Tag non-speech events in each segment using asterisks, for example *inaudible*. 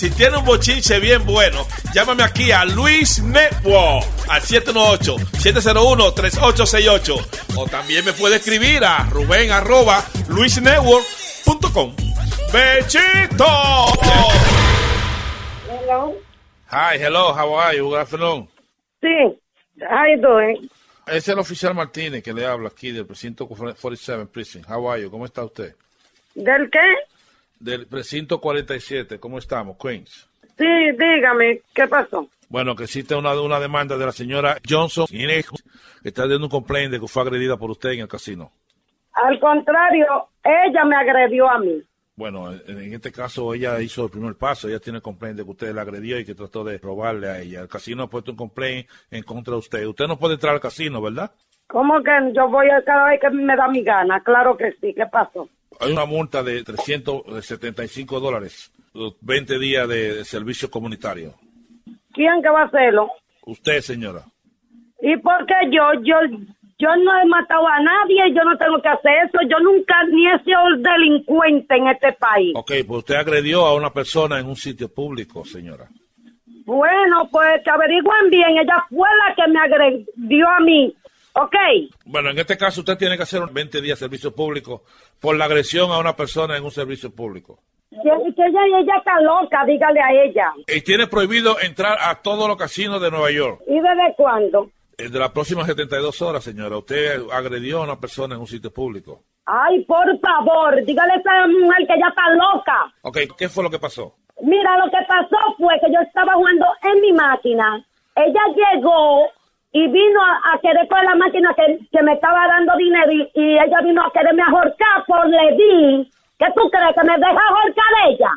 Si tiene un bochinche bien bueno, llámame aquí a Luis Network al 718-701-3868. O también me puede escribir a Rubén arroba luisnetwork.com. ¡Bechito! Hello. Hi, hello, how are you? Good. Sí, how you doing? Es el oficial Martínez que le habla aquí del precinto 47 Prison. How are you? ¿Cómo está usted? ¿Del qué? del precinto 47. ¿Cómo estamos, Queens? Sí, dígame, ¿qué pasó? Bueno, que existe una, demanda de la señora Johnson que está dando un complaint de que fue agredida por usted en el casino. Al contrario, ella me agredió a mí. Bueno, en este caso ella hizo el primer paso, ella tiene el complaint de que usted la agredió y que trató de robarle a ella. El casino ha puesto un complaint en contra de usted. Usted no puede entrar al casino, ¿verdad? ¿Cómo que yo voy a cada vez que me da mi gana? Claro que sí, ¿qué pasó? Hay una multa de 375 dólares, los 20 días de, de servicio comunitario. ¿Quién que va a hacerlo? Usted, señora. ¿Y por qué yo? Yo yo no he matado a nadie, yo no tengo que hacer eso. Yo nunca ni he sido delincuente en este país. Ok, pues usted agredió a una persona en un sitio público, señora. Bueno, pues que averigüen bien. Ella fue la que me agredió a mí. ¿Ok? Bueno, en este caso usted tiene que hacer un 20 días de servicio público por la agresión a una persona en un servicio público. Que, que ella, ella está loca, dígale a ella. Y tiene prohibido entrar a todos los casinos de Nueva York. ¿Y desde cuándo? Eh, De las próximas 72 horas, señora, usted agredió a una persona en un sitio público. Ay, por favor, dígale a esa mujer que ella está loca. Ok, ¿qué fue lo que pasó? Mira, lo que pasó fue que yo estaba jugando en mi máquina. Ella llegó y vino a, a querer con la máquina que, que me estaba dando dinero y, y ella vino a quererme ahorcar por le di. ¿Qué tú crees? ¿Que me deja ahorcar ella?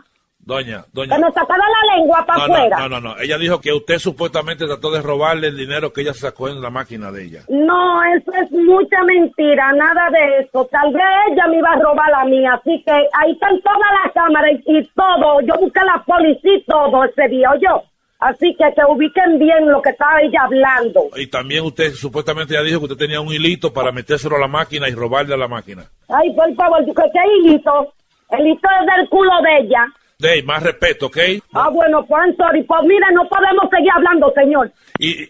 Doña, Que doña. me sacara la lengua para No, afuera. no, no, no. Ella dijo que usted supuestamente trató de robarle el dinero que ella sacó en la máquina de ella. No, eso es mucha mentira, nada de eso. Tal vez ella me iba a robar la mía, así que ahí están todas las cámaras y, y todo. Yo busqué la policía y todo ese día, yo. Así que que ubiquen bien lo que estaba ella hablando. Y también usted supuestamente ya dijo que usted tenía un hilito para metérselo a la máquina y robarle a la máquina. Ay, por favor, ¿qué, qué hilito? El hito es del culo de ella. Dey, más respeto, ¿ok? Ah, bueno, pues sorry. Pues mira, no podemos seguir hablando, señor. Y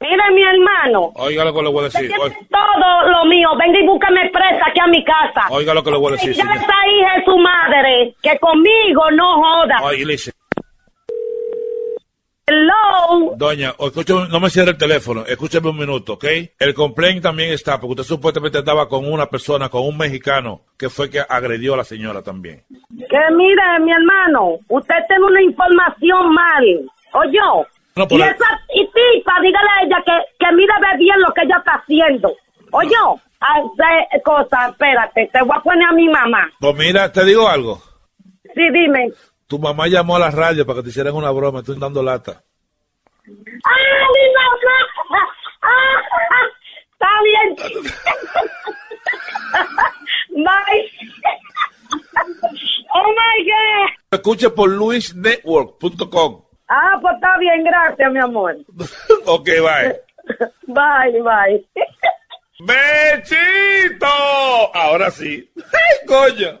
Mire, mi hermano. oiga lo que le voy a decir. todo lo mío. Venga y búscame presa aquí a mi casa. oiga lo que le voy a decir. ya señor. esa hija es su madre. Que conmigo no joda. Oye, Lice, Hello. Doña, o escúcheme, no me cierre el teléfono, escúcheme un minuto, ¿ok? El complaint también está, porque usted supuestamente andaba con una persona, con un mexicano, que fue que agredió a la señora también. Que mire, mi hermano, usted tiene una información mal. ¿Oyó? No, por y la- esa y tipa, dígale a ella que, que mire ve bien lo que ella está haciendo. ¿Oyó? Hace cosas, espérate, te voy a poner a mi mamá. Pues mira, te digo algo. Sí, dime. Tu mamá llamó a la radio para que te hicieran una broma, estoy dando lata. ¡Ah, mi mamá! ¡Ah, está bien! Oh my God. Escuche por luisnetwork.com. Ah, pues está bien, gracias, mi amor. *laughs* ok, bye. Bye, bye. ¡Bechito! Ahora sí. ¡Ay, coño!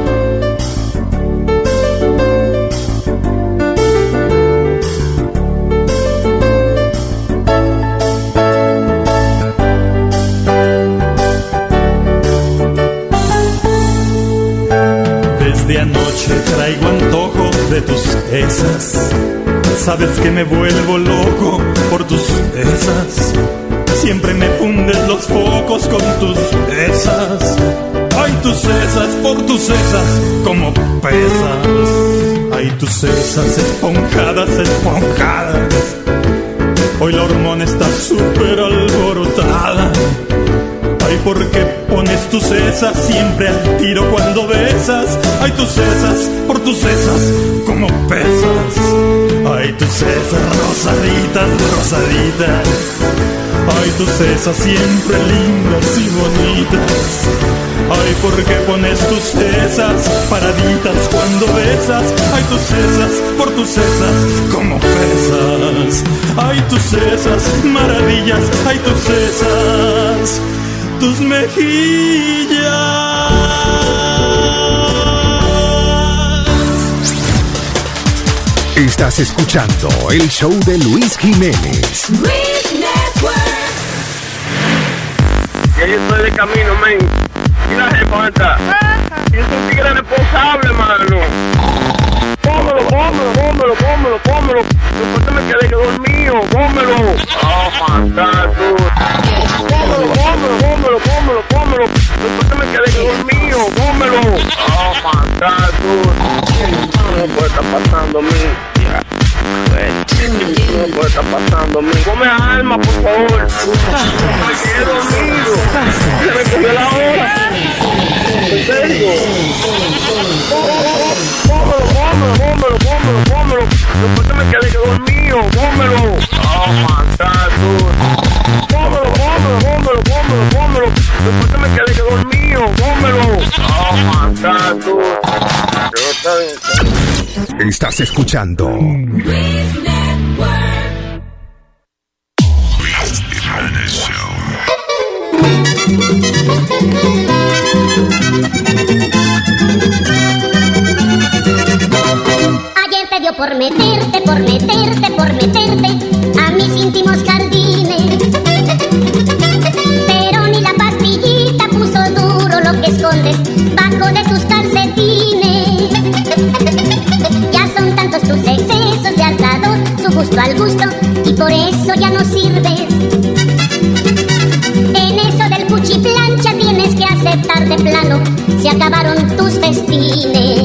Traigo antojo de tus esas. Sabes que me vuelvo loco por tus esas. Siempre me fundes los focos con tus esas. Ay, tus esas, por tus esas, como pesas. Ay, tus esas esponjadas, esponjadas. Hoy la hormona está súper alborotada. Ay, ¿por qué pones tus cesas siempre al tiro cuando besas? Ay, tus cesas, por tus cesas, como pesas. Ay, tus cesas rosaditas, rosaditas. Ay, tus cesas siempre lindas y bonitas. Ay, ¿por qué pones tus cesas paraditas cuando besas? Ay, tus cesas, por tus cesas, como pesas. Ay, tus cesas, maravillas. Ay, tus cesas, tus mejillas. Estás escuchando el show de Luis Jiménez. Luis Network. Ya yo estoy de camino, men. Y la está. Yo soy un tigre responsable, mano. Pómelo, pómelo, pómelo, pómelo, pómelo. Después me quedé que dormido, pómelo. Oh, fantástico. Pómelo, pómelo, pómelo, pómelo. Después me quedé dormido, pómelo. Oh, fantástico. No puede estar pasando a mí. No puede estar pasando a mí. Come alma, por favor. Me quedé dormido. Se me cogió la hora. ¿En serio? Pómelo, pómelo, pómelo, pómelo, pómelo. Después me quedé dormido. Oh, pómelo. Después que me quedé dormido, pómelo. Oh. Estás escuchando Ayer te dio por meterte, por meterte, por meterte a mis íntimos bajo de tus calcetines. Ya son tantos tus excesos, le has dado su gusto al gusto y por eso ya no sirves. En eso del cuchiplancha tienes que aceptar de plano, se acabaron tus festines.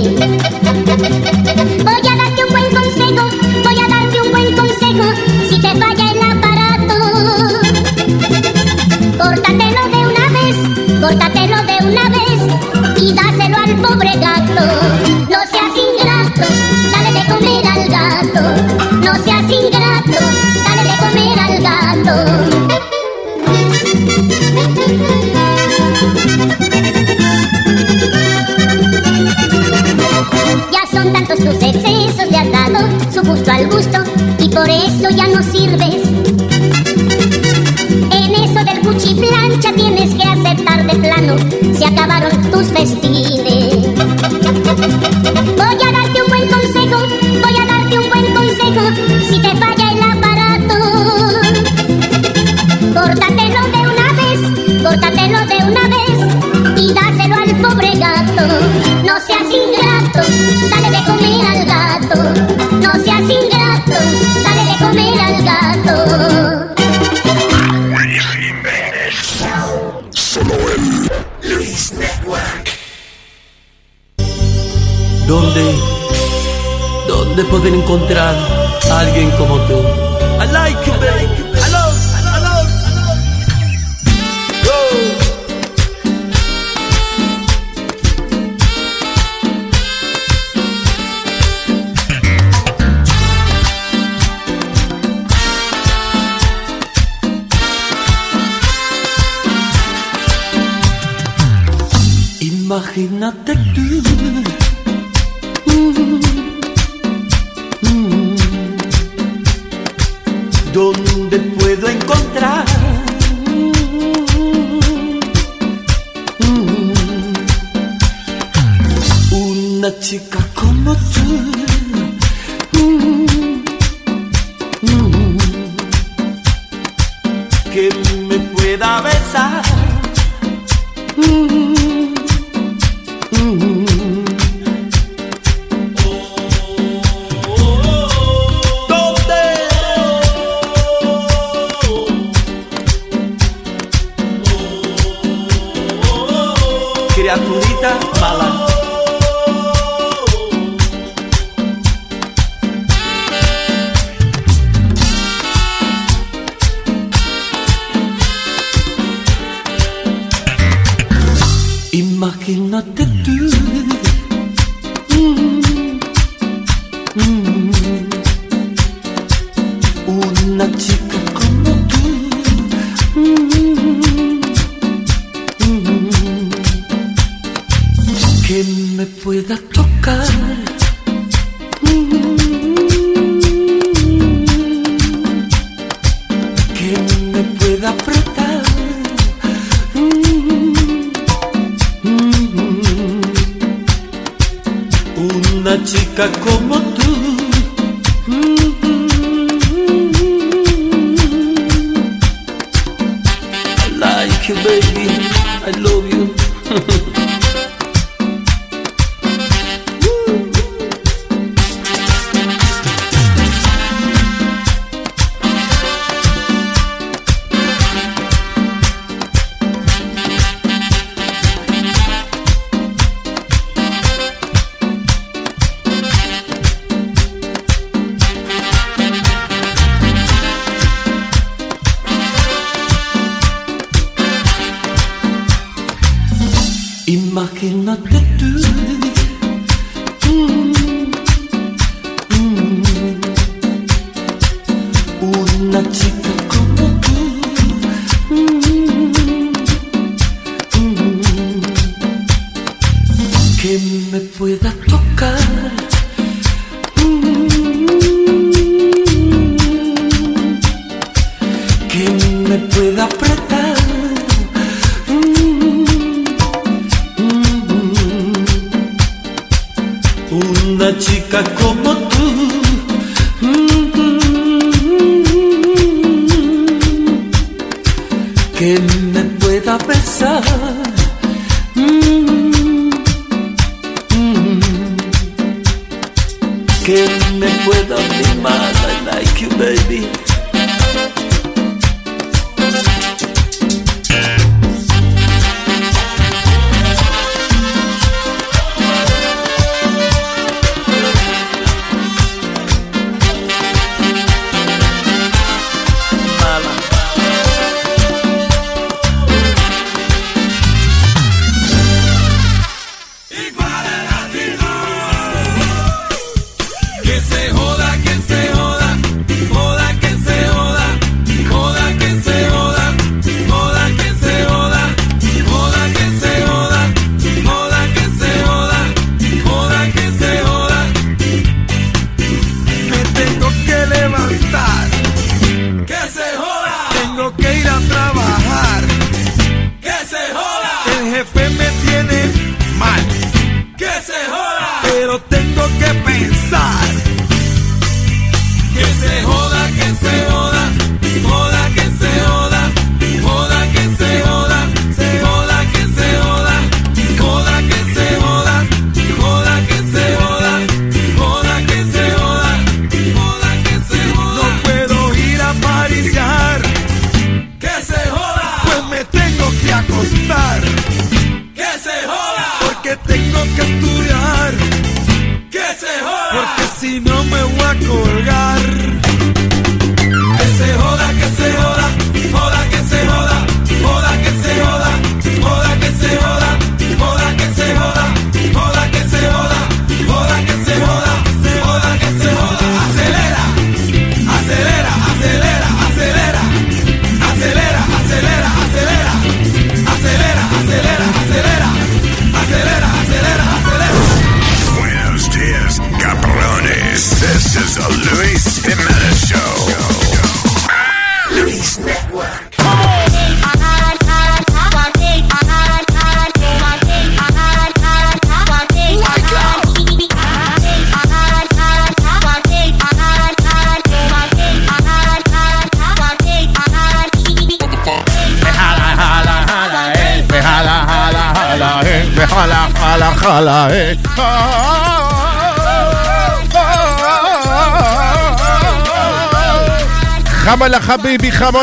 Y por eso ya no sirves. ¿Dónde poder encontrar a alguien como tú?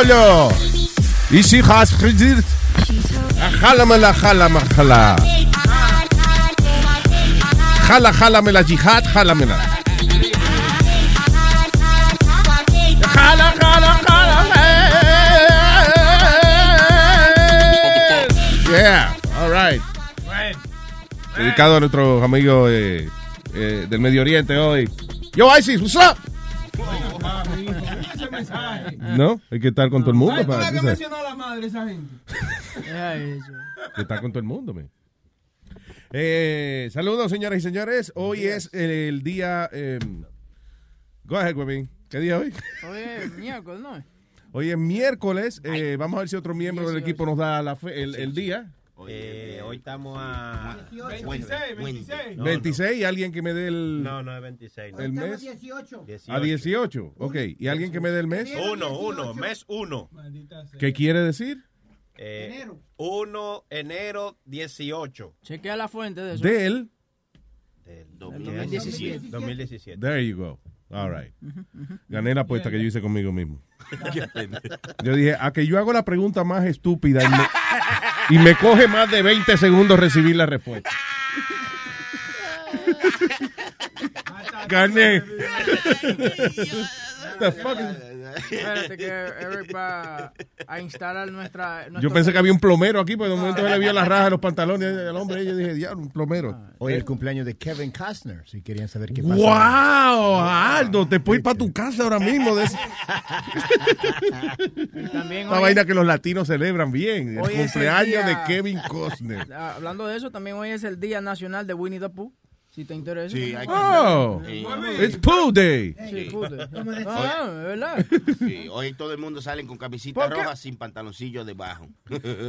Jamolo. Isi has khizir. Jalamela jalama jala. Jalamela jihad jalamela. Jala jala jala. Yeah, all right. Dedicado a nuestros amigos eh, eh, del Medio Oriente hoy. Yo, ISIS, what's up? No, hay que estar con todo el mundo. Ay, tú para, la que mencionó a la madre esa gente. *laughs* hay que estar con todo el mundo, man. Eh, saludos, señoras y señores. Hoy es el día. eh, go ahead, Webin. ¿Qué día es hoy? Hoy es *laughs* miércoles, ¿no? Hoy es miércoles. eh, vamos a ver si otro miembro del equipo nos da la fe- el, el día. Eh, hoy estamos a 26, 26. 26 y alguien que me dé el, No, no es 26. no. el mes. 18. A 18. Ok. ¿Y alguien que me dé el mes? Uno, uno, mes uno. ¿Qué quiere decir? Eh, 1 enero 18. Chequea la fuente de eso. Del. Del 2017. 2017. There you go. All right. Gané la apuesta que yo hice conmigo mismo. *laughs* Yo dije, a que yo hago la pregunta más estúpida y me, y me coge más de 20 segundos recibir la respuesta. *laughs* carne. The fuck *laughs* Espérate que Eric va a instalar nuestra... Yo pensé que había un plomero aquí, pero de momento se le vio la raja de los pantalones al hombre y yo dije, diablo, un plomero. Hoy el cumpleaños de Kevin Costner, si querían saber qué pasa. ¡Wow! Aldo, te puedo ir para tu casa ahora mismo. De ese- También Esta hoy- vaina que los latinos celebran bien. El Hoy es el cumpleaños día- de Kevin Costner. Ah, *laughs* Hablando de eso, también hoy es el Día Nacional de Winnie the Pooh. Si te interesa. Sí, hay que- Oh, Sí. it's Pooh Day. Sí, Pooh Day. No me decís. Ah, es verdad. Sí, hoy todo el mundo sale con camisita roja sin pantaloncillo debajo.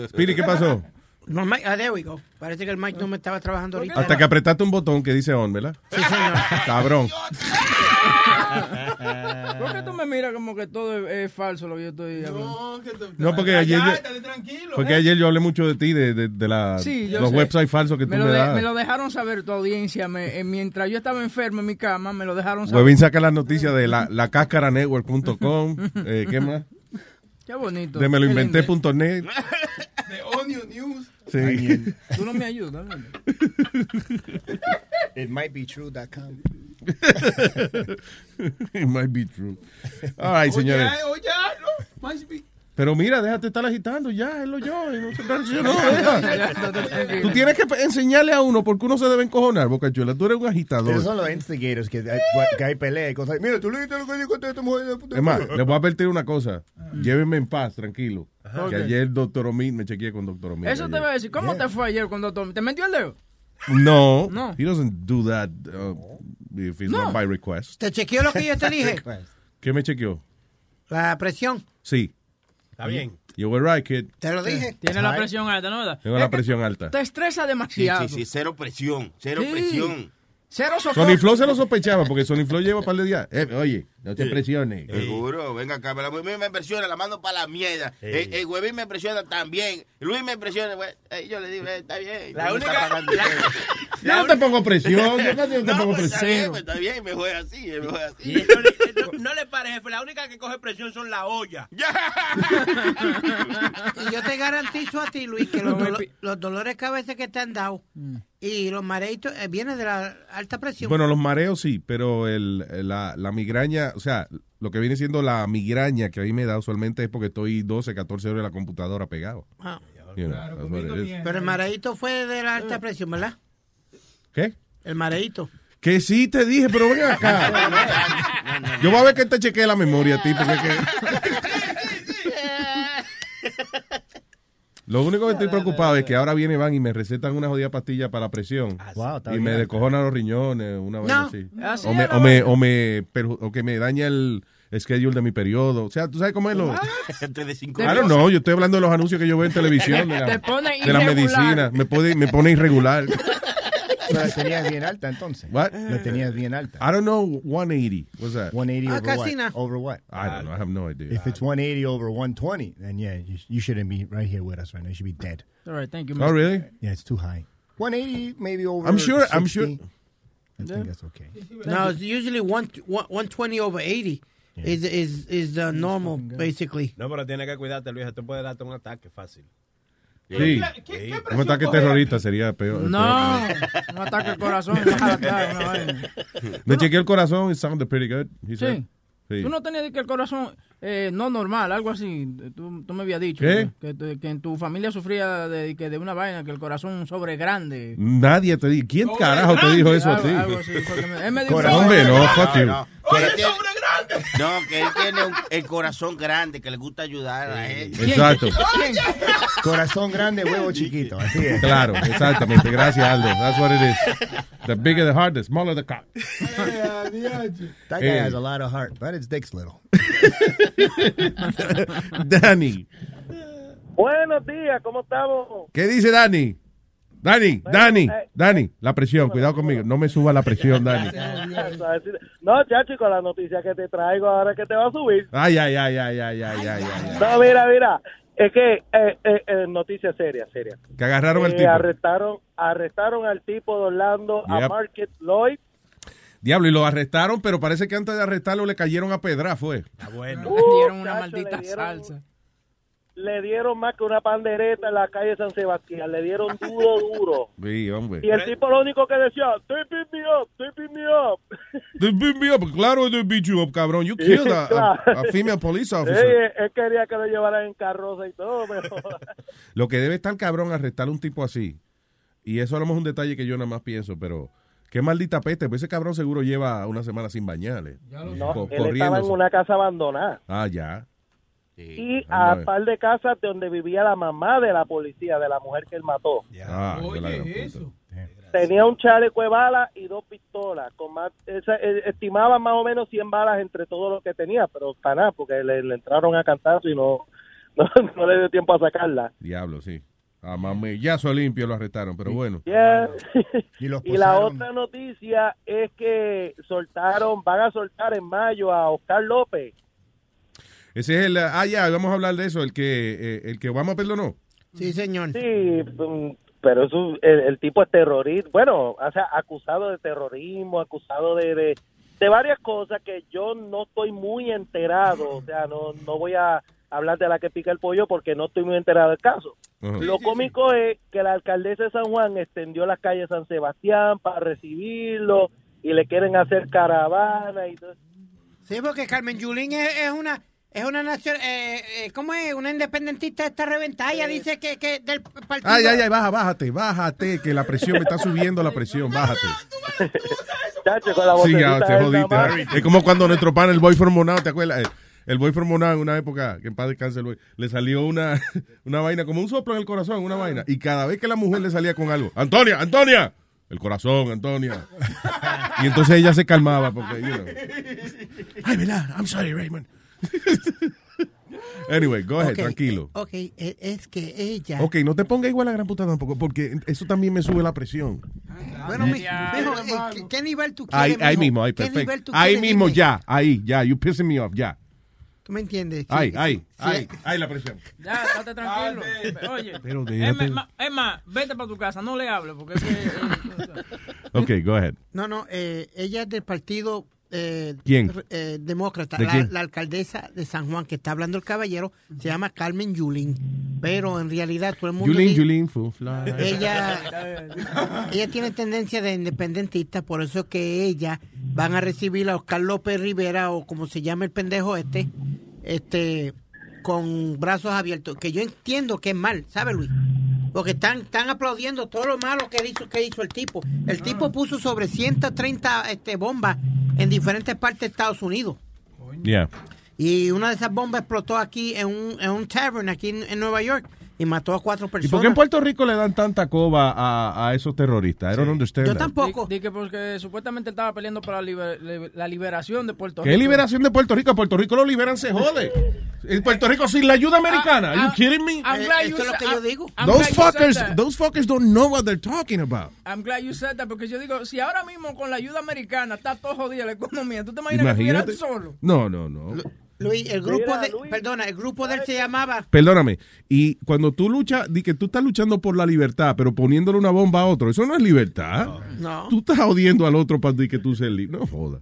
Speedy, ¿qué pasó? No, Mike, ah, there we go. Parece que el mic no me estaba trabajando ahorita. Hasta que apretaste un botón que dice on, ¿verdad? Sí, señor. Cabrón. *laughs* ¿Por qué tú me miras como que todo es, es falso lo que yo estoy hablando? No, porque ayer, yo, porque ayer yo hablé mucho de ti, de, de, de la, Sí, los sé. websites falsos que me tú lo, me de- das. me lo dejaron saber tu audiencia. me- eh, mientras yo estaba enfermo en mi cama, me lo dejaron saber. Webin saca las noticias de la, la cáscaranetwork.com. Eh, ¿Qué más? Qué bonito. De me lo inventé.net. *laughs* De Onion News. Sí. Tú no me ayudas. ¿no? *laughs* It might be true.com. *laughs* It might be true. All right, señores. Oye, oye, no. Might be- Pero mira, déjate estar agitando ya, él lo yo. y no se reaccionó, *laughs* deja. Tú tienes que enseñarle a uno porque uno se debe encojonar, Boca Chula. Tú eres un agitador. Esos son los instigators que, hay- que hay pelea y cosas. Mira, tú le dijiste lo que dijo esta mujer de puta. Es más, les voy a advertir una cosa. Llévenme en paz, tranquilo. Ajá. Que ayer doctor Omid, me chequeé con doctor Omid. Eso te voy a decir. ¿Cómo te fue ayer cuando te metió el dedo? No, No. he doesn't do that uh, if it's No. not by request. ¿Te chequeó lo que yo te *laughs* dije? ¿Qué me chequeó? La presión. Sí. Está bien. You were right, kid. Te lo dije. Tiene la presión alta, ¿no? ¿verdad? Tengo la presión alta. Te estresa Sí, demasiado. sí, sí, cero presión, cero Sí. presión. Cero. Sony Flow se lo sospechaba porque Sony Flow lleva un par de días. Eh, oye, no te presiones. Seguro, venga acá, la mujer me impresiona, la mando para la mierda. El, el huevín me impresiona también. Luis me impresiona, güey. Eh, yo le digo, eh, está bien. La me única- estás pagando la- todo. Yo no te pongo presión, yo no te *laughs* No, pongo pues, está bien, presión. pues, está bien, mejor así, mejor así. Y eso le- no, no le pare, jefe. La única que coge presión son la olla. *laughs* Y yo te garantizo a ti, Luis, que los, dolo- los dolores de cabeza que te han dado y los mareitos eh, vienen de la alta presión. Bueno, los mareos sí, pero el, la, la migraña, o sea, lo que viene siendo la migraña que a mí me da usualmente es porque estoy 12, 14 horas en la computadora pegado. Ah. You know. Pero el mareito fue de la alta presión, ¿verdad? ¿Qué? El mareito. Que sí te dije, pero ven acá. *laughs* Yo voy a ver que te chequee la memoria a ti, porque que... *laughs* Lo único que estoy preocupado es que ahora viene van y me recetan una jodida pastilla para la presión. Wow, está y me descojonan los riñones, una No. así. Así O me, o, me, o, me perju- o que me daña el schedule de mi periodo. O sea, ¿tú sabes cómo es lo...? *laughs* De cinco don't know, yo estoy hablando de los anuncios que yo veo en televisión, de la, Te pone de la medicina. Me, pone- me pone irregular. *laughs* Pero la tenías bien alta entonces. What? La tenías bien alta. I don't know, 180. What's that? 180 Ah, over casi what? Over what? I don't know, I have no idea. If it's 180 over 120, then yeah, you, you shouldn't be right here with us right now. You should be dead. All right, thank you. Oh, really? Yeah, it's too high. 180 maybe over I'm sure- I'm sure- I think that's okay. Now it's usually one, one, 120 over 80 is, is, is the normal, basically. No, pero tienes que cuidarte, Luis. Esto puede darte un ataque fácil. Sí. Sí. Un ataque terrorista sería peor. No, un ataque al corazón. *laughs* Me chequeé el corazón, it sounded pretty good. he said. Sí. Sí. Tú no tenías que el corazón eh, no normal, algo así. Tú, tú me habías dicho ¿Qué? Que, que- que en tu familia sufría de, que de una vaina, que el corazón sobre grande. Nadie te dijo. ¿Quién carajo te dijo eso a ti? Algo, algo así, fue que me- él me dijo- Hombre, no, fuck you. Él tiene- no, que él tiene un- el corazón grande, que le gusta ayudar a la gente. Exacto. Corazón grande, huevo chiquito. Así es. Claro, exactamente. Gracias, Aldo. That's what it is. The bigger the heart, the smaller the cock. That guy Eh. has a lot of heart, but his dick's little. *laughs* Dani. Buenos días, ¿cómo estamos? ¿Qué dice Dani? Dani, Dani, Dani, la presión, cuidado conmigo. No me suba la presión, *laughs* Dani. No, chacho, con la noticia que te traigo ahora que te va a subir. Ay, ay, ay, ay, ay, ay, ay, ay. No, mira, mira, es que eh, eh, eh, noticia seria, seria. Que agarraron al Eh, tipo. Arrestaron, arrestaron al tipo de Orlando, a. Market Lloyd. Diablo, y lo arrestaron, pero parece que antes de arrestarlo le cayeron a pedra, fue. bueno. Le dieron una chacho, maldita dieron- salsa. Le dieron más que una pandereta en la calle San Sebastián. Le dieron duro, duro. *laughs* Sí, hombre. Y el tipo lo único que decía, they beat me up, they beat me up. *laughs* They beat me up. Claro, they beat you up, cabrón. You killed a, a- a female police officer. Él quería que lo llevaran en carroza y todo, pero... *laughs* Lo que debe estar cabrón arrestar a un tipo así. Y eso a lo mejor es un detalle que yo nada más pienso, pero qué maldita peste. Pues ese cabrón seguro lleva una semana sin bañarle. No, él estaba en una casa abandonada. Ah, ya. Y Ah, a par de casas de donde vivía la mamá de la policía, de la mujer que él mató. Ah, gran puta. Tenía un chaleco de balas y dos pistolas. Con más, esa, eh, estimaban más o menos 100 balas entre todo lo que tenía, pero para nada, porque le, le entraron a cantazo y no, *laughs* no, no le dio tiempo a sacarla. Diablo, sí. A mamallazo limpio lo arrestaron, pero bueno. Yeah. *laughs* Y los Y la otra noticia es que soltaron, van a soltar en mayo a Oscar López. Ese es el. Ah, ya, vamos a hablar de eso. El que, eh, el que Obama perdonó. Sí, señor. Sí, mm, pero eso, el, el tipo es terrorista, bueno, o sea, acusado de terrorismo, acusado de, de, de varias cosas que yo no estoy muy enterado, o sea, no, no voy a hablar de la que pica el pollo porque no estoy muy enterado del caso. Ajá. Lo cómico es que la alcaldesa de San Juan extendió las calles San Sebastián para recibirlo y le quieren hacer caravana y todo. Sí, porque Carmen Yulín es, es una es una nación, eh, eh, ¿cómo es? Una independentista esta reventada. Ella dice que, que del partido. Ay, ay, ay, baja, bájate, bájate, que la presión me está subiendo la presión, bájate. Chacho, con la Sí, ya, te jodiste. Es como cuando nuestro pan, el boy from Monao, ¿te acuerdas? El, el boy from Monao en una época, que en paz descanse el boy, le salió una, *laughs* una vaina, como un soplo en el corazón, una vaina. Y cada vez que la mujer le salía con algo, Antonia, Antonia, el corazón, Antonia. *laughs* Y entonces ella se calmaba porque, you know. Ay, verdad, I'm sorry, Raymond. *laughs* Anyway, go ahead, Ok, tranquilo. Ok, eh, es que ella. Ok, no te ponga igual a la gran puta tampoco, porque eso también me sube la presión. Bueno, mi- mijo, eh, ¿qué, qué nivel tú Ahí, quieres? ahí mijo? mismo, ahí, ¿Qué nivel perfecto. tú Ahí quieres, mismo, dime? ya, ahí, ya, you pissing me off, ya. ¿Tú me entiendes? Ahí, sí, ahí, sí. ahí, ahí la presión. Ya, estate tranquilo. Oye, Pero es, déjate. más, es más, vete para tu casa, no le hables, porque es que... eh, *laughs* Ok, go ahead. No, no, eh, ella es del partido eh, ¿Quién? eh, demócrata, ¿De la, quién? la alcaldesa de San Juan, que está hablando el caballero, se llama Carmen Yulín, pero en realidad todo el mundo... Yulín, dice- Yulín. Ella, ella tiene tendencia de independentista, por eso es que ella van a recibir a Oscar López Rivera o como se llama el pendejo este, este, con brazos abiertos, que yo entiendo que es mal, ¿sabe Luis? Porque están, están aplaudiendo todo lo malo que hizo, que hizo el tipo. El tipo puso sobre 130 este, bombas en diferentes partes de Estados Unidos. Yeah. Y una de esas bombas explotó aquí en un, en un tavern aquí en, en Nueva York y mató a cuatro ¿Y personas. por qué en Puerto Rico le dan tanta coba a, a esos terroristas? I don't understand that. Di, di que porque supuestamente estaba peleando por la, liber- li- la liberación de Puerto ¿Qué Rico. liberación de Puerto Rico? Puerto Rico lo liberan, se jode. En Puerto Rico sin la ayuda americana. Are you kidding me? I'm glad you said- I'm- I'm Those glad you said fuckers, that. those fuckers don't know what they're talking about. I'm glad you said that, porque yo digo, si ahora mismo con la ayuda americana está todo jodida la economía, ¿tú te imaginas que Imagínate. estuvieran solo? No, no, no. Luis, el grupo Mira, de, perdona, el grupo de él se llamaba Perdóname. Y cuando tú luchas, di que tú estás luchando por la libertad, pero poniéndole una bomba a otro, eso no es libertad. No. Tú estás odiando al otro para que tú seas libre. No joda.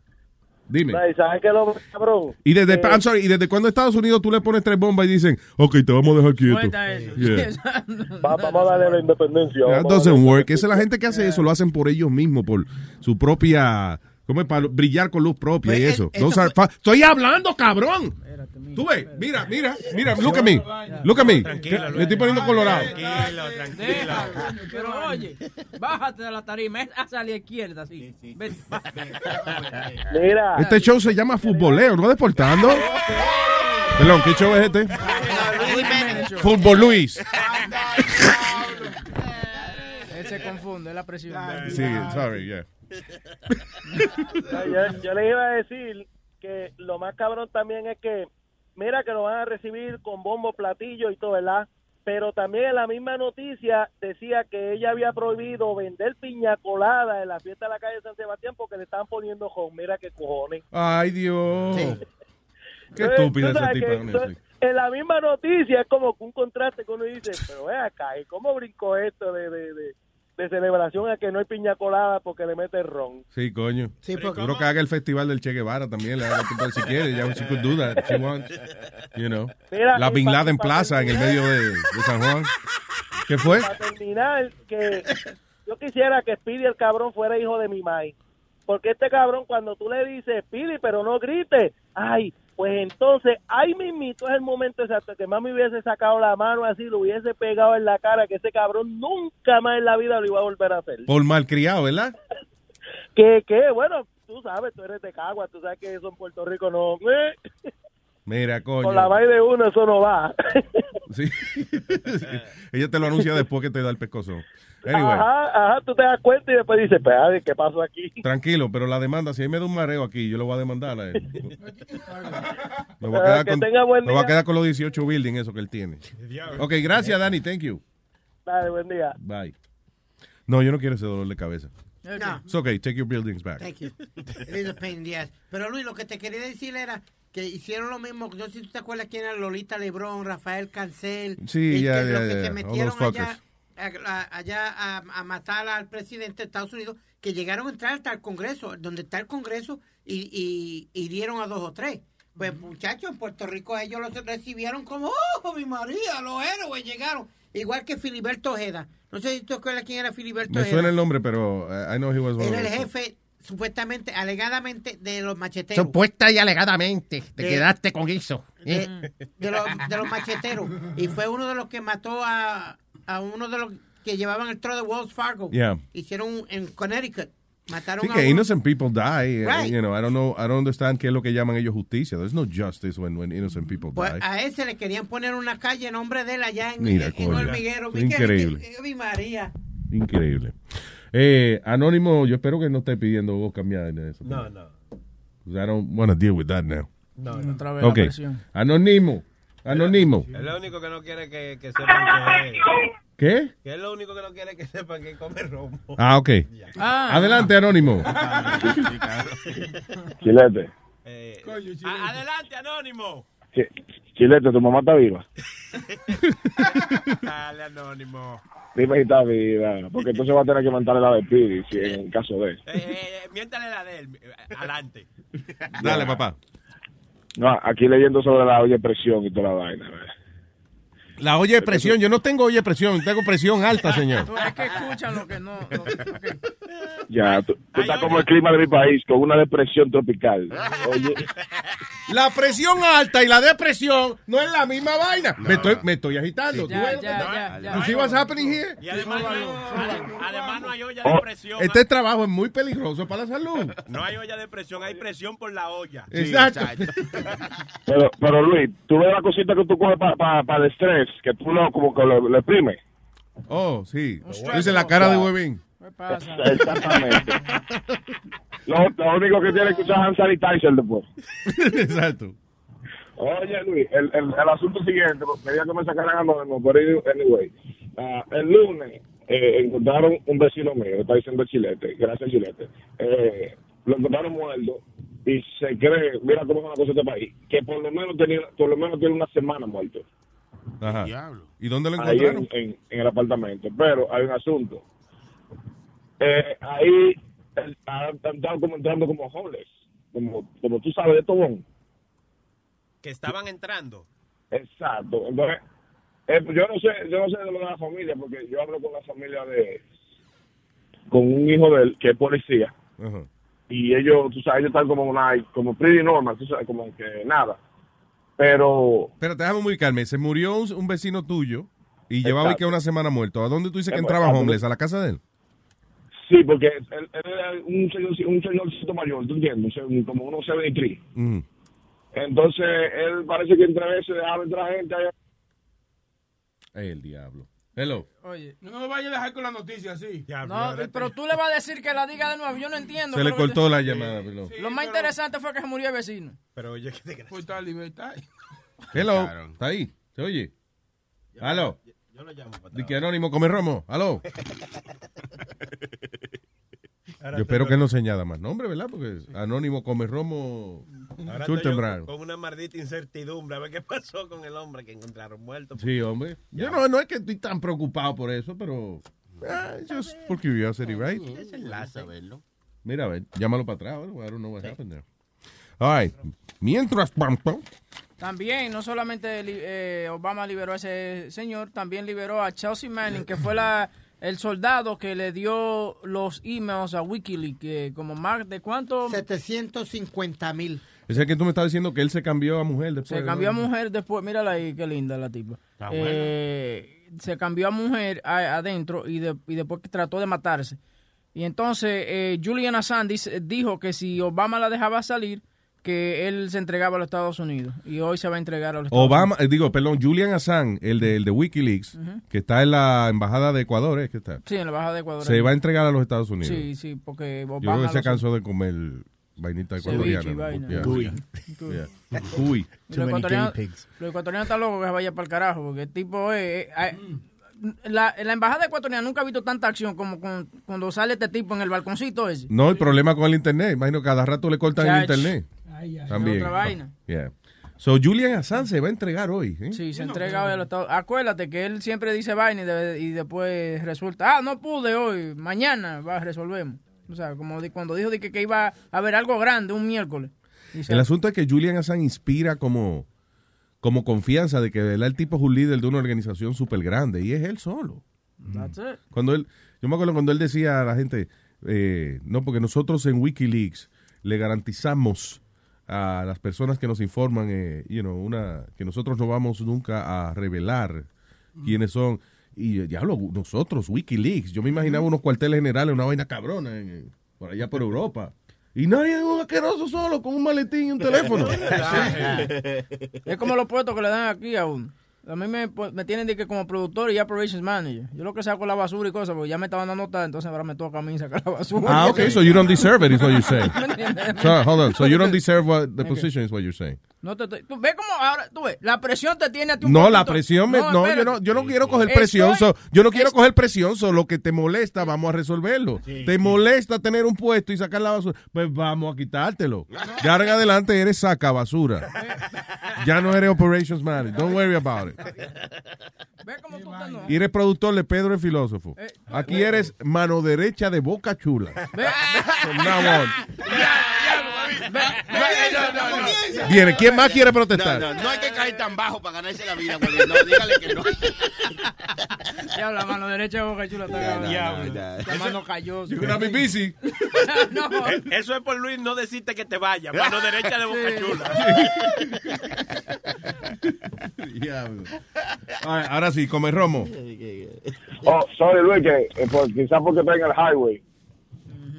Dime. ¿Y sabes qué es lo cabrón? Y desde, Eh, I'm sorry, y desde cuando Estados Unidos tú le pones tres bombas y dicen, ok, te vamos a dejar quieto. Yeah. *laughs* va- vamos a darle la independencia. That doesn't work. Esa es la gente que hace eso, lo hacen por ellos mismos, por su propia, ¿cómo es? Para brillar con luz propia y Pues, eso. Those eso are Estoy hablando, cabrón. Tú ves, mira, mira, mira, look at me, look at me. Tranquilo, Me estoy poniendo colorado. Deja, coño, Pero oye, bájate de la tarima, es hacia la izquierda, así. Vete, Mira. Este show se llama futboleo, no deportando. Perdón, ¿qué show es este? Fútbol Luis. Él se confunde, es la presión. Sí, sorry, yeah. *laughs* Yo, yo le iba a decir que lo más cabrón también es que, mira que lo van a recibir con bombo, platillo y todo, ¿verdad? Pero también en la misma noticia decía que ella había prohibido vender piña colada en la fiesta de la calle San Sebastián porque le estaban poniendo home. Mira qué cojones. Ay, Dios. Qué sabes tipa. que, honestly. entonces, En la misma noticia es como que un contraste que uno dice, pero ve acá, ¿y cómo brincó esto de, de, de, de celebración a que no hay piña colada porque le mete ron. Sí, coño. Sí, porque- Seguro que haga el festival del Che Guevara también. Le haga si quiere, ya she could do that if she wants. You know. Mira, La Bin Laden pa- Plaza en el medio de, de San Juan. ¿Qué fue? Para terminar, que yo quisiera que Speedy el cabrón fuera hijo de mi mai. Porque este cabrón, cuando tú le dices, Speedy, pero no grites, ay, pues entonces, ahí mismito es el momento exacto que mami hubiese sacado la mano así, lo hubiese pegado en la cara, que ese cabrón nunca más en la vida lo iba a volver a hacer. Por malcriado, ¿verdad? Que, que, bueno, tú sabes, tú eres de Cagua, tú sabes que eso en Puerto Rico no... Mira, coño. con la mai de uno eso no va. *laughs* Sí. *laughs* Ella te lo anuncia después que te da el pescozo. Anyway, Ajá, ajá, tú te das cuenta y después dices, espérate, ¿qué pasó aquí? tranquilo, pero la demanda, si a mí me da un mareo aquí, yo lo voy a demandar a él. *laughs* Me voy a quedar, que con, tenga buen me voy a quedar con los 18 buildings eso que él tiene. Ok, gracias, Dani. Thank you. Dale, buen día. Bye. No, yo no quiero ese dolor de cabeza. No. It's okay, take your buildings back. Thank you. It is a pain in the ass. Pero Luis, lo que te quería decir era que hicieron lo mismo. No sé si tú te acuerdas quién era Lolita Lebrón, Rafael Cancel. Sí, y ya, que ya, los que se metieron allá, a, allá a, a matar al presidente de Estados Unidos, que llegaron a entrar hasta el Congreso, donde está el Congreso, y, y hirieron a dos o tres. Pues muchachos, en Puerto Rico ellos los recibieron como, oh, mi María, los héroes llegaron. Igual que Filiberto Ojeda. No sé si tú te acuerdas quién era Filiberto Me Ojeda. suena el nombre, pero uh, I know he was Era el jefe, supuestamente, alegadamente, de los macheteros. Supuesta y alegadamente te De- quedaste con eso. ¿eh? de, de los, de los macheteros. Y fue uno de los que mató a, a uno de los que llevaban el tro de Wells Fargo. Yeah. Hicieron en Connecticut. Mataron Sí, a que uno. innocent people die. eh, Right. You know, I don't know, I don't understand qué es lo que llaman ellos justicia. There's no justice when, when innocent people Pues die. a ese le querían poner una calle en nombre de él allá en, Mira, en. Hormiguero. Increíble. *laughs* mi María. Increíble. Eh, Anónimo, yo espero que no esté pidiendo voz cambiada en eso. No, no. I don't want to deal with that now. No, no. Otra vez la Ok. presión. Anónimo. Anónimo. Es lo único que no quiere que, que sepan que, ¿Qué? que es lo único que no quiere que sepan que come romo. Ah, ok. Ah. Adelante, Anónimo. *laughs* Chilete, Eh, a- adelante, Anónimo. Chi- Chilete, tu mamá está viva. *laughs* Dale, Anónimo. Está viva, porque entonces va a tener que mandarle la de Pidi, si en caso de. Eh, eh, miéntale la de él. eh, Adelante. Dale, papá. No, aquí leyendo sobre la olla de presión y toda la vaina. La olla de presión. Yo no tengo olla de presión, tengo presión alta, señor. Tú es que escuchan lo que no. no- Ya, tú, tú estás como el clima de mi país, con una depresión tropical. Oye, La presión alta y la depresión no es la misma vaina. Me, estoy, me estoy agitando. ¿Tú lo ya, que- ya, ya. See what's happening here? Y además, no además no hay olla Oh, de presión. este trabajo es muy peligroso para la salud. No hay olla de presión, hay presión por la olla. Exacto. *laughs* pero, pero Luis, tú ves la cosita que tú coges para el estrés, que tú lo, como que lo, lo exprimes. Oh, sí. Dice la cara de Huevín. Exactamente. *laughs* Lo, lo único que tiene que usar hand sanitizer después. *laughs* Exacto. Oye, Luis, el, el, el asunto siguiente, porque quería que me sacaran anónimo, pero anyway. ah, el lunes eh, encontraron un vecino mío, está diciendo Chilete, gracias Chilete. Eh, lo encontraron muerto y se cree, mira cómo es una cosa de este país, que por lo menos tenía, por lo menos tiene una semana muerto. Ajá. ¿Y dónde lo Ahí encontraron? en, en, en el apartamento. Pero hay un asunto. Eh, ahí estado como entrando como homeless, como, como tú sabes de Tobón. Que estaban entrando. Exacto. Entonces, eh, pues yo no sé, yo no sé de lo de la familia, porque yo hablo con la familia de, con un hijo de él que es policía, y ellos, tú sabes, ellos están como una, como pretty normal, tú sabes, como que nada. Pero, Pero déjame ubicarme. Se murió un, un vecino tuyo y llevaba que una semana muerto. ¿A dónde tú dices que entraba homeless? ¿A la casa de él? Sí, porque él, él era un señor, un señorcito mayor, ¿tú entiendes? Se- Como unos 73. Ujú. Entonces, él parece que entre veces dejaba entrar gente allá. El diablo. Hello. Oye. No me vayas a dejar con la noticia así. No, pero tú le vas a decir que la diga de nuevo. Yo no entiendo. Se le cortó te- la llamada. Lo más interesante fue que se murió el vecino. Pero oye, ¿qué te Pues está libertad. Hello. ¿Está ahí? ¿Se oye? ¿Aló? Yo lo llamo para Di que Anónimo come romo. ¿Aló? Ahora *laughs* Yo espero que no se añada más nombre, ¿verdad? Porque Anónimo come romo. Ahora estoy con una maldita incertidumbre. A ver qué pasó con el hombre que encontraron muerto. Sí, hombre. Yo no, no es que estoy tan preocupado por eso, pero Ah, just for curiosity, right? Es enlace a verlo. Mira, a ver, llámalo para atrás. I don't know what happened there. All right. Mientras tanto, También, no solamente eh, Obama liberó a ese señor, también liberó a Chelsea Manning, que fue la el soldado que le dio los emails a Wikileaks, que como más de cuánto 750 mil. ese es el que tú me estabas diciendo que él se cambió a mujer después. se cambió a mujer después, mírala ahí, qué linda la tipa. Está. Eh, se cambió a mujer a- adentro y, de- y después que trató de matarse. Y entonces eh, Julian Assange dijo que si Obama la dejaba salir, que él se entregaba a los Estados Unidos. Y hoy se va a entregar a los Estados Obama, digo, perdón, Julian Assange, el de, el de Wikileaks, que está en la embajada de Ecuador, ¿es que está? Sí, en la Embajada de Ecuador. Se va a entregar a los Estados Unidos. Sí, sí, porque Obama... Yo creo que se cansó de comer vainita ecuatoriana. Cuy. Cuy. Los ecuatorianos, están locos que se vaya para el carajo, porque el tipo es... eh, eh, la, la embajada ecuatoriana nunca ha visto tanta acción como con- cuando sale este tipo en el balconcito ese. No, el problema con el internet. Imagino que cada rato le cortan el internet. Ay, ay, También. otra vaina. Yeah. So, Julian Assange se va a entregar hoy. ¿eh? Sí, se entrega hoy a los Estados Acuérdate que él siempre dice vaina y, de- y después resulta, ah, no pude hoy, mañana va, resolvemos. O sea, como cuando dijo de que, que iba a haber algo grande un miércoles. El asunto es que Julian Assange inspira como, como confianza de que verdad el tipo es un líder de una organización súper grande y es él solo. That's it. Cuando él, yo me acuerdo cuando él decía a la gente, eh, no, porque nosotros en WikiLeaks le garantizamos a las personas que nos informan, eh, you know, una, que nosotros no vamos nunca a revelar quiénes son. Y eh, diablo, nosotros, WikiLeaks, yo me imaginaba unos cuarteles generales, una vaina cabrona en- por allá por Europa. Y nadie es un asqueroso solo con un maletín y un *laughs* teléfono. Es como los puestos que le dan aquí a uno. A mí me, me tienen de que como productor y operations manager. Yo lo que saco es la basura y cosas, porque ya me estaban dando nota, entonces ahora me toca a mí sacar la basura. ah, okay, so you don't deserve it, is what you're saying. *laughs* So, hold on, so you don't deserve what the Ok. position is what you're saying. No te estoy- tú ves cómo ahora, tú ves, la presión te tiene a ti un No, la presión, me- no, yo no, yo no quiero coger Estoy- presión, so- yo no quiero coger presión, solo lo que te molesta, vamos a resolverlo. te molesta tener un puesto y sacar la basura, pues vamos a quitártelo. Ya ahora en adelante eres saca basura. *laughs* Ya no eres operations manager, don't worry about it. Ve cómo tú estás, no. Y eres productor de Pedro el filósofo. Eh, Aquí eres mano derecha de Boca Chula. Ve, Viene, ¿quién más quiere protestar? No, no, no hay que caer tan bajo para ganarse la vida, güey. No, dígale que no. Ya la mano derecha de Boca Chula está no, ya. La mano cayó. No. Eh, Eso es por Luis no decirte que te vayas. Mano derecha de Boca. Chula. Diablo. Right, *laughs* ahora sí, come romo. Oh, sorry, Luis, que eh, por- quizás porque está en el highway.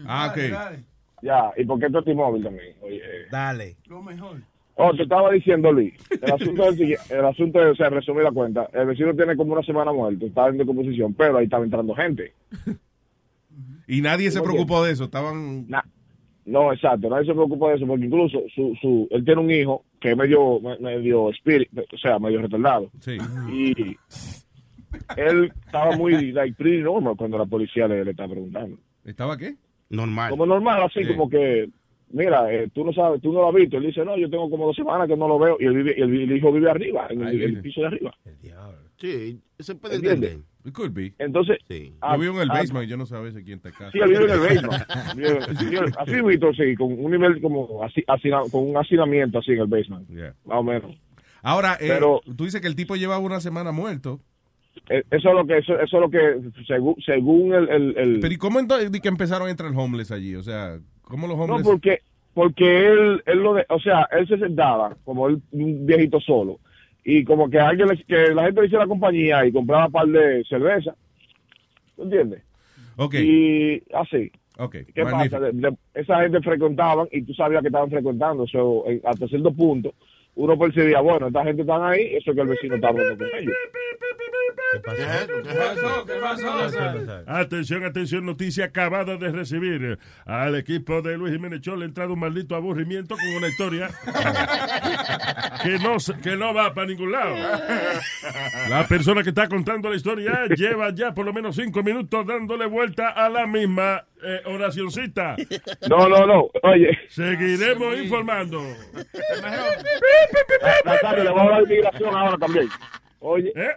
Ah, ok. Ya, y porque esto es T-Mobile también. Oye, eh. Dale. Lo mejor. Oh, te estaba diciendo, Luis. El asunto es el siguiente. El asunto es, o sea, resumir la cuenta. El vecino tiene como una semana muerto, está en decomposición, pero ahí estaba entrando gente. Y nadie se ¿Cómo preocupó de eso, estaban... No, exacto, nadie se preocupa de eso, porque incluso su, su, él tiene un hijo que es medio, me- medio spirit, o sea, medio retardado. Sí. Y él estaba muy, like, pretty normal cuando la policía le, le estaba preguntando. ¿Estaba qué? Normal. Como normal, así Sí. como que, mira, eh, tú no sabes, tú no lo has visto. Él dice, no, yo tengo como dos semanas que no lo veo. Y él vive, y el, el hijo vive arriba, en el, el piso de arriba. Sí, se puede entender. It could be. Entonces, Sí. ah, Yo vivo en el ah, basement y yo no sabía si quién está acá. Sí, él vive en el *laughs* basement. Así visto, sí, con un nivel como, así, hacina- con un hacinamiento así en el basement, Yeah. más o menos. Ahora, eh, Pero- tú dices que el tipo llevaba una semana muerto. Eh, Eso es lo que, eso, eso es lo que, según, según el, el, el- Pero ¿y cómo entonces que empezaron a entrar homeless allí? O sea, ¿cómo los No, homeless...? porque, porque él, él lo de, o sea, él se sentaba como él, un viejito solo y como que alguien le- que la gente le hiciera compañía y compraba un par de cerveza, ¿tú entiendes? Ok, Y así. ok, ¿Qué magnífico. pasa? De- de- esa gente frecuentaban y tú sabías que estaban frecuentando, so, en- hasta cierto punto uno percibía, bueno, esta gente están ahí, eso es que el vecino está hablando con ellos. ¿Qué pasó? ¿Qué pasó? ¿Qué pasó? Atención, atención, noticia acabada de recibir. Al equipo de Luis Jiménez Show le ha entrado un maldito aburrimiento con una historia que no, se- que no va para ningún lado. La persona que está contando la historia lleva ya por lo menos cinco minutos dándole vuelta a la misma eh, oracioncita. No, no, no, oye. Seguiremos informando. Nazario, le voy a hablar de inmigración ahora también. Oye. ¿Eh?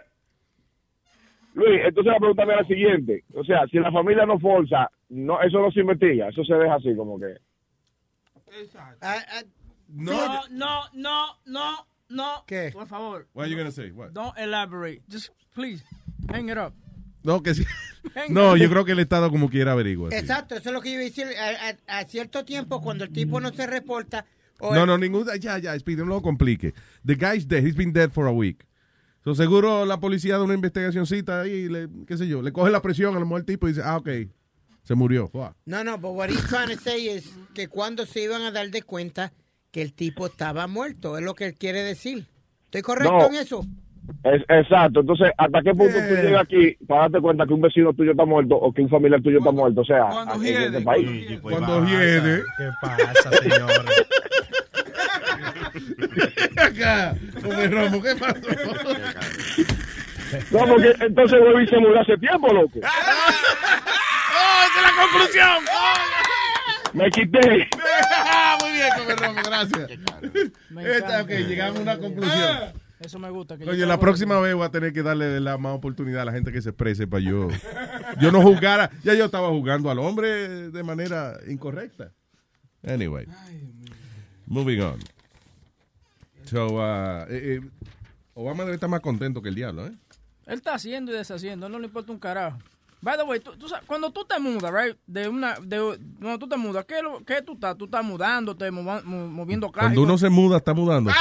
Luis, entonces la pregunta es la siguiente. O sea, si la familia no forza, no, eso no se investiga, eso se deja así como que... No, no, no, no, no. ¿Qué? Por favor. What are you gonna say? What? Don't elaborate. Just please hang it up. No, que sí. No, yo creo que el Estado como quiera averigua. sí. Exacto, eso es lo que yo iba a decir. A, a- a cierto tiempo, cuando el tipo no se reporta... o No, el- no, ningún. Ya, ya, Speedy, no lo complique. The guy's dead. He's been dead for a week. So, seguro la policía de una investigacioncita ahí, le, qué sé yo, le coge la presión a lo mejor el tipo y dice, ah, ok, se murió. No, no, but what he's trying to say es que cuando se iban a dar de cuenta que el tipo estaba muerto, es lo que él quiere decir. ¿Estoy correcto No. en eso? Es, exacto, entonces, ¿hasta qué punto tú llegas aquí para darte cuenta que un vecino tuyo está muerto o que un familiar tuyo está muerto? O sea, aquí en este país. Cuando hiede. ¿Qué pasa, señor? *laughs* Acá, come romo, ¿qué pasó? No, porque entonces Webby se murió hace tiempo, loco. *laughs* ¡Oh, esa es la conclusión! Me quité. *laughs* Muy bien, come romo, gracias. Esta, ok, llegamos a una conclusión. Eso me gusta. Que Oye, la próxima vez voy a tener que darle la más oportunidad a la gente que se exprese para yo. Yo no juzgara. Ya yo estaba jugando al hombre de manera incorrecta. Anyway. Moving on. So, uh, eh, eh, Obama debe estar más contento que el diablo, ¿eh? Él está haciendo y deshaciendo, no le importa un carajo. By the way, tú, tú sabes, cuando tú te mudas, right, de una, de, cuando tú te mudas, ¿qué, qué tú estás? Tú estás mudándote, mova- mo- moviendo cajas. Cuando uno se muda, está mudándose.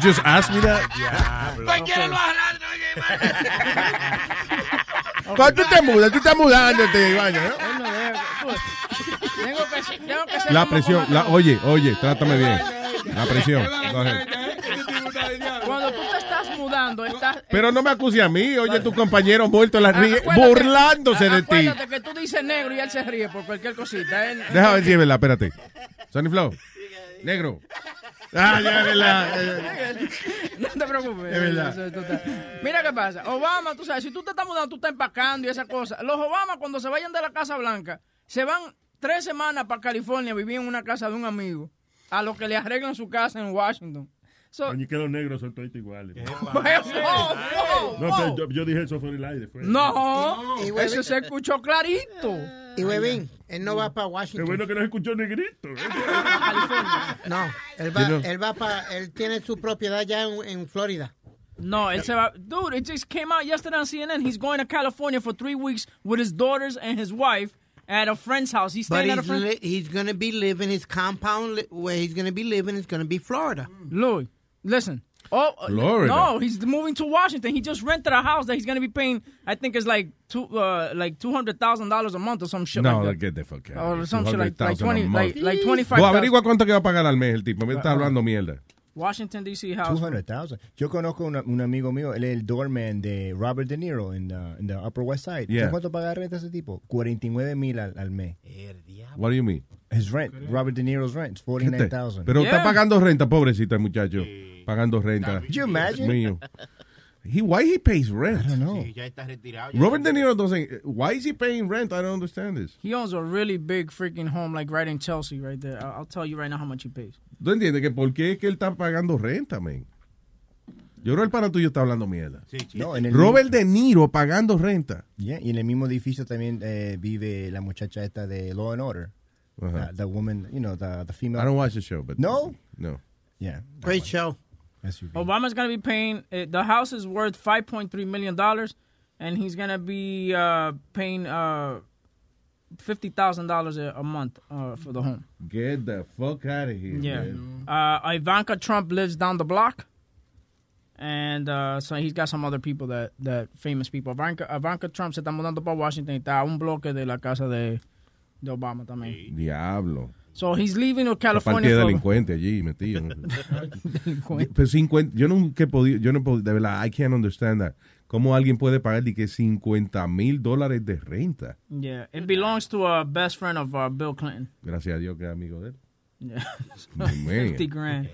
You Just ask me that. Cualquiera lo Cuando tú te mudas, tú estás mudándote, Iván, ¿no? Tengo que, ser- tengo que ser La presión, la, oye, oye, trátame bien. La presión. Go ahead. Cuando tú te estás... Pero no me acuse a mí, oye, tu compañero muerto la ríe, Acuérdate- burlándose de ti. Acuérdate que tú dices negro y él se ríe por cualquier cosita. Él- Déjame ver si es verdad, espérate. Sonny Flow, negro. Ah, ya es verdad. No te preocupes. Es verdad. Mira qué pasa. Obama, tú sabes, si tú te estás mudando, tú estás empacando y esas cosas. Los Obama, cuando se vayan de la Casa Blanca, se van tres semanas para California a vivir en una casa de un amigo, a lo que le arreglan su casa en Washington. So- Coño, que los negros son todos iguales. *laughs* No, yo, yo dije eso fuera el aire. fue. No, Y- y- eso se escuchó clarito. Y Webin, él no va para Qué Washington. bueno que no escuchó negrito. *laughs* No, él va, You know. él va para, él tiene su propiedad ya en, en Florida. No, él se va. Dude, it just came out yesterday on CNN. He's going to California for three weeks with his daughters and his wife at a friend's house. He's But staying at a he's, friend. li- he's going to be living, his compound li- where he's going to be living is going to be Florida. Louis, listen. Oh, uh, Florida. no, he's moving to Washington. He just rented a house that he's going to be paying. I think it's like two, uh, like two hundred thousand dollars a month or some shit No, like that. get the fuck out. Or some shit like, like 200,000 a twenty, like, month. like twenty five. Vos averigua cuánto que va a pagar al mes el tipo. Me está hablando mierda. Washington D.C. house. 200,000. Yo conozco una- un amigo mío, él es el doorman de Robert De Niro en the, in the Upper West Side. Yeah. ¿Sabes cuánto paga renta ese tipo? 49 mil al, al mes. What do you mean? His rent, Robert De Niro's rent, is ¿Qué te- 49,000. Pero está pagando renta, pobrecita el muchacho. Pagando renta. Could you imagine? Mío. He, why he pays rent? I don't know. Ya está retirado. Robert De Niro doesn't. Why is he paying rent? I don't understand this. He owns a really big freaking home, like right in Chelsea, right there. I'll, I'll tell you right now how much he pays. ¿Tú entiendes que por qué es que él está pagando renta, man? Yo creo que el pana tuyo está hablando mierda. No, en el Robert De Niro pagando renta. Yeah, y en el mismo edificio también eh, vive la muchacha esta de Law and Order. Ajá. Uh, the woman, you know, the, the female. I don't watch the show, but No? no. Yeah. Great show. Obama's gonna be paying. Uh, the house is worth five point three million dollars, and he's gonna be uh, paying uh, fifty thousand dollars a month uh, for the home. Get the fuck out of here. Yeah. man. Uh, Ivanka Trump lives down the block, and uh, so he's got some other people that that famous people. Ivanka, Ivanka Trump se está mudando para Washington. y Está a un bloque de la casa de, de Obama también. Diablo. So he's leaving to Aparte California. de delincuente allí metido. *laughs* Pero 50, yo nunca he podido, yo no he podido, de verdad, I can't understand that. ¿Cómo alguien puede pagar de que 50 mil dólares de renta? Yeah, it belongs to a best friend of uh, Bill Clinton. Gracias a Dios que es amigo de él. Yeah, Man. *laughs* fifty grand.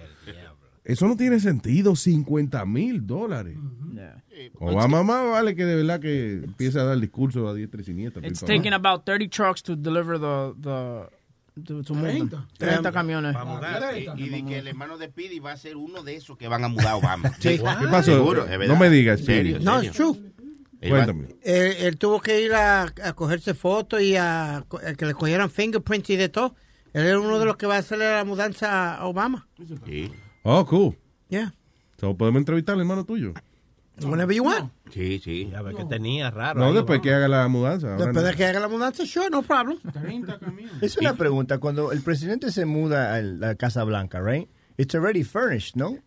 Eso no tiene sentido, 50 mil dólares. Yeah. Obama más vale que de verdad que empiece a dar discursos a diestra y siniestra. It's taking about 30 trucks to deliver the the to, to move them. 30 camiones. Para mudar. Y, y de que el hermano de Speedy va a ser uno de esos que van a mudar a Obama. *laughs* Sí. ¿Qué pasó? Seguro, es No me digas, Serio. No, it's true. Cuéntame. Él, él tuvo que ir a, a cogerse fotos y a, a que le cogieran fingerprints y de todo. Él es uno de los que va a hacerle la mudanza a Obama. Oh, cool. Yeah. So, ¿Podemos entrevistar al hermano tuyo? Whenever you want. Sí, sí. A ver qué tenía raro. No, ahí, después que haga la mudanza. Después de que haga la mudanza, sure, no problem. Es una pregunta. Cuando el presidente se muda a la Casa Blanca, right? It's already furnished, ¿no?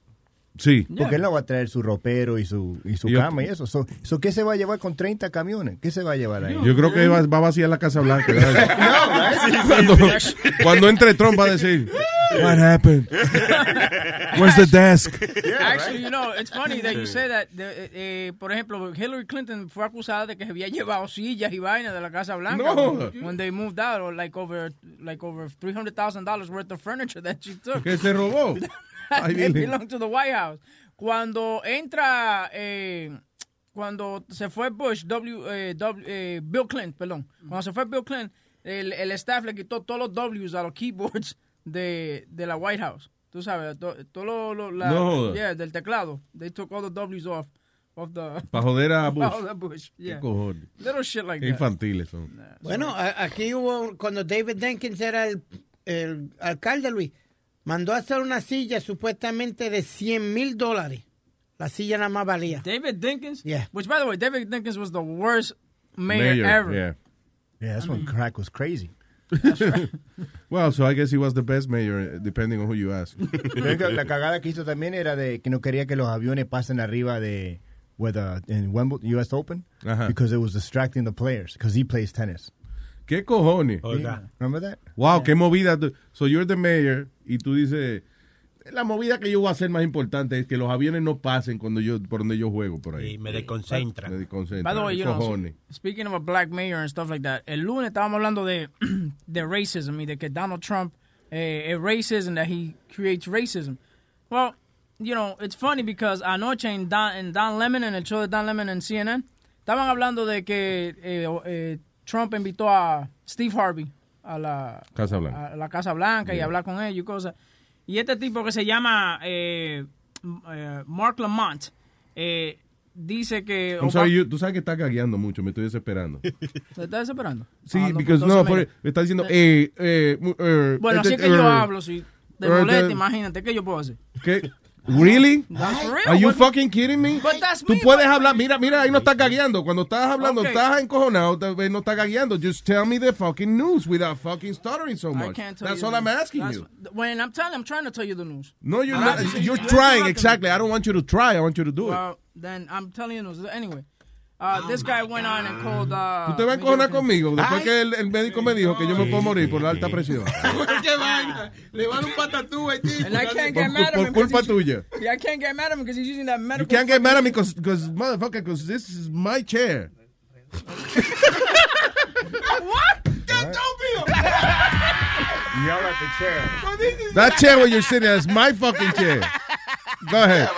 Sí. Porque él no va a traer su ropero y su, y su cama y eso. So, so, ¿Qué se va a llevar con 30 camiones? ¿Qué se va a llevar ahí? Yo creo que va, va a vaciar la Casa Blanca. No, *laughs* cuando, cuando entre Trump va a decir, What happened? *laughs* Where's the desk? Actually, you know, it's funny that you say that. The, eh, por ejemplo, Hillary Clinton fue acusada de que había llevado sillas y vainas de la Casa Blanca No. when they moved out, or like over like over three hundred thousand dollars worth of furniture that she took. Que se robó. Ay, They dile. belong to the White House. Cuando entra, eh, cuando se fue Bush, W, eh, W- eh, Bill Clinton, perdón, cuando se fue Bill Clinton, el, el staff le quitó todos los W's a los keyboards de, de la White House. Tú sabes, to- todo lo, lo- la, No yeah, del teclado. They took all the W's off. Of the, Pa' joder a *laughs* Bush. Pa' joder a Bush, ¿Qué yeah. cojones? Little shit like Qué that. infantiles son. Bueno, a- aquí hubo, cuando David Jenkins era el, el alcalde, Luis, mandó a hacer una silla supuestamente de 100 mil dólares. La silla nada más valía. David Dinkins? Yeah. Which, by the way, David Dinkins was the worst mayor, Mayor, ever. yeah. Yeah, that's when crack was crazy. *laughs* Well, so I guess he was the best mayor, depending on who you ask. *laughs* La cagada que hizo también era de que no quería que los aviones pasen arriba de with, uh, en Wimbledon, US Open Ajá. because it was distracting the players because he plays tennis. ¿Qué cojones? Yeah. Remember that? Wow, qué movida. So you're the mayor y tú dices, la movida que yo voy a hacer más importante es que los aviones no pasen cuando yo por donde yo juego por ahí. Y me desconcentra. Me desconcentra. By the way, ¿Qué you know, speaking of a black mayor and stuff like that, el lunes estábamos hablando de, *clears throat* de racism y de que Donald Trump eh, es racist and that he creates racism. Well, you know, it's funny because anoche en Don, en Don Lemon, en el show de Don Lemon en CNN, estaban hablando de que eh, eh, Trump invitó a Steve Harvey a la Casa Blanca. a la Casa Blanca y hablar con ellos y cosas. Y este tipo que se llama eh, eh, Mark Lamont eh, dice que... I'm sorry, you- tú sabes que estás gagueando mucho, me estoy desesperando. *laughs* ¿Se está desesperando? Sí, Ah, no, mira. me está diciendo, eh, eh, eh, Bueno, este, así es que yo eh, hablo, si te eh, molesta, de- imagínate, ¿qué yo puedo hacer? ¿Qué? Really? That's real. Are you What- fucking kidding me? But that's Tú me, puedes but- hablar, mira, mira, ahí no estás gagueando. Cuando estás hablando, Okay. estás encojonado, tal vez eh, no estás gagueando. Just tell me the fucking news without fucking stuttering so much. I much. can't tell That's you all the I'm news. asking That's- you. When I'm telling, I'm trying to tell you the news. No, you're I'm not. not- You're you're trying, interrupting me. exactly. I don't want you to try. I want you to do it. Well, then I'm telling you the news. Anyway, uh, this guy went on and called... Uh, Tú te vas a encojonar conmigo después que el, el médico me dijo que yo me puedo morir por la alta presión. *laughs* ¿Qué vaina? Le van un patatú al tipo. And I can't Por, get mad at por him. 'cause culpa tuya. Yeah, I can't get mad at him because he's using that You medical... can't get mad at me because, motherfucker, because this is my chair. *laughs* What? Yell *laughs* at the chair. That chair where you're sitting is my fucking chair. Go ahead.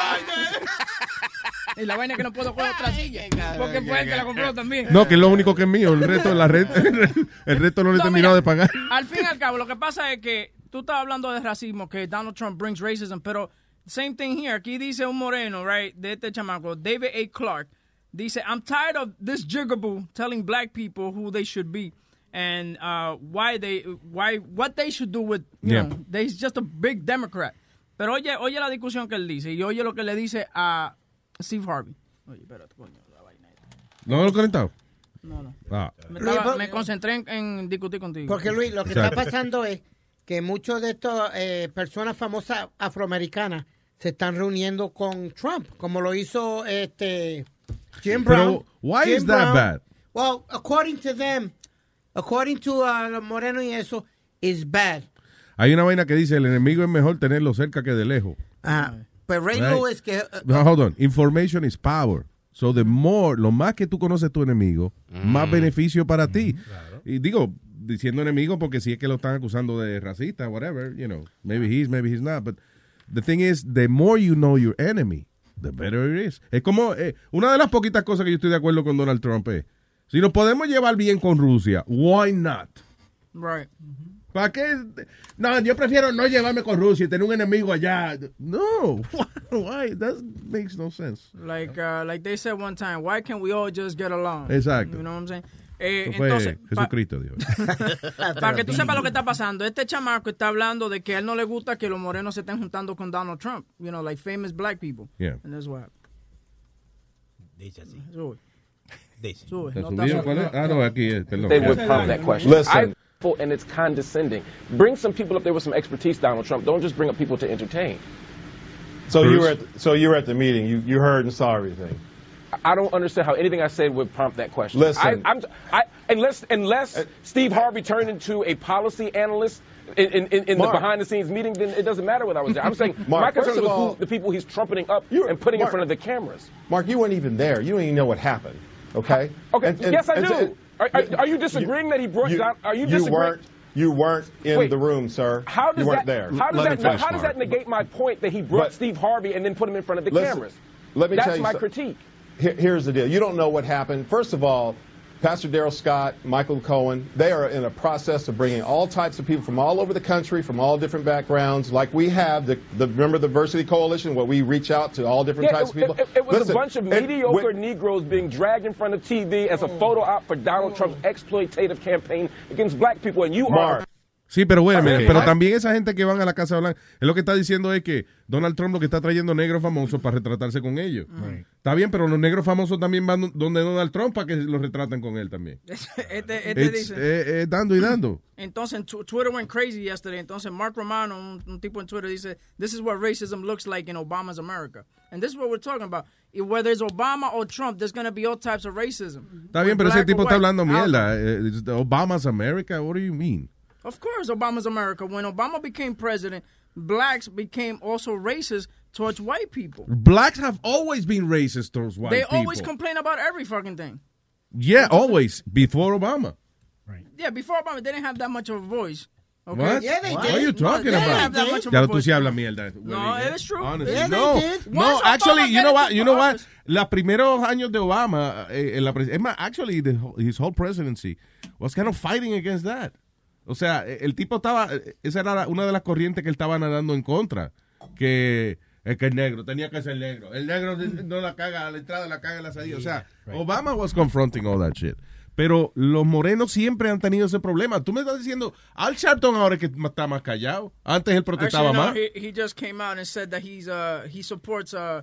*laughs* Y la vaina que no puedo coger otra silla. Porque fue el que la compró también. No, que es lo único que es mío. El resto de la renta, *laughs* el resto no lo he No, terminado mira, de pagar. *laughs* Al fin y al cabo, lo que pasa es que tú estás hablando de racismo, que Donald Trump brings racism, pero same thing here. Aquí dice un moreno, right, de este chamaco, David A. Clark. Dice, I'm tired of this jigaboo telling black people who they should be and uh, why they, why, what they should do with, you Yeah. know, they's just a big Democrat. Pero oye, oye la discusión que él dice y oye lo que le dice a Steve Harvey. Oye, espérate, coño. ¿No lo he conectado? No, no. Ah. Me, estaba- concentré en, en discutir contigo. Porque Luis, lo que está pasando es que muchos de estas eh, personas famosas afroamericanas se están reuniendo con Trump, como lo hizo este Jim Pero, Brown. why Jim is that Brown. bad? Well, according to them, according to uh, los morenos y eso, is bad. Hay una vaina que dice, el enemigo es mejor tenerlo cerca que de lejos. Ah, Pero Ray Right. Lewis que uh, No, hold on. Information is power. So the more, lo más que tú conoces tu enemigo, más beneficio para ti. Y digo, diciendo enemigo porque si es que lo están acusando de racista, whatever, you know, maybe he's, maybe he's not. But the thing is, the more you know your enemy, the better it is. Es como, eh, una de las poquitas cosas que yo estoy de acuerdo con Donald Trump es, si nos podemos llevar bien con Rusia, why not? Right. ¿Para qué? No, yo prefiero no llevarme con Rusia y tener un enemigo allá. No, *laughs* why? That makes no sense. Like, uh, like they said one time, why can't we all just get along? Exacto. You know what I'm saying? Eh, Eso fue entonces, Jesucristo, Dios. *laughs* para que tú sepas lo que está pasando, este chamaco está hablando de que a él no le gusta que los morenos se estén juntando con Donald Trump. You know, like famous black people. Yeah. And that's what Dice así. Sube. Dice. Sube. ¿Está No está ¿Cuál es? Ah, no, aquí es, perdón. They would prompt that question. Listen. I, and it's condescending. Bring some people up there with some expertise, Donald Trump. Don't just bring up people to entertain. So you were at the, so you were at the meeting. You you heard and saw everything. I don't understand how anything I said would prompt that question. Listen. I, I'm, I, unless unless uh, Steve Harvey turned into a policy analyst in, in, in, in the behind the scenes meeting, then it doesn't matter whether I was there. I'm saying *laughs* Mark, my concern was all- who, the people he's trumpeting up and putting in front of the cameras. Mark, you weren't even there. You don't even know what happened. Okay. Okay, And- and- yes, I and- do. Are, are, are you disagreeing that he brought you, down? Are you, you disagreeing? weren't. You weren't in Wait. the room, sir. How does you weren't that, there. How does, that, finish, how does that negate my point that he brought But- Steve Harvey and then put him in front of the Listen, cameras? Let me That's tell you my so- critique. Here- here's the deal. You don't know what happened. First of all, Pastor Daryl Scott, Michael Cohen, they are in a process of bringing all types of people from all over the country, from all different backgrounds, like we have. The, the remember the Diversity Coalition, where we reach out to all different Yeah, types it, of people. it- it was Listen, a bunch of and mediocre when- Negroes being dragged in front of TV as a mm. photo op for Donald Trump's exploitative campaign against black people, and you are. Sí, pero bueno, pero también esa gente que van a la Casa Blanca, es lo que está diciendo es que Donald Trump lo que está trayendo negros famosos para retratarse con ellos. Está bien, pero los negros famosos también van donde Donald Trump para que los retraten con él también. *laughs* este, este dice. eh, eh, dando y dando. Entonces, Twitter went crazy yesterday. Entonces, Mark Romano, un, un tipo en Twitter, dice, This is what racism looks like in Obama's America. And this is what we're talking about. Whether it's Obama or Trump, there's going to be all types of racism. Está bien, pero ese tipo está hablando Out. mierda. Eh, Obama's America, what do you mean? Of course, Obama's America. When Obama became president, blacks became also racist towards white people. Blacks have always been racist towards white they people. They always complain about every fucking thing. Yeah, always. Before Obama. Right. Yeah, before Obama, they didn't have that much of a voice. Okay? What? Yeah, they did. What are you talking they about? have that much of Ya tú sí hablas mierda. No, it is true. Honestly, Yeah, they no, did. no, Once actually, you know what, you know what, office- los primeros años de Obama, eh, en la es más, actually, the his whole presidency was kind of fighting against that. O sea, eh, el tipo estaba, eh, esa era la- una de las corrientes que él estaba nadando en contra, que es que el negro, tenía que ser negro. El negro no la caga a la entrada, la caga a la salida. O sea, Obama was confronting all that shit. Pero los morenos siempre han tenido ese problema. Tú me estás diciendo, Al Sharpton ahora es que está más callado. Antes él protestaba Actually, no, más. he, he just came out and said that he's uh he supports uh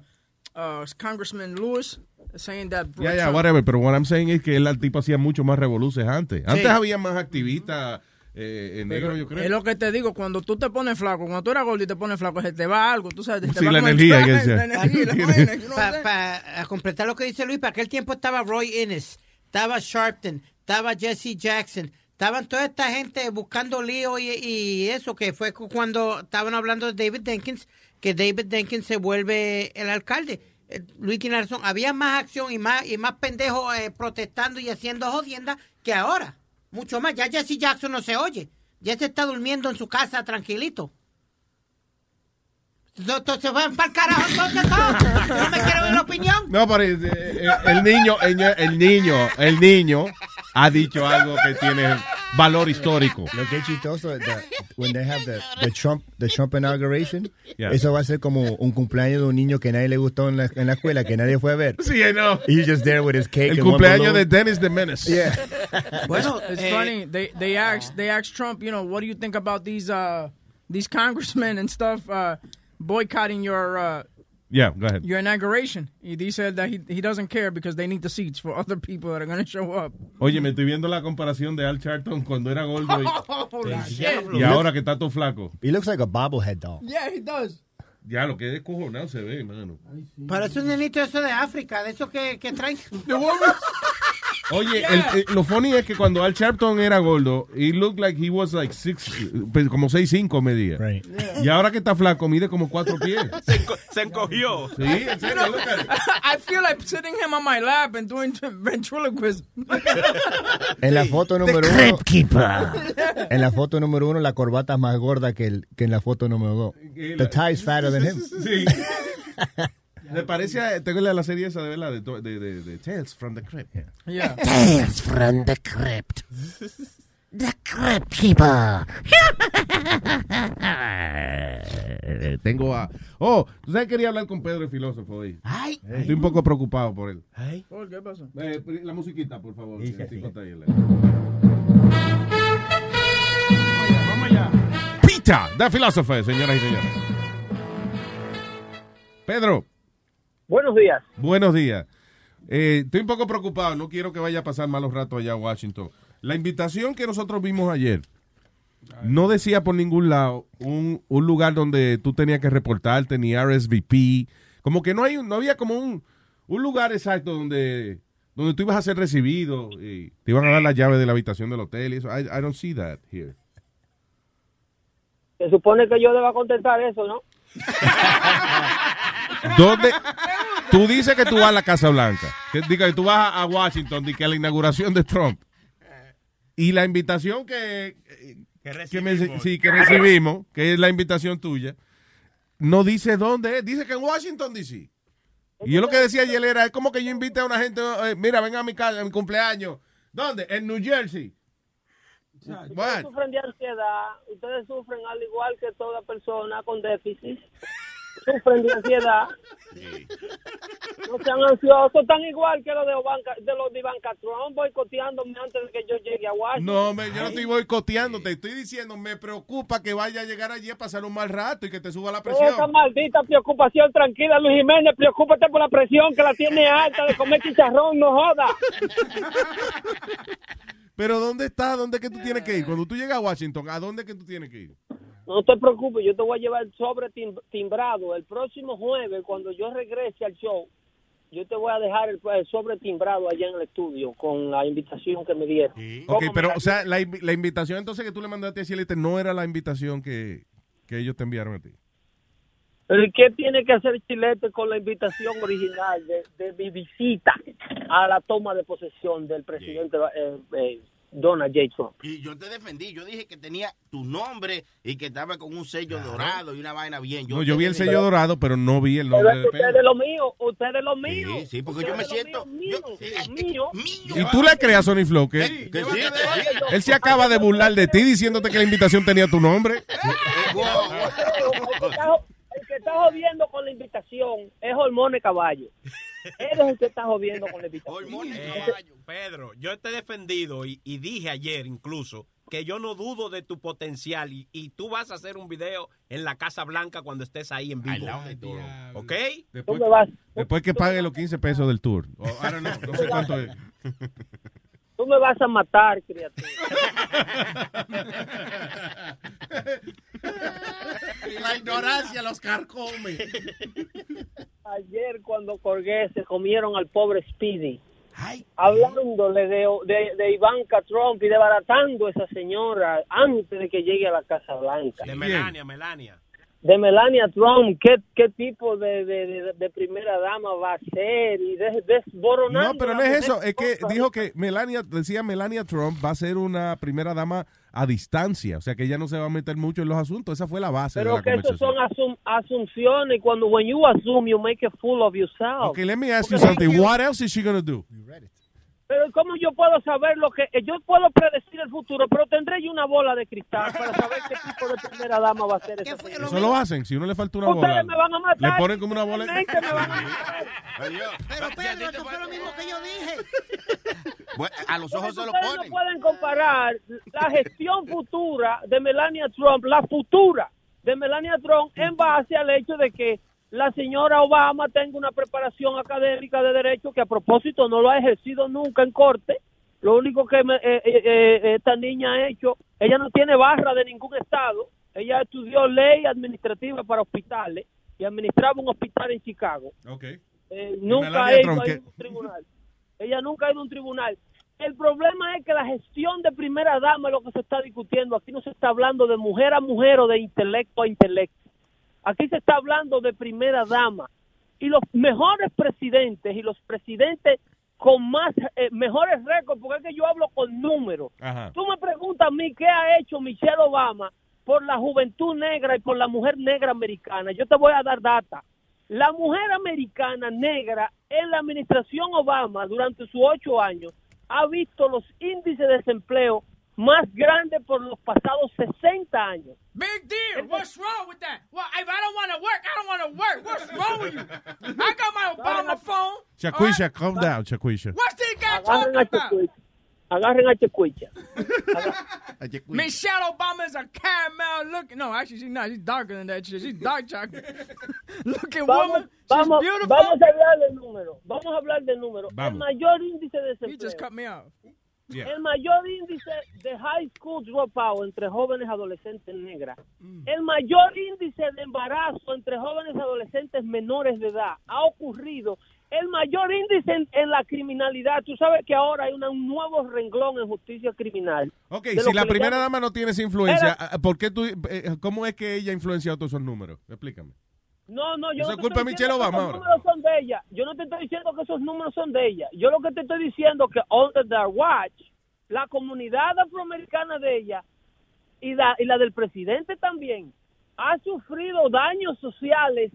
uh Congressman Lewis, saying that. Ya, ya, whatever. Pero what I'm saying es que al tipo, hacía mucho más revoluciones antes. Antes Sí. había más activistas eh, en negro, yo creo. Es lo que te digo, cuando tú te pones flaco, cuando tú eres gordo y te pones flaco, se te va algo, tú sabes. te Sí, va la el- energía, que *laughs* sea. la *laughs* energía? Para completar lo que dice Luis, para aquel tiempo estaba Roy Innes, estaba Sharpton, estaba Jesse Jackson, estaban toda esta gente buscando lío y, y eso, que fue cu- cuando estaban hablando de David Jenkins, que David Jenkins se vuelve el alcalde. Eh, Luis tiene razón, había más acción y más, y más pendejos eh, protestando y haciendo jodienda que ahora. Mucho más. Ya Jesse Jackson no se oye. Ya se está durmiendo en su casa tranquilito. Entonces van para el carajo entonces todos. Yo no me quiero ver la opinión. No, pero eh, eh, el, niño- el niño, el niño ha dicho algo que tiene valor histórico. Lo que es chistoso es that when they have the, the Trump the Trump inauguration, Yeah. eso va a ser como un cumpleaños de un niño que nadie le gustó en la, en la escuela, que nadie fue a ver. Sí, I know. He's just there with his cake. El cumpleaños de Dennis the Menace. Yeah. *laughs* Bueno, it's eh, funny. They they asked they asked Trump, you know, what do you think about these uh these congressmen and stuff uh boycotting your uh Yeah, go ahead. your inauguration? He, he said that he he doesn't care because they need the seats for other people that are going to show up. Oye, me estoy viendo la comparación de Al Charlton cuando era gordo y, *laughs* shit. y ahora que está todo flaco. He looks like a bobblehead doll. Yeah, he does. Ya, lo que es cojonado se ve, mano. Parece un nenito eso de África, de esos que, que traen. *laughs* Oye, el- el- lo funny es que cuando Al Sharpton era gordo, he looked like he was like six, pues, como 6'5 medía. Y ahora que está flaco, mide como 4 pies. *laughs* Se, enco- se encogió. Sí, en serio, look at it. I feel like sitting him on my lap and doing *laughs* ventriloquism. *laughs* En la foto número uno. En la foto número uno, la corbata es más gorda que, el, que en la foto número dos. The tie is fatter than him. Sí. Me parece a, tengo la, la serie esa de verdad, de, de, de, de Tales from the Crypt. Yeah. Tales from the crypt. The people. *laughs* Eh, tengo a. Oh, tú sabes que quería hablar con Pedro el filósofo hoy. Ay. Estoy un poco preocupado por él. ¿Por qué pasó? Eh, la musiquita, por favor. tipo está ahí. Vamos allá. Pita, the philosopher, señoras y señores. Pedro, Buenos días. buenos días. Eh, estoy un poco preocupado, no quiero que vaya a pasar malos ratos allá a Washington. La invitación que nosotros vimos ayer no decía por ningún lado un, un lugar donde tú tenías que reportarte, ni RSVP. Como que no hay, un- no había como un, un lugar exacto donde, donde tú ibas a ser recibido y te iban a dar la llave de la habitación del hotel y eso. I, I don't see that here. Se supone que yo deba contestar eso, ¿no? *laughs* ¿Dónde? Tú dices que tú vas a la Casa Blanca. Que, diga, que tú vas a Washington y que a la inauguración de Trump. Y la invitación que, que, me- sí, que recibimos, que es la invitación tuya, no dice dónde es. Dice que en Washington, D.C. Y yo lo que decía ayer era, es como que yo invite a una gente, eh, mira, venga a mi casa, a mi cumpleaños. ¿Dónde? En New Jersey. Ustedes Bueno. sufren de ansiedad, ustedes sufren al igual que toda persona con déficit. Sufren de ansiedad. No sean ansiosos, tan igual que los de, Ivanka, de los de Ivanka Trump boicoteándome antes de que yo llegue a Washington. No, me, yo no estoy boicoteando, te estoy diciendo, me preocupa que vaya a llegar allí a pasar un mal rato y que te suba la Toda esa presión. maldita preocupación, tranquila, Luis Jiménez, preocúpate por la presión que la tiene alta de comer chicharrón, no joda. Pero ¿dónde está? ¿Dónde es que tú tienes que ir? Cuando tú llegas a Washington, ¿a dónde es que tú tienes que ir? No te preocupes, yo te voy a llevar el sobre tim- timbrado. El próximo jueves, cuando yo regrese al show, yo te voy a dejar el, el sobre timbrado allá en el estudio con la invitación que me dieron. Ok, pero, o sea, la, invi- la invitación entonces que tú le mandaste a Cielite no era la invitación que, que ellos te enviaron a ti. ¿Pero ¿y ¿Qué tiene que hacer Chilete con la invitación original de, de mi visita a la toma de posesión del presidente eh, eh, Donald J. Trump? Y yo te defendí, yo dije que tenía tu nombre y que estaba con un sello dorado y una vaina bien. No, yo vi el sello dorado, pero no vi el Pero nombre es de ustedes Pedro. lo mío, ustedes lo mío. Sí, sí, porque yo me siento... mío, mío, mío. ¿Y tú le creas a Sony Flow que Que sí, él se acaba de burlar de ti diciéndote que la invitación tenía tu nombre? *laughs* Está- jodiendo con la invitación es Hormones Caballo. Eres el que está jodiendo con la invitación. Eh, Pedro, yo te he defendido y, y dije ayer incluso que yo no dudo de tu potencial y, y tú vas a hacer un video en la Casa Blanca cuando estés ahí en vivo. ¿Ok? Después, después que pague los 15 pesos del tour. O, I don't know, no sé cuánto es. Tú me vas a matar, criatura. *laughs* La ignorancia los carcome. *laughs* Ayer cuando colgué se comieron al pobre Speedy. Hablándole de, de, de Ivanka Trump y desbaratando a esa señora antes de que llegue a la Casa Blanca. De Melania, Melania. De Melania Trump, ¿qué, qué tipo de, de, de- de primera dama va a ser? Y des- desboronando No, pero no es eso. Es que dijo que Melania, decía Melania Trump va a ser una primera dama a distancia. O sea que ella no se va a meter mucho en los asuntos. Esa fue la base de Pero la que conversación. son asum- asunciones. Cuando when you assume, you make a fool of yourself. Okay, let me ask you something. What else is she gonna do? Pero ¿cómo yo puedo saber lo que... Yo puedo predecir el futuro, pero tendré yo una bola de cristal para saber qué tipo de primera dama va a ser esa. Eso lo hacen. Si uno le falta una Ustedes bola, me van a matar. le ponen como una bola. Me van a matar. Pero Pedro, eso fue lo mismo que yo dije. *laughs* a los ojos se lo Ustedes ponen. no pueden comparar la gestión futura de Melania Trump, la futura de Melania Trump, en base al hecho de que la señora Obama tenga una preparación académica de derecho que a propósito no lo ha ejercido nunca en corte. Lo único que me- eh, eh, eh, esta niña ha hecho, ella no tiene barra de ningún estado. Ella estudió ley administrativa para hospitales y administraba un hospital en Chicago. Okay. Eh, nunca ha ido a un tribunal. Ella nunca ha ido a un tribunal. El problema es que la gestión de primera dama es lo que se está discutiendo. Aquí no se está hablando de mujer a mujer o de intelecto a intelecto. Aquí se está hablando de primera dama. Y los mejores presidentes y los presidentes con más eh, mejores récords, porque es que yo hablo con números. Ajá. Tú me preguntas a mí qué ha hecho Michelle Obama por la juventud negra y por la mujer negra americana. Yo te voy a dar data. La mujer americana negra en la administración Obama durante sus ocho años ha visto los índices de desempleo más grande por los pasados 60 años. Big deal. What's wrong with that? Well, if I don't want to work, I don't want to work. What's wrong with you? I got my Obama phone. Chacuisha, calm down, Chacuisha. What's this guy Agarren talking about? Agarren a Checuicha. *laughs* Michelle Obama is a caramel looking. No, actually, she's not. She's darker than that shit. She's dark chocolate *laughs* looking Vamos, woman. She's vamos, beautiful. vamos a hablar de números. Vamos a hablar de números. El Vamos. mayor índice de You just desempleo. cut me off. El mayor índice de high school dropout entre jóvenes adolescentes negras. Mm. El mayor índice de embarazo entre jóvenes adolescentes menores de edad ha ocurrido. El mayor índice en, en la criminalidad. Tú sabes que ahora hay una- un nuevo renglón en justicia criminal. Ok, si la primera llaman- dama no tiene esa influencia, Era- ¿por qué tú, eh, ¿cómo es que ella ha influenciado todos esos números? Explícame. No, no, yo Eso no es te culpa estoy Michelle diciendo que Obama esos ahora. números son de ella. Yo no te estoy diciendo que esos números son de ella. Yo lo que te estoy diciendo que under their watch, la comunidad afroamericana de ella y la, y la del presidente también ha sufrido daños sociales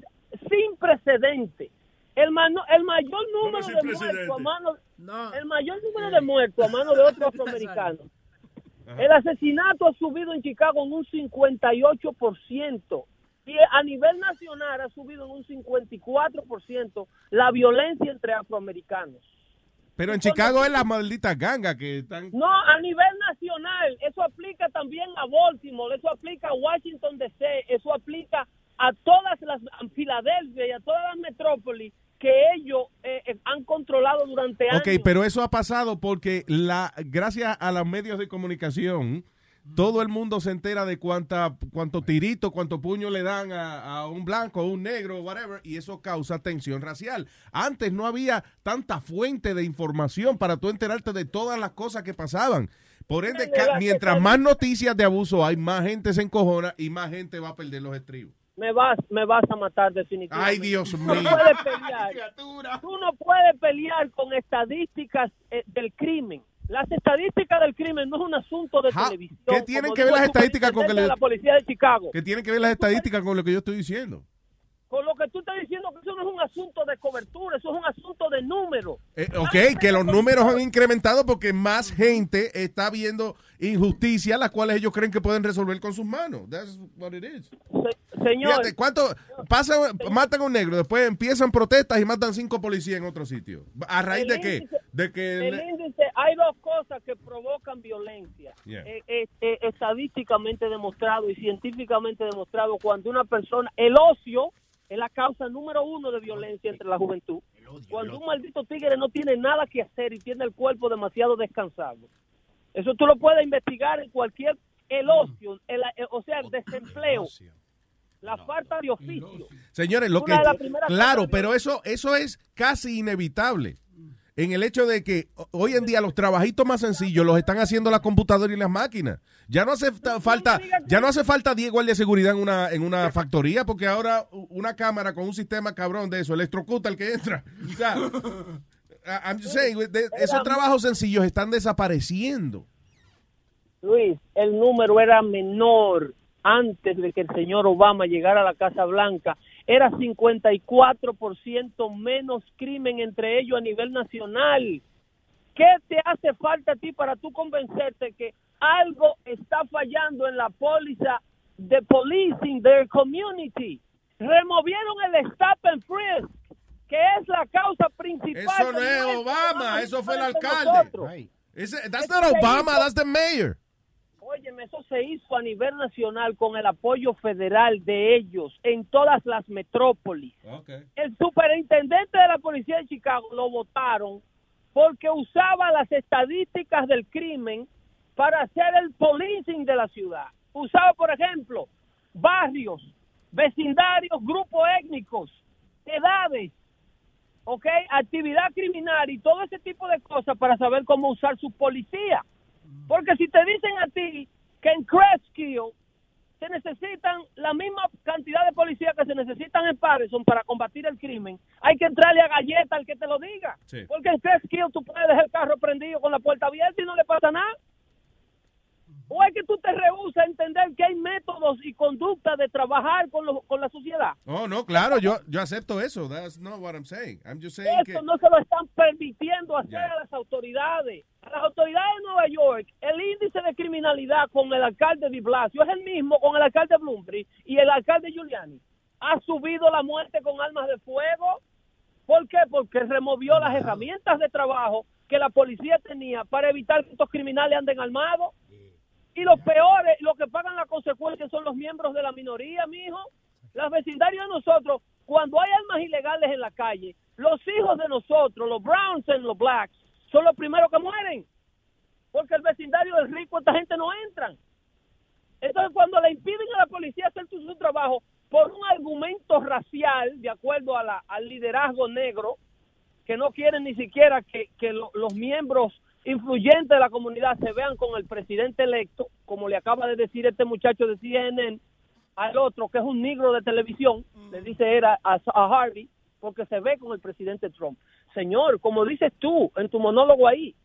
sin precedentes. El, mano- el mayor número de muertos a mano el mayor número de muertos a mano de *laughs* otros afroamericanos. El asesinato ha subido en Chicago en un 58% y a nivel nacional ha subido en un 54% la violencia entre afroamericanos. Pero en Chicago es la maldita ganga que están... No, a nivel nacional, eso aplica también a Baltimore, eso aplica a Washington DC, eso aplica a todas las, a Filadelfia y a todas las metrópolis que ellos eh, eh, han controlado durante años. Ok, pero eso ha pasado porque la gracias a los medios de comunicación, todo el mundo se entera de cuánta, cuánto tirito, cuánto puño le dan a, a un blanco, a un negro, whatever, y eso causa tensión racial. Antes no había tanta fuente de información para tú enterarte de todas las cosas que pasaban. Por ende, mientras más noticias de abuso hay, más gente se encojona y más gente va a perder los estribos. me vas, me vas a matar definitivamente. Ay, Dios Tú mío. No puedes pelear. *laughs* Tú no puedes pelear con estadísticas eh, del crimen. Las estadísticas del crimen no es un asunto de televisión. ¿Qué tienen que ver las estadísticas con que le- la policía de Chicago? ¿Qué tienen que ver las estadísticas con lo que yo estoy diciendo? Con lo que tú estás diciendo que eso no es un asunto de cobertura, eso es un asunto de número. Eh, ok, que los números han incrementado porque más gente está viendo injusticias, las cuales ellos creen que pueden resolver con sus manos. That's what it is. Señor, Fíjate, ¿cuánto pasa, matan a un negro, después empiezan protestas y matan cinco policías en otro sitio? ¿A raíz de qué? índice- De que el le- índice, hay dos cosas que provocan violencia. Yeah. Eh, eh, eh, estadísticamente demostrado y científicamente demostrado cuando una persona, el ocio es la causa número uno de violencia entre la juventud. Cuando un maldito tigre no tiene nada que hacer y tiene el cuerpo demasiado descansado. Eso tú lo puedes investigar en cualquier, el ocio, el- o sea, el desempleo, la falta de oficio. Señores, lo que claro, pero eso eso es casi inevitable. En el hecho de que ho- hoy en día los trabajitos más sencillos los están haciendo la computadora y las máquinas. Ya no hace ta- falta, ya no hace falta 10 guardias de seguridad en una en una factoría porque ahora una cámara con un sistema cabrón de eso electrocuta al que entra. O esos trabajos sencillos están desapareciendo. Luis, el número era menor antes de que el señor Obama llegara a la Casa Blanca. Era 54% menos crimen entre ellos a nivel nacional. ¿Qué te hace falta a ti para tú convencerte que algo está fallando en la póliza de policing their community? Removieron el stop and frisk, que es la causa principal. Eso no es Obama, eso fue el alcalde. Ese- that's Eso not Obama, that's the mayor. Óyeme, eso se hizo a nivel nacional con el apoyo federal de ellos en todas las metrópolis. El superintendente de la policía de Chicago lo votaron porque usaba las estadísticas del crimen para hacer el policing de la ciudad. Usaba, por ejemplo, barrios, vecindarios, grupos étnicos, edades, ¿ok? Actividad criminal y todo ese tipo de cosas para saber cómo usar su policía. Porque si te dicen a ti que en Cresskill se necesitan la misma cantidad de policías que se necesitan en Patterson para combatir el crimen, hay que entrarle a galleta al que te lo diga. Sí. Porque en Cresskill tú puedes dejar el carro prendido con la puerta abierta y no le pasa nada. ¿O es que tú te rehusas a entender que hay métodos y conductas de trabajar con, los- con la sociedad? Oh, no, claro, yo, yo acepto eso. That's not what I'm saying. I'm just saying que... Esto no se lo están permitiendo hacer a las autoridades. A las autoridades de Nueva York, el índice de criminalidad con el alcalde de Blasio es el mismo con el alcalde Bloomberg y el alcalde Giuliani. Ha subido la muerte con armas de fuego. ¿Por qué? Porque removió las herramientas de trabajo que la policía tenía para evitar que estos criminales anden armados. Y los peores, los que pagan las consecuencias son los miembros de la minoría, mijo. Las vecindarios de nosotros, cuando hay armas ilegales en la calle, los hijos de nosotros, los browns y los blacks, son los primeros que mueren. Porque el vecindario del rico, esta gente no entran. Entonces, cuando le impiden a la policía hacer su, su trabajo por un argumento racial, de acuerdo a la- al liderazgo negro, que no quieren ni siquiera que, que lo- los miembros influyentes de la comunidad se vean con el presidente electo, como le acaba de decir este muchacho de CNN al otro, que es un negro de televisión, le dice era a, a Harvey, porque se ve con el presidente Trump. Señor, como dices tú en tu monólogo ahí,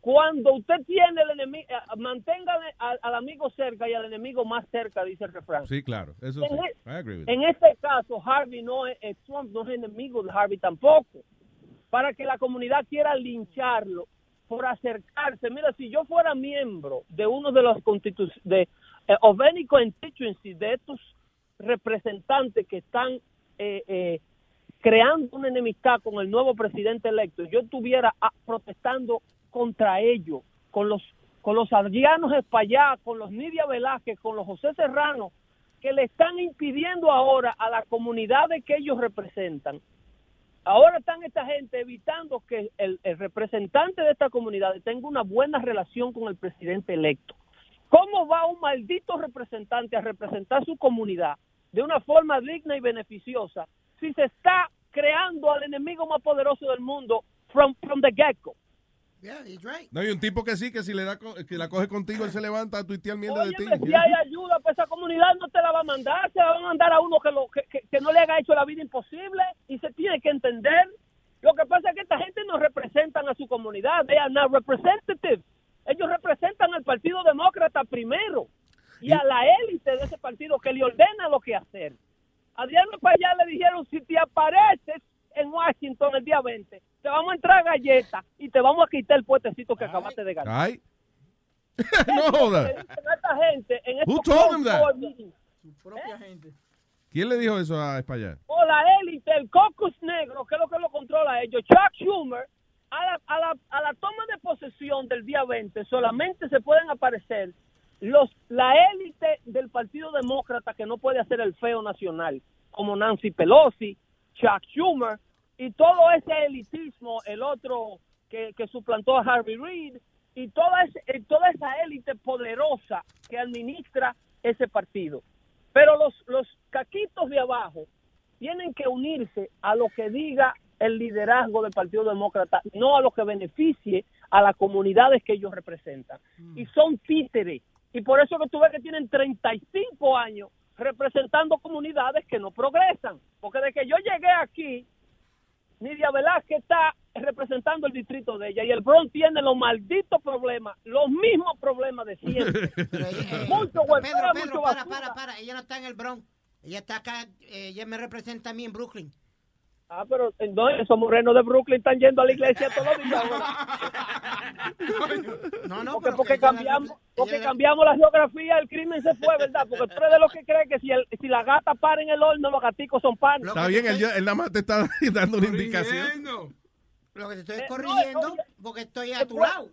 cuando usted tiene el enemigo, mantenga al, al amigo cerca y al enemigo más cerca, dice el refrán. Sí, claro, eso sí. En, e- I agree with en that. este caso, Harvey no es, eh, Trump no es enemigo de Harvey tampoco. Para que la comunidad quiera lincharlo por acercarse. Mira, si yo fuera miembro de uno de los de eh, any constituency, de estos representantes que están eh, eh, creando una enemistad con el nuevo presidente electo, yo estuviera ah, protestando contra ellos, con los con los Adrianos Espaillá, con los Nidia Velázquez, con los José Serrano, que le están impidiendo ahora a la comunidad de que ellos representan. Ahora están esta gente evitando que el, representante de esta comunidad tenga una buena relación con el presidente electo. ¿Cómo va un maldito representante a representar su comunidad de una forma digna y beneficiosa si se está creando al enemigo más poderoso del mundo from, from the get-go? Yeah, he's right. No, hay un tipo que sí, que si le da, que la coge contigo, él se levanta a tuitear mierda de ti. Si hay ayuda, pues esa comunidad no te la va a mandar, se la va a mandar a uno que, lo, que, que- que no le haga hecho la vida imposible y se tiene que entender. Lo que pasa es que esta gente no representan a su comunidad, they are not representatives. Ellos representan al Partido Demócrata primero y a la élite de ese partido que le ordena lo que hacer. A Adriano allá le dijeron, si te apareces en Washington el día 20, te vamos a entrar galletas y te vamos a quitar el puestecito que acabaste de ganar. Ay. *laughs* no joda. Esta gente en Who told him that? gente. ¿Quién le dijo eso a España? o la élite, el caucus negro, que es lo que lo controla ellos, Chuck Schumer, a la, a, la, a la toma de posesión del día 20 solamente se pueden aparecer los la élite del Partido Demócrata que no puede hacer el feo nacional, como Nancy Pelosi, Chuck Schumer y todo ese elitismo, el otro que, que suplantó a Harvey Reid y toda, ese- toda esa élite poderosa que administra ese partido. Pero los, los caquitos de abajo tienen que unirse a lo que diga el liderazgo del Partido Demócrata, no a lo que beneficie a las comunidades que ellos representan. Y son títeres. Y por eso que tú ves que tienen 35 años representando comunidades que no progresan. Porque de que yo llegué aquí, Nidia Velázquez está representando el distrito de ella y el Bronx tiene los malditos problemas, los mismos problemas de siempre. *laughs* mucho Pedro, huevera, Pedro, mucho para, para, para. Ella no está en el Bronx. Ella está acá. eh, ella me representa a mí en Brooklyn. Ah, pero no, esos morenos de Brooklyn están yendo a la iglesia todos los días. No, *laughs* no, porque, pero porque que ella la- cambiamos, porque cambiamos la geografía, el crimen se fue, ¿verdad? Porque tú eres de los que cree que si, el, si la gata para en el horno, los gaticos son panes. Está bien, él, él nada más te está *laughs* dando una indicación. Lo que te estoy Eh, corrigiendo no, porque estoy a tu lado.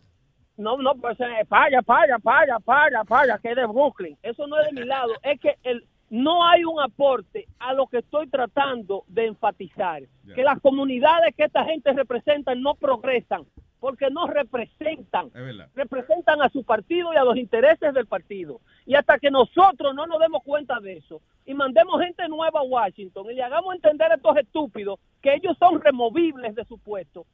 No, no, pues eh, para, para, para, para, para, que es de Brooklyn. Eso no es de mi lado. Es que el, no hay un aporte a lo que estoy tratando de enfatizar. Que las comunidades que esta gente representa no progresan porque no representan. Representan a su partido y a los intereses del partido. Y hasta que nosotros no nos demos cuenta de eso y mandemos gente nueva a Washington y le hagamos entender a estos estúpidos que ellos son removibles de su puesto,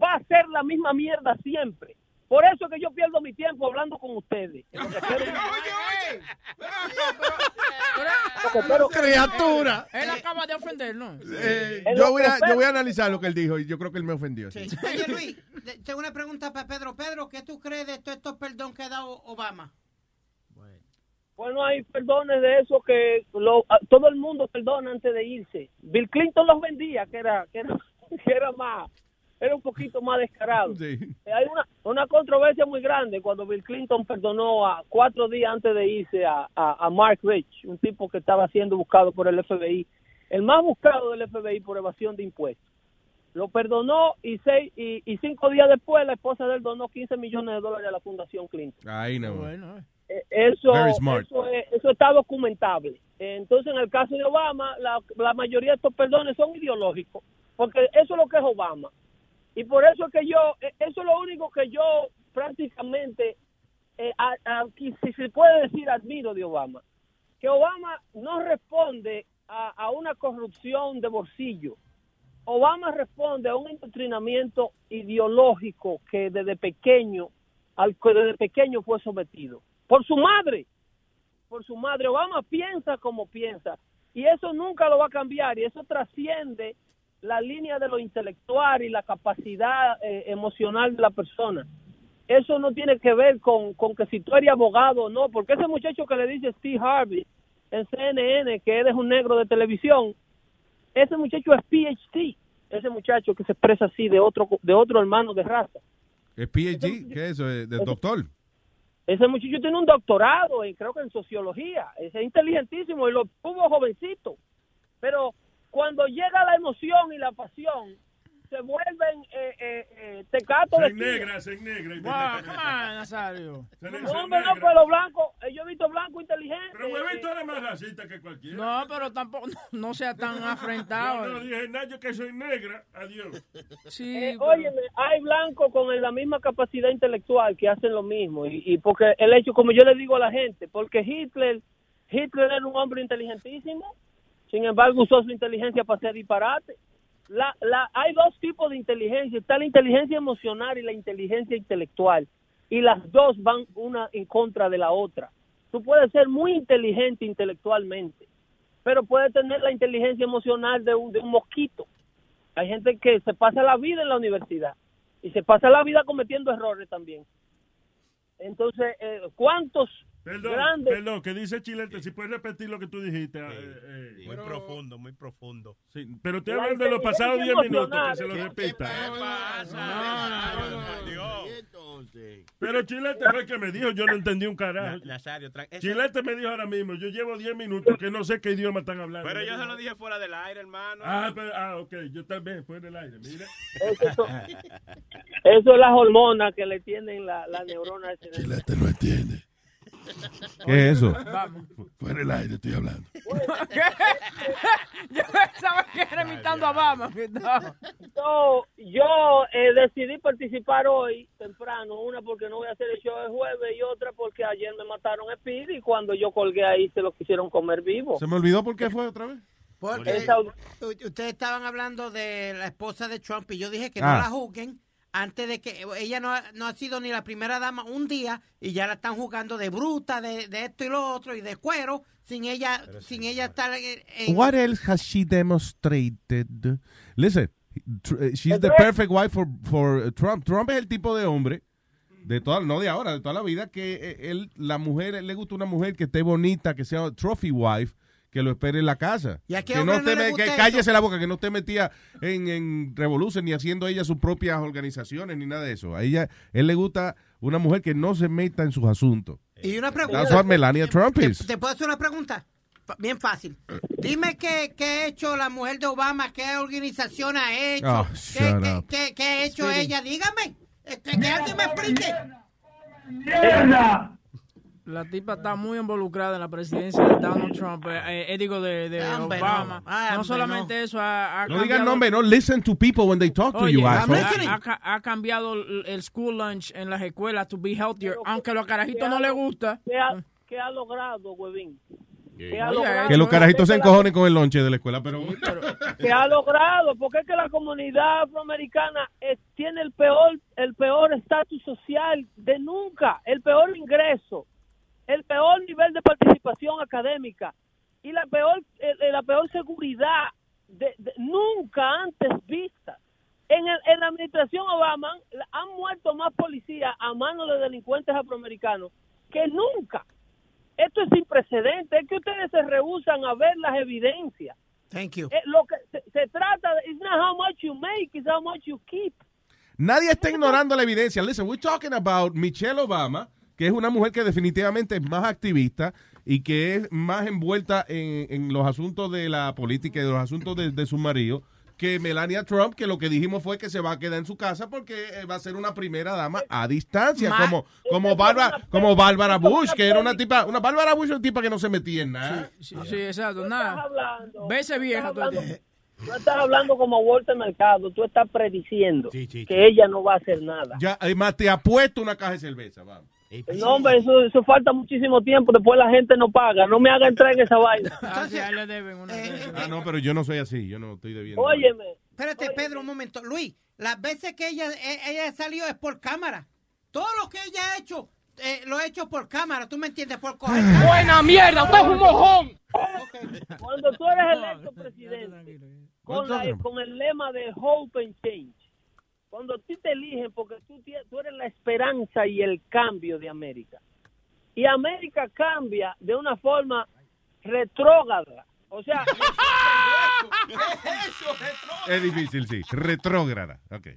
va a ser la misma mierda siempre. Por eso que yo pierdo mi tiempo hablando con ustedes. *laughs* Quiero- Criatura. Él acaba de ofender, ¿no? Eh, yo, voy a, yo voy a analizar lo que él dijo y yo creo que él me ofendió. sí. Oye, Luis, tengo una pregunta para Pedro. Pedro, ¿qué tú crees de todos estos perdón que ha dado Obama? Bueno, hay perdones de eso que lo- todo el mundo perdona antes de irse. Bill Clinton los vendía, que era, que era, *laughs* que era más, era un poquito más descarado. *laughs* Eh, Hay una, una controversia muy grande cuando Bill Clinton perdonó a cuatro días antes de irse a, a, a Mark Rich, un tipo que estaba siendo buscado por el FBI, el más buscado del FBI por evasión de impuestos. Lo perdonó y, seis, y, y cinco días después la esposa de él donó 15 millones de dólares a la Fundación Clinton. Ahí no. Eh, Eso, Very smart. eso, es- eso está documentable. Entonces, en el caso de Obama, la, la mayoría de estos perdones son ideológicos, porque eso es lo que es Obama. Y por eso es que yo, eh, eso es lo único que yo prácticamente, eh, a- si se puede decir, admiro de Obama. Que Obama no responde a, a una corrupción de bolsillo. Obama responde a un entrenamiento ideológico que desde pequeño, al que desde pequeño fue sometido. Por su madre, por su madre. Obama piensa como piensa. Y eso nunca lo va a cambiar. Y eso trasciende la línea de lo intelectual y la capacidad eh, emocional de la persona. Eso no tiene que ver con, con que si tú eres abogado o no, porque ese muchacho que le dice Steve Harvey en CNN que él es un negro de televisión, ese muchacho es PhD, ese muchacho que se expresa así de otro de otro hermano de raza. ¿Es PhD? ¿Qué es eso? ¿De de doctor? Ese muchacho tiene un doctorado, en, creo que en sociología. Es inteligentísimo y lo tuvo jovencito. Pero cuando llega la emoción y la pasión, se vuelven eh, eh, eh, tecatos Se negra, se negra. Wow, come on, Nazario. *laughs* No, hombre, no, pero los blancos, eh, yo he visto blancos inteligentes. Pero huevito eres más racista que cualquiera. No, pero tampoco, no, no sea tan *laughs* afrentado. No, no dije nada, yo que soy negra. Adiós. Sí, Eh, óyeme, hay blancos con la misma capacidad intelectual que hacen lo mismo. Y, y porque el hecho, como yo le digo a la gente, porque Hitler, Hitler era un hombre inteligentísimo, sin embargo usó su inteligencia para hacer disparate. La, la, hay dos tipos de inteligencia, está la inteligencia emocional y la inteligencia intelectual. Y las dos van una en contra de la otra. Tú puedes ser muy inteligente intelectualmente, pero puedes tener la inteligencia emocional de un, de un mosquito. Hay gente que se pasa la vida en la universidad y se pasa la vida cometiendo errores también. Entonces, eh, ¿cuántos Perdón, grandes... perdón, que dice Chilete, si puedes repetir lo que tú dijiste. eh, eh, Muy profundo, muy profundo. Sí, pero te La hablan de los pasados 10 inteligencia minutos, que se lo repita. Entonces. Pero Chilete fue el que me dijo, yo no entendí un carajo. Nazario, Chilete me dijo ahora mismo, yo llevo 10 minutos que no sé qué idioma están hablando. Pero yo se lo dije fuera del aire, hermano. Ah, pero, ah, ok, yo también, fue en el aire, mira. Eso, *laughs* eso es las hormonas que le tienen la, la neurona. Chilete no entiende. ¿Qué es eso? Vamos. Fuera del aire estoy hablando. ¿Qué? *laughs* Yo pensaba que era imitando a Obama. No. Yo eh, decidí participar hoy temprano, una porque no voy a hacer el show el jueves y otra porque ayer me mataron el Speedy y cuando yo colgué ahí se lo quisieron comer vivo. ¿Se me olvidó por qué fue otra vez? Porque Esa- ustedes estaban hablando de la esposa de Trump y yo dije que Ah. no la juzguen antes de que ella no ha, no ha sido ni la primera dama un día y ya la están juzgando de bruta, de, de esto y lo otro y de cuero sin ella sin ella estar en, What else has she demonstrated? Listen, eh, she's the perfect wife for, for Trump. Trump es el tipo de hombre de toda, no de ahora, de toda la vida que eh, él, la mujer, él le gusta una mujer que esté bonita, que sea trophy wife, que lo espere en la casa. ¿Y a qué que no no me- gusta que eso? cállese la boca, que no esté metida en, en revolución ni haciendo ella sus propias organizaciones ni nada de eso. A ella, él le gusta una mujer que no se meta en sus asuntos. y una pregunta. That's what Melania Trump ¿Te, is. te puedo hacer una pregunta? Bien fácil. Dime qué, qué ha hecho la mujer de Obama, qué organización ha hecho, Oh, qué, qué- qué- qué ha hecho Speedy. ella. Dígame. Que, que alguien me explique. La tipa está muy involucrada en la presidencia de Donald Trump, eh, eh, digo, de, de Obama. no. Solamente eso, ha, ha No digan nombre, no listen to people when they talk to you, ha, cambiado el school lunch en las escuelas to be healthier, aunque a los carajitos no les gusta. ¿Qué ha, qué ha logrado, huevín? Que los carajitos se encojonen con el lonche de la escuela, pero... *laughs* que ha logrado, porque es que la comunidad afroamericana eh, tiene el peor el peor estatus social de nunca, el peor ingreso, el peor nivel de participación académica y la peor la peor seguridad de, de- nunca antes vista. En, el- en la administración Obama han muerto más policías a manos de delincuentes afroamericanos que nunca. esto es sin precedentes, es que ustedes se rehusan a ver las evidencias. Thank you. Eh, lo que se, se trata, de- it's not how much you make, it's how much you keep. Nadie está ignorando la evidencia. Listen, we're talking about Michelle Obama, que es una mujer que definitivamente es más activista y que es más envuelta en, en los asuntos de la política y de los asuntos de, de su marido que Melania Trump, que lo que dijimos fue que se va a quedar en su casa porque eh, va a ser una primera dama a distancia, Ma- como como Bárbara, como Bárbara Bush, que era una tipa, una Bárbara Bush era una tipa que no se metía en nada. Sí, sí, exacto, nada. hablando. Vese vieja. No estás hablando como Walter Mercado, tú estás prediciendo que ella no va a hacer nada. Ya, además te apuesto una caja de cerveza, vamos. No, hombre, eso, eso falta muchísimo tiempo, después la gente no paga, no me haga entrar en esa vaina. Ah, sí, a él le deben una- Ah, no, pero yo no soy así, yo no estoy debiendo. Óyeme. Espérate, Pedro, un momento. Luis, las veces que ella, e- ella salió es por cámara. Todo lo que ella ha hecho, eh, lo ha hecho por cámara, ¿tú me entiendes? Por coger *laughs* ¡Buena mierda! ¡Usted es un mojón! Cuando tú eres electo *laughs* presidente, con, la- con el lema de Hope and Change, cuando a ti te eligen porque tú, tú eres la esperanza y el cambio de América, y América cambia de una forma retrógrada, o sea... *laughs* Es difícil, sí. Retrógrada. Ok.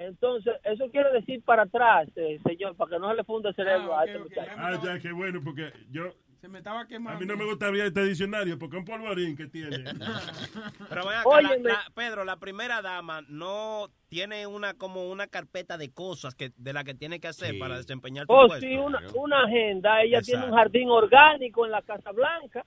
Entonces, eso quiere decir para atrás, eh, señor, para que no se le funde el cerebro a este muchacho. Ah, ya, qué bueno, porque yo... Se me estaba quemando. A mí no me gustaría este diccionario, porque es un polvorín que tiene. *laughs* Pero acá, la- la- Pedro, la primera dama no tiene una como una carpeta de cosas que de la que tiene que hacer para desempeñar su Oh, puesto. sí, una, una agenda. Ella tiene un jardín orgánico en la Casa Blanca,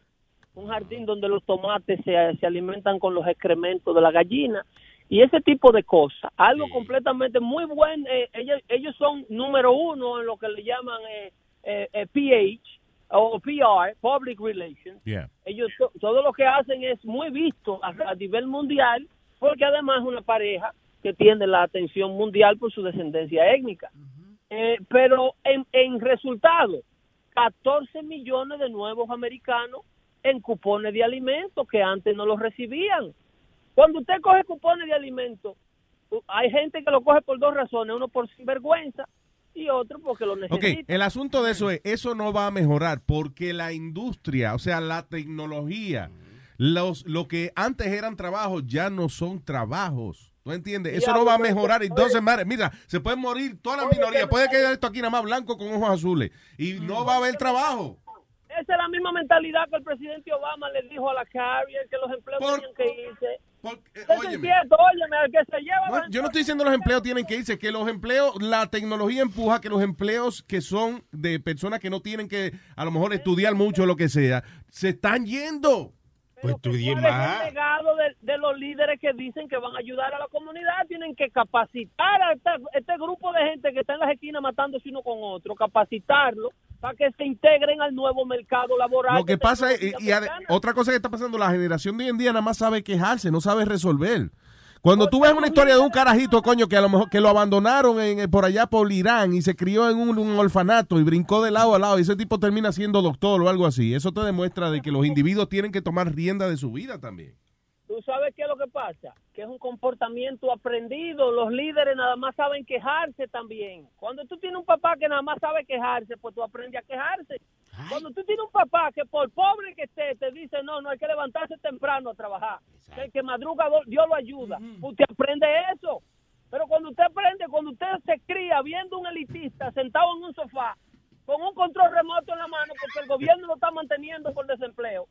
un jardín donde los tomates se, se alimentan con los excrementos de la gallina y ese tipo de cosas. Algo completamente muy bueno. eh, ellos, ellos son número uno en lo que le llaman eh, eh, eh, PH o PR, Public Relations. Yeah. Ellos to- todo lo que hacen es muy visto a, a nivel mundial porque además es una pareja que tiene la atención mundial por su descendencia étnica. Eh, pero en, en resultado, 14 millones de nuevos americanos en cupones de alimentos que antes no los recibían. Cuando usted coge cupones de alimentos, hay gente que lo coge por dos razones, uno por sinvergüenza y otro porque lo Ok, necesita. el asunto de eso es, eso no va a mejorar porque la industria, o sea, la tecnología, los, lo que antes eran trabajos ya no son trabajos. ¿Tú entiendes? Eso no va a mejorar. Entonces, madre, mira, se pueden morir todas las minorías. Puede que haya esto aquí nada más blanco con ojos azules y no va a haber trabajo. Esa es la misma mentalidad que el presidente Obama le dijo a la Carrier que los empleos tenían que irse. Eso es óyeme. cierto, óyeme, al que se lleva Bueno, yo no estoy diciendo los empleos tienen que irse, que los empleos, la tecnología empuja que los empleos que son de personas que no tienen que a lo mejor estudiar mucho o lo que sea, se están yendo. Pues estudie ¿Cuál es el legado de, de los líderes que dicen que van a ayudar a la comunidad? Tienen que capacitar a esta- este grupo de gente que está en las esquinas matándose uno con otro, capacitarlo para que se integren al nuevo mercado laboral. Lo que pasa es, y, otra cosa que está pasando, la generación de hoy en día nada más sabe quejarse, no sabe resolver. Cuando tú ves una historia de un carajito, coño, que a lo mejor que lo abandonaron en, eh, por allá por Irán y se crió en un, un orfanato y brincó de lado a lado y ese tipo termina siendo doctor o algo así, eso te demuestra de que los individuos tienen que tomar rienda de su vida también. ¿Tú sabes qué es lo que pasa? Que es un comportamiento aprendido. Los líderes nada más saben quejarse también. Cuando tú tienes un papá que nada más sabe quejarse, pues tú aprendes a quejarse. Cuando tú tienes un papá que por pobre que esté, te dice, no, no hay que levantarse temprano a trabajar. Que el que madruga, Dios lo ayuda. Usted aprende eso. Pero cuando usted aprende, cuando usted se cría viendo un elitista sentado en un sofá, con un control remoto en la mano, porque el gobierno lo está manteniendo por desempleo,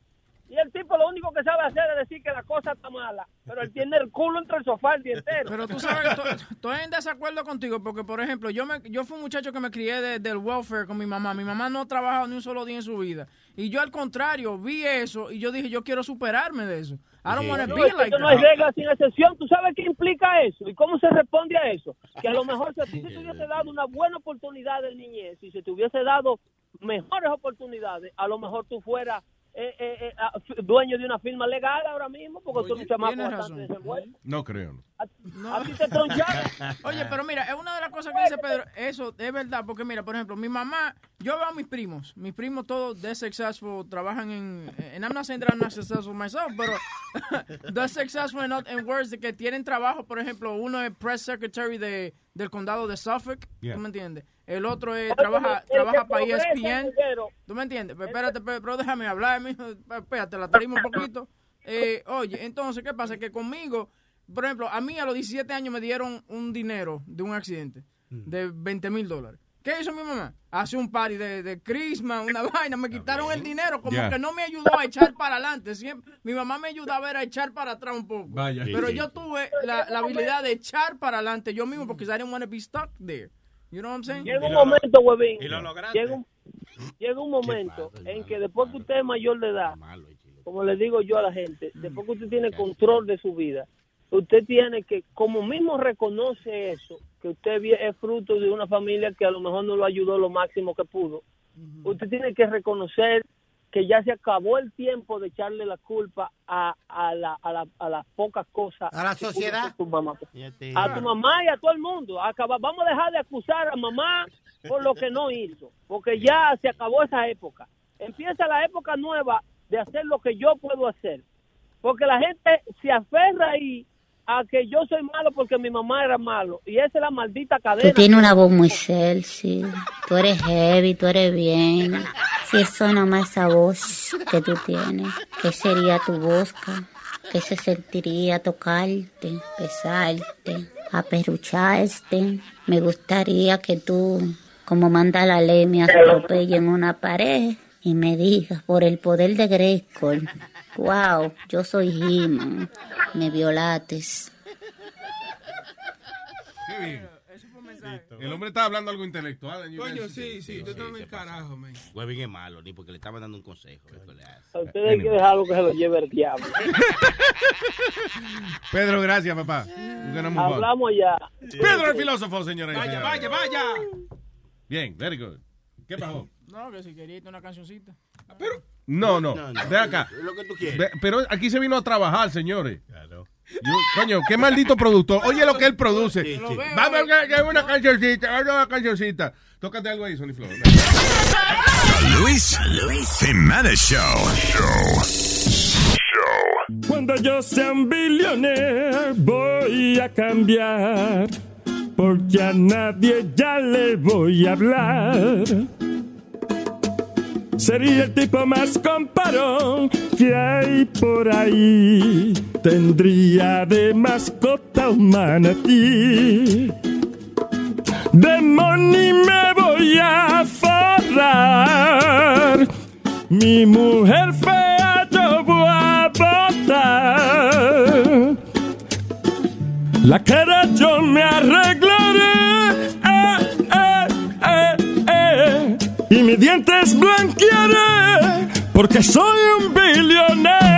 y el tipo lo único que sabe hacer es decir que la cosa está mala, pero él tiene el culo entre el sofá el día entero. Pero tú sabes, to- estoy en desacuerdo contigo porque, por ejemplo, yo me, yo fui un muchacho que me crié de- del welfare con mi mamá. Mi mamá no ha trabajado ni un solo día en su vida. Y yo, al contrario, vi eso y yo dije, yo quiero superarme de eso. I don't want to No, be like no hay that. regla sin excepción. ¿Tú sabes qué implica eso? ¿Y cómo se responde a eso? Que a lo mejor si a ti se te hubiese dado una buena oportunidad de niñez, si se te hubiese dado mejores oportunidades, a lo mejor tú fueras eh, eh, eh, ah, dueño de una firma legal ahora mismo, porque tú eres un chamaco tienes bastante razón. desenvuelto. No creo. no. A, A ti te troncharon. *laughs* Oye, pero mira, es una de las cosas que dice Pedro, eso es verdad, porque mira, por ejemplo, mi mamá, yo veo a mis primos, mis primos todos de successful, trabajan en, and I'm not saying that I'm not successful myself, pero *laughs* they're successful in, in words de que tienen trabajo, por ejemplo, uno es press secretary de, del condado de Suffolk, Yeah. ¿tú me entiendes? El otro es, trabaja, el trabaja para progresa, ESPN. ¿tú me entiendes? Pero espérate, pero, pero déjame hablar, mijo, espérate, la tarima un poquito. Eh, oye, entonces, ¿qué pasa? Que conmigo, por ejemplo, a mí a los 17 años me dieron un dinero de un accidente de 20 mil dólares. ¿Qué hizo mi mamá? Hace un party de, de Christmas, una *laughs* vaina, me quitaron el dinero, como que no me ayudó a echar para adelante. Siempre, mi mamá me ayudaba era a echar para atrás un poco. Vaya. Pero Sí, sí. yo tuve la, la habilidad de echar para adelante yo mismo porque I didn't want to be stuck there. You know what I'm saying? Llega un momento, huevín. y lo lograste. Llega un, llega un momento en que después que usted es mayor de edad, como le digo yo a la gente, después que usted tiene control de su vida, usted tiene que, como mismo reconoce eso, que usted es fruto de una familia que a lo mejor no lo ayudó lo máximo que pudo, usted tiene que reconocer que ya se acabó el tiempo de echarle la culpa a, a, la, a, la- a las pocas cosas. A la sociedad. tu mamá. A tu mamá y a todo el mundo. Acaba- vamos a dejar de acusar a mamá por lo que no hizo, porque ya se acabó esa época. Empieza la época nueva de hacer lo que yo puedo hacer. Porque la gente se aferra ahí a que yo soy malo porque mi mamá era malo. Y esa es la maldita cadena. Tú tienes una voz muy sexy. Tú eres heavy, tú eres bien. Si eso nomás esa voz que tú tienes, ¿qué sería tu bosca? ¿Qué se sentiría tocarte, besarte, aperrucharte? Me gustaría que tú, como manda la ley, me atropelle en una pared y me digas por el poder de Grayskull. Wow, yo soy He-Man. Me violates. Qué bien. El hombre estaba hablando algo intelectual. Coño, sí, sí, tú estás en el carajo, man. Huevín es malo, ni porque le estaban dando un consejo. eso le hace. A ustedes hay que dejarlo que se lo lleve el diablo. *laughs* Pedro, gracias, papá. Hablamos ya. Pedro el filósofo, señora. y Vaya, señores. vaya, vaya. Bien, very good. ¿Qué pasó? No, que si querías una cancioncita. No, no, No, no. ve acá. Lo que tú quieres. Ve- Pero aquí se vino a trabajar, señores. Yo- coño, qué maldito productor. Oye lo que él produce. Sí, sí. A que una cancioncita, vamos a una cancioncita. Tócate algo ahí, Sony Flow. Luis Jiménez Show. Show. Cuando yo sea un billionaire voy a cambiar, porque a nadie ya le voy a hablar. Sería el tipo más comparón que hay por ahí. Tendría de mascota un manatí. De money me voy a forrar. Mi mujer fea yo voy a botar. La cara yo me arreglaré. Eh, eh, eh, eh. Y mis dientes blanquearé. Porque soy un billonero.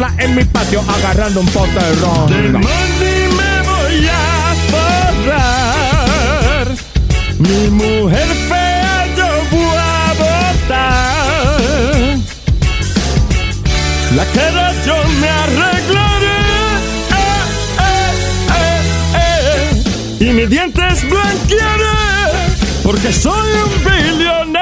en mi patio agarrando un pote de ron. Del me voy a forrar. Mi mujer fea yo voy a botar. La cara yo me arreglaré. Eh, eh, eh, eh. Y mis dientes blanquearé. Porque soy un billonero.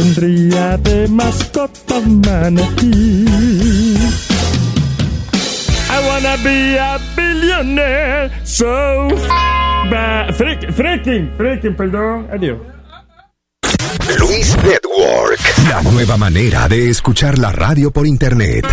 Tendría de mascota un manatí. I wanna be a billionaire, so ba freak, freaking, freaking, perdón, adiós. Luis Network, la nueva manera de escuchar la radio por internet.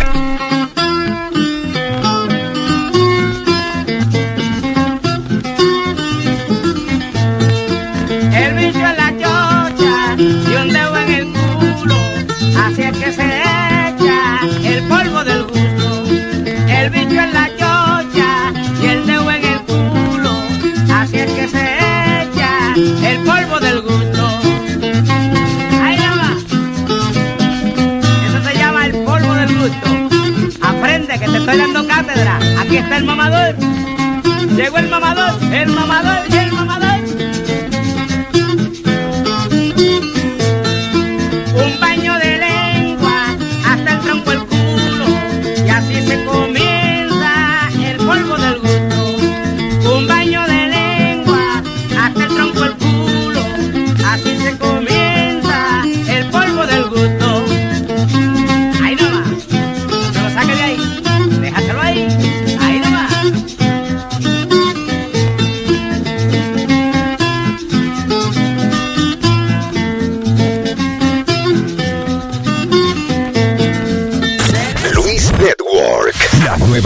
Está el mamador. Llegó el mamador, el mamador y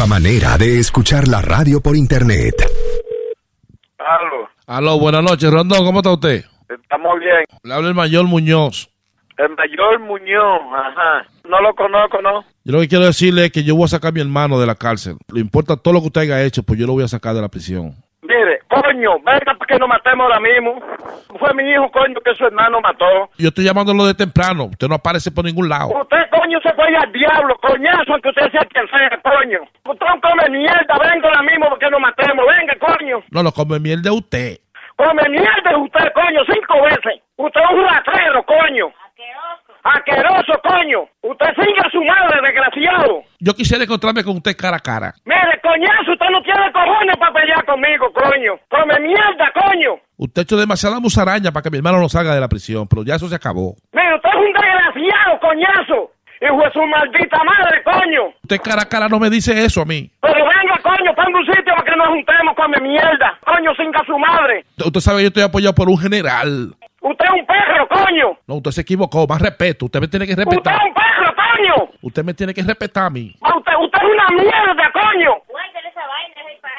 nueva manera de escuchar la radio por internet. Aló, Aló, buenas noches, Rondón, ¿cómo está usted? estamos bien. Le habla el mayor Muñoz. El mayor Muñoz, ajá. No lo conozco, ¿no? Yo lo que quiero decirle es que yo voy a sacar a mi hermano de la cárcel. Le importa todo lo que usted haya hecho, pues yo lo voy a sacar de la prisión. Mire, coño, venga para que nos matemos ahora mismo. Fue mi hijo, coño, que su hermano mató. Yo estoy llamándolo de temprano. Usted no aparece por ningún lado. Usted, coño, se fue al diablo, coñazo, aunque usted sea quien sea, coño. Usted no come mierda, venga ahora mismo para que nos matemos. Venga, coño. No lo come miel de usted. Come mierda usted, coño, cinco veces. Usted es un ratrero, coño. Asqueroso, coño. Usted sigue a su madre, desgraciado. Yo quisiera encontrarme con usted cara a cara. Mire, coñazo, usted no tiene cojones para pelear conmigo, coño. Come mierda, coño. Usted ha hecho demasiada musaraña para que mi hermano no salga de la prisión, pero ya eso se acabó. Mire, usted es un desgraciado, coñazo. Hijo de su maldita madre, coño. Usted cara a cara no me dice eso a mí. Pero venga, coño, ponga un sitio para que nos juntemos, come mierda. Coño, singa su madre. Usted sabe que yo estoy apoyado por un general. Usted es un perro, coño. No, usted se equivocó. Más respeto. Usted me tiene que Usted respetar. es un perro, coño. Usted me tiene que respetar a mí. Usted, usted es una mierda, coño.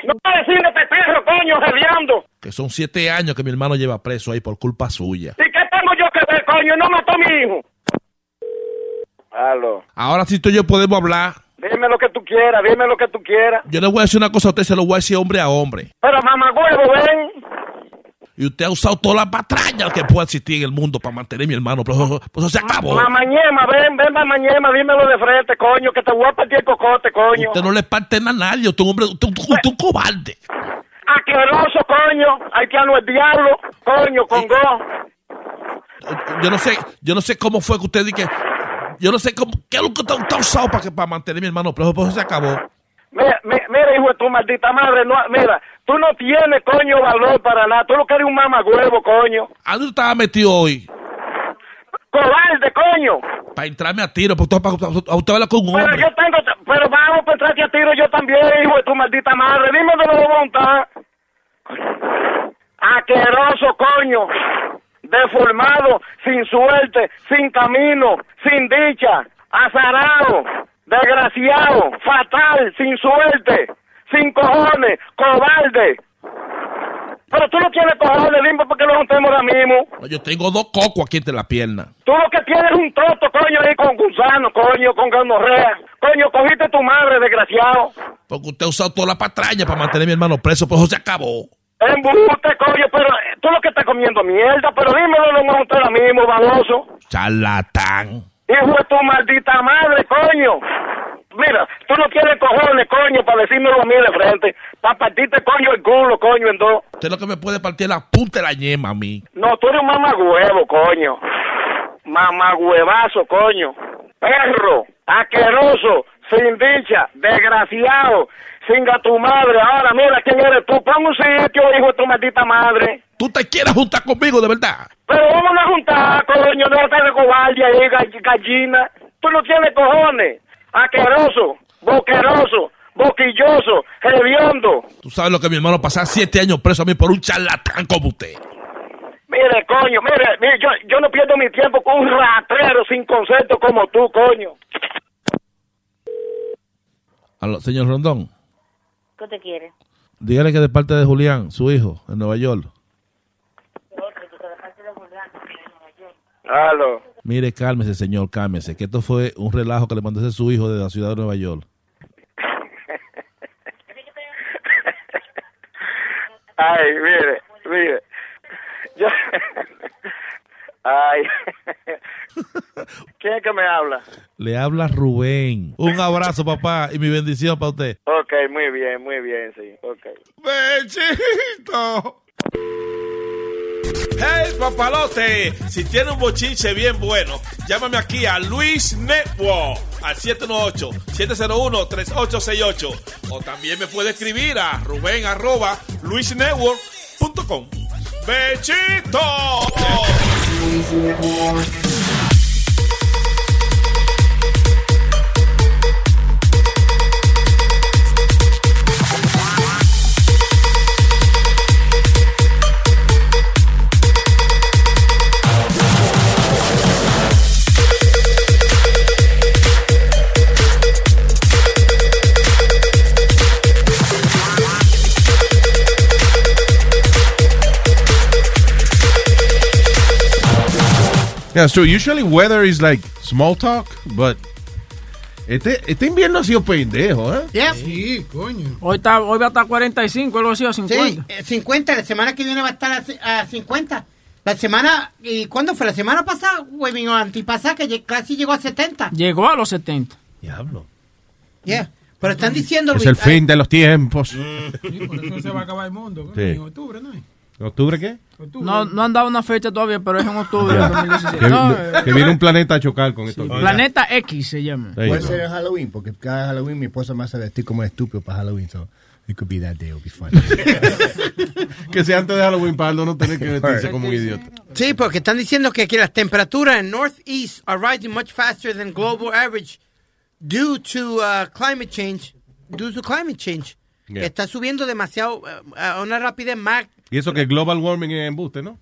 No puede decirle este perro, coño, rediando. Que son siete años que mi hermano lleva preso ahí por culpa suya. ¿Y qué tengo yo que ver, coño? No mató a mi hijo. Aló. Ahora sí tú y yo podemos hablar. Dime lo que tú quieras, dime lo que tú quieras. Yo le voy a decir una cosa a usted, se lo voy a decir hombre a hombre. Pero mamá huevo, ven. Y usted ha usado todas las patrañas que pueda existir en el mundo para mantener a mi hermano, pero eso, pues eso se acabó. Mamañema, ven, ven, mamañema, dímelo de frente, coño, que te voy a partir el cocote, coño. Usted no le parte a nadie, usted es un hombre, usted, usted- usted es un cobarde. Asqueroso, coño. Haitiano el diablo, coño, con go. Yo no sé, yo no sé cómo fue que usted que, yo no sé cómo, qué es lo que usted usted ha usado para, que, para mantener a mi hermano, pero pues eso se acabó. Mira, mi- mira, hijo de tu maldita madre, no, mira, tú no tienes, coño, valor para nada. Tú lo que eres un mamagüevo, coño. ¿A dónde estaba metido hoy? Cobarde, coño. Para entrarme a tiro, porque usted, para, a usted habla con un Pero yo tengo, pero vamos para entrarte a tiro yo también, hijo de tu maldita madre. Dime de la voluntad. Asqueroso, coño. Deformado, sin suerte, sin camino, sin dicha, azarado, desgraciado, fatal, sin suerte, sin cojones, cobarde. Pero tú no tienes cojones, dime por qué lo juntemos ahora mismo. Yo tengo dos cocos aquí entre la pierna. Tú lo que tienes es un troto, coño, ahí con gusano, coño, con gonorrea. Coño, cogiste tu madre, desgraciado. Porque usted ha usado toda la patraña para mantener a mi hermano preso, pues eso se acabó. Embuste, coño, pero eh, tú lo que estás comiendo mierda, pero dímelo, lo vamos ahora mismo, baboso. Charlatán. Hijo de tu maldita madre, coño. Mira, tú no tienes cojones, coño, para decírmelo a mí de frente. Para partirte, coño, el culo, coño, en dos. Usted lo que me puede partir la punta de la yema a mí. No, tú eres un mamagüevo, coño. Mamagüevazo, coño. Perro, asqueroso, sin dicha, desgraciado, singa tu madre. Ahora mira quién eres tú. Pon un sitio, hijo de tu maldita madre. ¿Tú te quieres juntar conmigo, de verdad? Pero vamos a juntar, coño, no estar de cobarde ahí, gall- gallina. Tú no tienes cojones. Asqueroso, boqueroso, boquilloso, hediondo. Tú sabes lo que mi hermano pasaba siete años preso a mí por un charlatán como usted. Mire, coño, mire, mire, yo, yo no pierdo mi tiempo con un ratrero sin concepto como tú, coño. Aló, señor Rondón, ¿Qué te quiere? dígale que de parte de Julián, su hijo, en Nueva York. Aló. Mire, cálmese, señor, cálmese, que esto fue un relajo que le mandó su hijo de la ciudad de Nueva York. *laughs* Ay, mire, mire. Yo... *laughs* Ay. *laughs* ¿Quién es que me habla? Le habla Rubén. Un abrazo, papá, y mi bendición para usted. Ok, muy bien, muy bien, sí. Ok. ¡Bechito! ¡Hey, papalote! Si tiene un bochinche bien bueno, llámame aquí a Luis Network al 718-701-3868. O también me puede escribir a ruben arroba luisnetwork.com. ¡Bechito! Yeah, true. Usually weather is like small talk, but este, este invierno ha sido pendejo, ¿eh? Sí, coño. Hoy, está, hoy va a estar 45, algo así, o 50. Sí, eh, 50. La semana que viene va a estar a, a 50. La semana, ¿y cuándo fue? La semana pasada, güey, o antipasada, que casi llegó a 70. Llegó a los 70. Diablo. Yeah. Pero están diciendo, Es Luis, el fin de los tiempos. Sí, por eso se va a acabar el mundo. Sí. En octubre, ¿no? ¿Octubre qué? No, no han dado una fecha todavía, pero es en octubre del 2017. Que, No, eh, que viene un planeta a chocar con esto. Planeta X se llama. Puede ser en Halloween, porque cada Halloween mi esposa me hace vestir como estúpido para Halloween, so it could be that day, it'll be fun. *laughs* que sea antes de Halloween para no tener que vestirse como un idiota. Sí, porque están diciendo que, que las temperaturas en Northeast are rising much faster than global average due to uh, climate change. Due to climate change. Yeah. Está subiendo demasiado uh, a una rapidez más. Y eso que global warming es embuste, ¿no?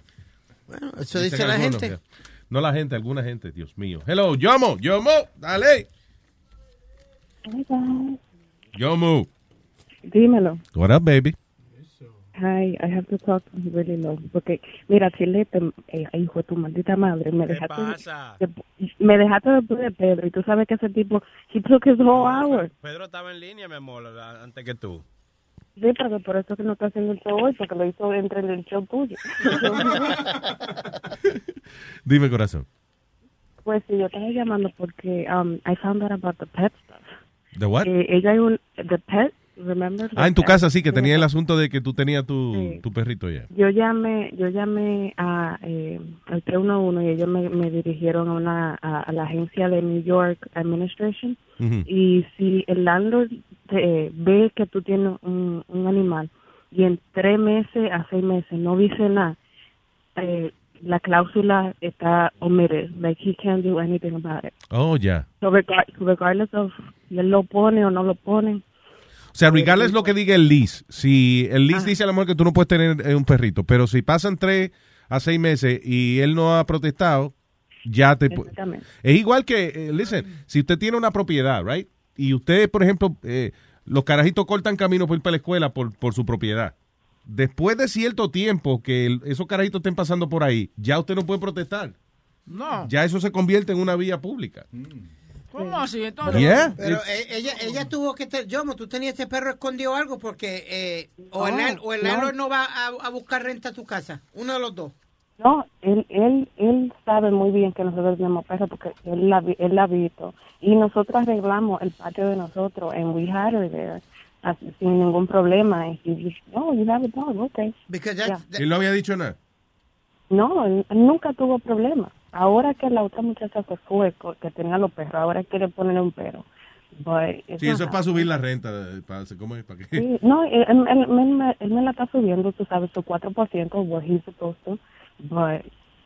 Bueno, eso Dicen dice la algunos, gente. ya. No la gente, alguna gente, Dios mío. Hello, Yomo, Yomo, dale. Yomo. Dímelo. What up, baby? Hi, I have to talk really low. Porque, mira, Chilete, eh, hijo de tu maldita madre, me dejaste, pasa? de- me dejaste después de Pedro y tú sabes que ese tipo, he took his whole hour. Pedro estaba en línea, mi amor, antes que tú. Sí, pero por eso es que no está haciendo el show hoy, porque lo hizo entre el show tuyo. *laughs* Dime, corazón. pues sí, yo estaba llamando porque um, I found out about the pet stuff. ¿The what? Eh, ella hay un, the pet, remember? Ah, en tu The casa pet? sí, que tenía el asunto de que tú tenías tu, Sí. tu perrito ya. Yo llamé, yo llamé a eh, al 311 y ellos me, me dirigieron a una a, a la agencia de New York Administration Ujú. y si el landlord te, ve que tú tienes un, un animal y en tres meses a seis meses no dice nada, eh, la cláusula está omitted, like he can't do anything about it. Oh, ya. So regar- regardless of si él lo pone o no lo pone, O sea, regardless lo que diga el lease, si el lease dice a lo mejor que tú no puedes tener eh, un perrito, pero si pasan tres a seis meses y él no ha protestado, ya te... Es igual que, eh, listen, si usted tiene una propiedad, right? Y usted, por ejemplo, eh, los carajitos cortan camino por ir para la escuela por, por su propiedad. Después de cierto tiempo que el- esos carajitos estén pasando por ahí, ya usted no puede protestar. No. Ya eso se convierte en una vía pública. ¿Cómo así? Entonces, Yeah. Pero eh, ella, ella tuvo que... Te, Yomo, tú tenías ese perro escondido o algo porque... eh, o, el, o el no. no va a, a buscar renta a tu casa. Uno de los dos. No, él, él, él sabe muy bien que nosotros tenemos perro porque él la, vi- él la ha visto. Y nosotros arreglamos el patio de nosotros and we had her there así, sin ningún problema. Y he just, no, you have a dog, okay. Yeah. Él no había dicho nada. No, él, él nunca tuvo problema. Ahora que la otra muchacha se fue, que tenía los perros, ahora quiere ponerle un perro. Sí, eso es para subir la renta. eh, Para, ¿Cómo es? ¿Para qué? Sí, no, él, él- él- él me, él me la está subiendo, tú sabes, su 4%, what he's supposed to, but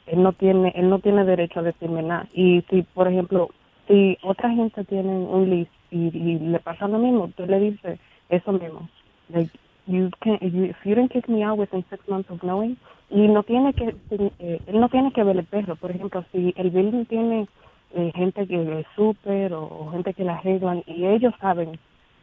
él no tiene, él no tiene derecho a decirme nada. Y si, por ejemplo, si otra gente tiene un lease y, y le pasa lo mismo, tú le dices eso mismo. Like, you can't, you, if you didn't kick me out within six months of knowing, y no tiene que, eh, él no tiene que ver el perro. Por ejemplo, si el building tiene eh, gente que es súper o, o gente que la arreglan y ellos saben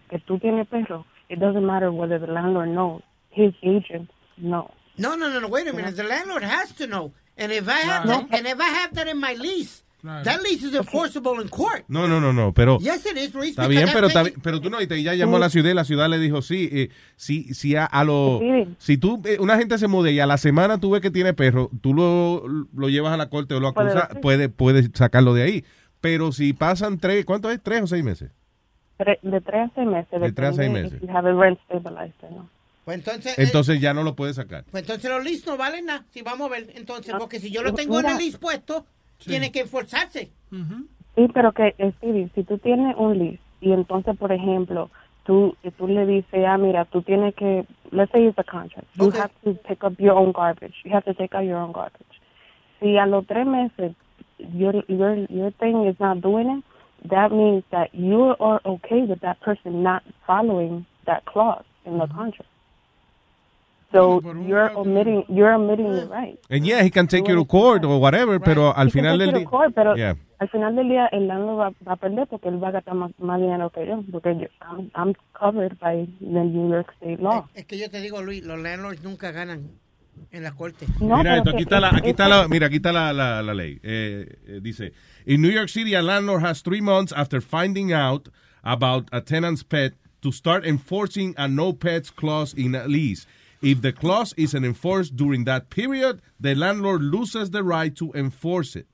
que tú tienes perro, it doesn't matter whether the landlord knows. His agent no. No, no, no, no. Wait a minute. The landlord has to know. And if I have Right. that, and if I have that in my lease, Right. that lease is enforceable in court. No, no, no, no, pero... Yes, it is, Luis. Está bien, pero, está pero tú no, y te, ya llamó a la ciudad y la ciudad le dijo, sí, eh, si, si a, a lo, Sí. si tú, eh, una gente se muda y a la semana tú ves que tiene perro, tú lo, lo llevas a la corte o lo Puede acusas, puedes puede sacarlo de ahí. Pero si pasan tres, ¿cuánto es? ¿Tres o seis meses? De tres a seis meses. De tres a seis meses. If you have a rent stabilized or no. Pues entonces, eh, Entonces ya no lo puedes sacar. pues entonces los leases no valen nada. Si vamos a ver, entonces, porque si yo lo Mira. tengo en el lease puesto, tiene que enforzarse. Sí, pero que, eh, Stevie, si tú tienes un lease y entonces, por ejemplo, tú, tú le dices, ah, mira, tú tienes que, let's say it's a contract, you Okay. have to pick up your own garbage, you have to take out your own garbage. Si a los tres meses your, your, your thing is not doing it, that means that you are okay with that person not following that clause in the contract. So you're omitting, you're omitting the right. And yeah, he can take you to court or whatever, pero al He final take del you to día... court, pero Yeah. al final del día el landlord va, va a perder porque él va a gastar más, más dinero que yo, porque yo, I'm, I'm covered by the New York State law. Es que yo te digo, Luis, los landlords nunca ganan en la corte. mira esto, aquí está la, aquí está la, mira, aquí está la, la, la ley. Eh, eh, dice, in New York City, a landlord has three months after finding out about a tenant's pet to start enforcing a no pets clause in a lease. If the clause isn't enforced during that period, the landlord loses the right to enforce it.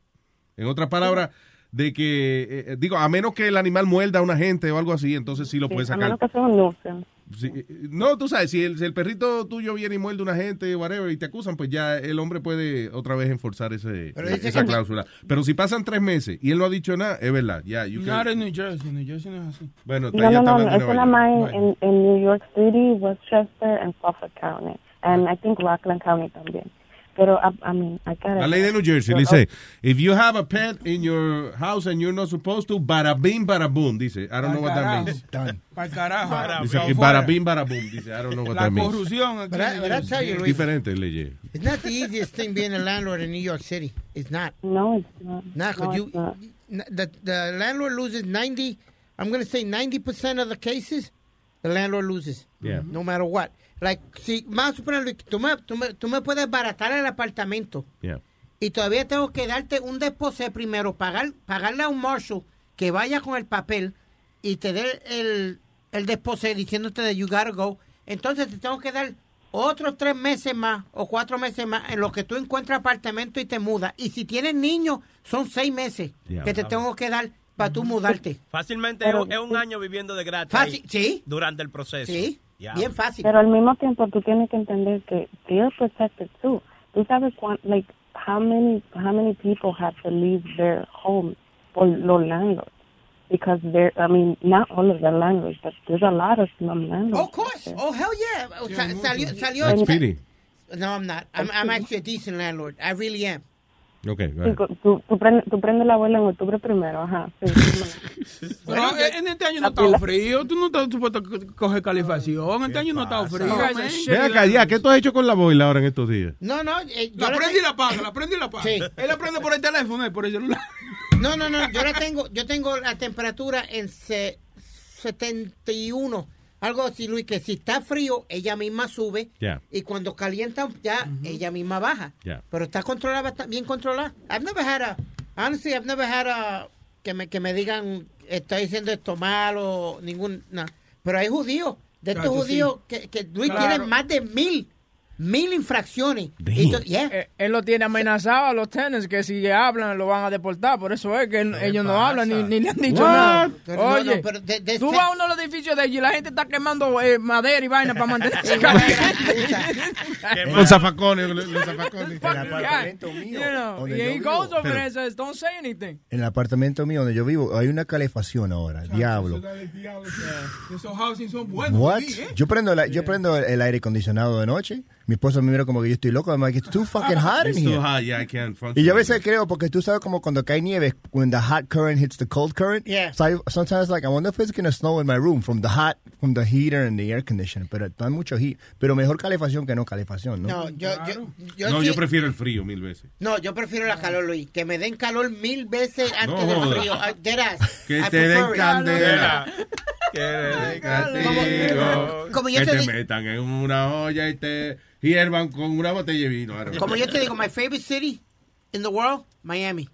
En otras palabras, de que, eh, digo, a menos que el animal muerda a una gente o algo así, entonces sí lo Sí, puedes a sacar. menos que sea un. Sí, eh, no, tú sabes, si el, si el perrito tuyo viene y muerde a una gente, whatever, y te acusan, pues ya el hombre puede otra vez enforzar ese, eh, esa cláusula. Pero si pasan tres meses y él no ha dicho nada, es verdad. Ya, you can- Not in New Jersey. New Jersey no es así. bueno, No, no, no, eso Nueva nada más en, en, en New York City, Westchester, and Suffolk County. And I think Rockland County también. Pero, I, I mean, I gotta... La ley de New Jersey Pero, dice, oh. if you have a pet in your house and you're not supposed to, bada bing, bada boom, dice. I don't know what that means. Para carajo. Dice aquí, bada bing, bada boom, dice. I don't know what La that means. La corrupción. aquí But I, en but I Jersey. tell you, Luis, Diferente ley. it's not the easiest thing being a landlord in New York City. It's not. No, it's not. Not 'cause No, you, not. the, the landlord loses 90, I'm going to say 90% of the cases, the landlord loses. Yeah. No matter what. Like, si, más suponer, Luis, tú me, tú, me, tú me puedes baratar el apartamento Yeah. y todavía tengo que darte un deposé primero, pagar, pagarle a un marshal que vaya con el papel y te dé el, el deposé diciéndote de you gotta go. Entonces te tengo que dar otros tres meses más o cuatro meses más en lo que tú encuentras apartamento y te mudas. Y si tienes niños, son seis meses que te tengo que dar para tú mudarte. Fácilmente Pero- es un año viviendo de gratis. Fácil, ahí sí. Durante el proceso. Sí, Ya. bien fácil. Pero al mismo tiempo tú tienes que entender que they're protected too. Tú sabes cuán, like how many how many people have to leave their home for los landlords because they're I mean not all of the landlords but there's a lot of them landlords. Oh, of course. Oh, hell yeah. O sea, salió, salió That's Speedy. No, I'm not. I'm, I'm actually a decent landlord. I really am. Ok, go Sí, ahead. cu- tú, tú, prendes, tú prendes la abuela en octubre primero, ajá. Sí, Pero *laughs* en este año no está frío. Tú no estás supuesto coger calefacción. Este año no está frío. Ven acá, ya, ¿qué tú has hecho con la boila ahora en estos días? No, no. eh, yo La prende y la apaga, la prende y la apaga. Sí. Él la prende por el teléfono, por el celular. *laughs* No, no, no. Yo la tengo, yo tengo la temperatura en se- 71. Algo así, Luis, que si está frío, ella misma sube. Y cuando calienta, ya ella misma baja. Pero está controlada, está bien controlada. I've never had a, honestly, I've never had a, que me, que me digan, estoy diciendo esto mal o ningún, no. Pero hay judíos, de estos sí. judíos que, que Luis Claro. tienen más de mil mil infracciones. Y to- yeah. Eh, Él lo tiene amenazado a los tenis que si hablan lo van a deportar. Por eso es que él- ellos no hablan ni, ni le han dicho What? nada. Pero Oye, no, pero de- de- tú vas a uno de los edificios de ellos y la gente está quemando eh, madera y vaina para mantenerse *laughs* caliente. Los zafacones, los, zafacones. En el apartamento You mío. y says, don't say anything. En el apartamento mío donde yo vivo hay una calefacción ahora. Diablo. Esos housing son buenos. What? sí, ¿eh? Yo prendo, la- yo prendo el aire acondicionado de noche. Mi esposo me mira como que yo estoy loco. I'm like, it's too fucking hot in It's too here. hot, yeah, I can't function. Y yo a veces creo, porque tú sabes como cuando cae nieve, when the hot current hits the cold current. Yeah. So I, sometimes like, I wonder if it's going to snow in my room from the hot, from the heater and the air conditioner. Pero hay mucho heat. Pero mejor calefacción que no calefacción, ¿no? No, yo, yo, yo, no, sí- yo prefiero el frío mil veces. no, yo prefiero la calor, Luis. Que me den calor mil veces antes No del joda. frío. Ah, deadass. Que I te den prefer it. candela. Que le Castigo. Como yo que te te di- metan en una olla y te hiervan con una botella de vino. Como yo te digo, my favorite city in the world, Miami.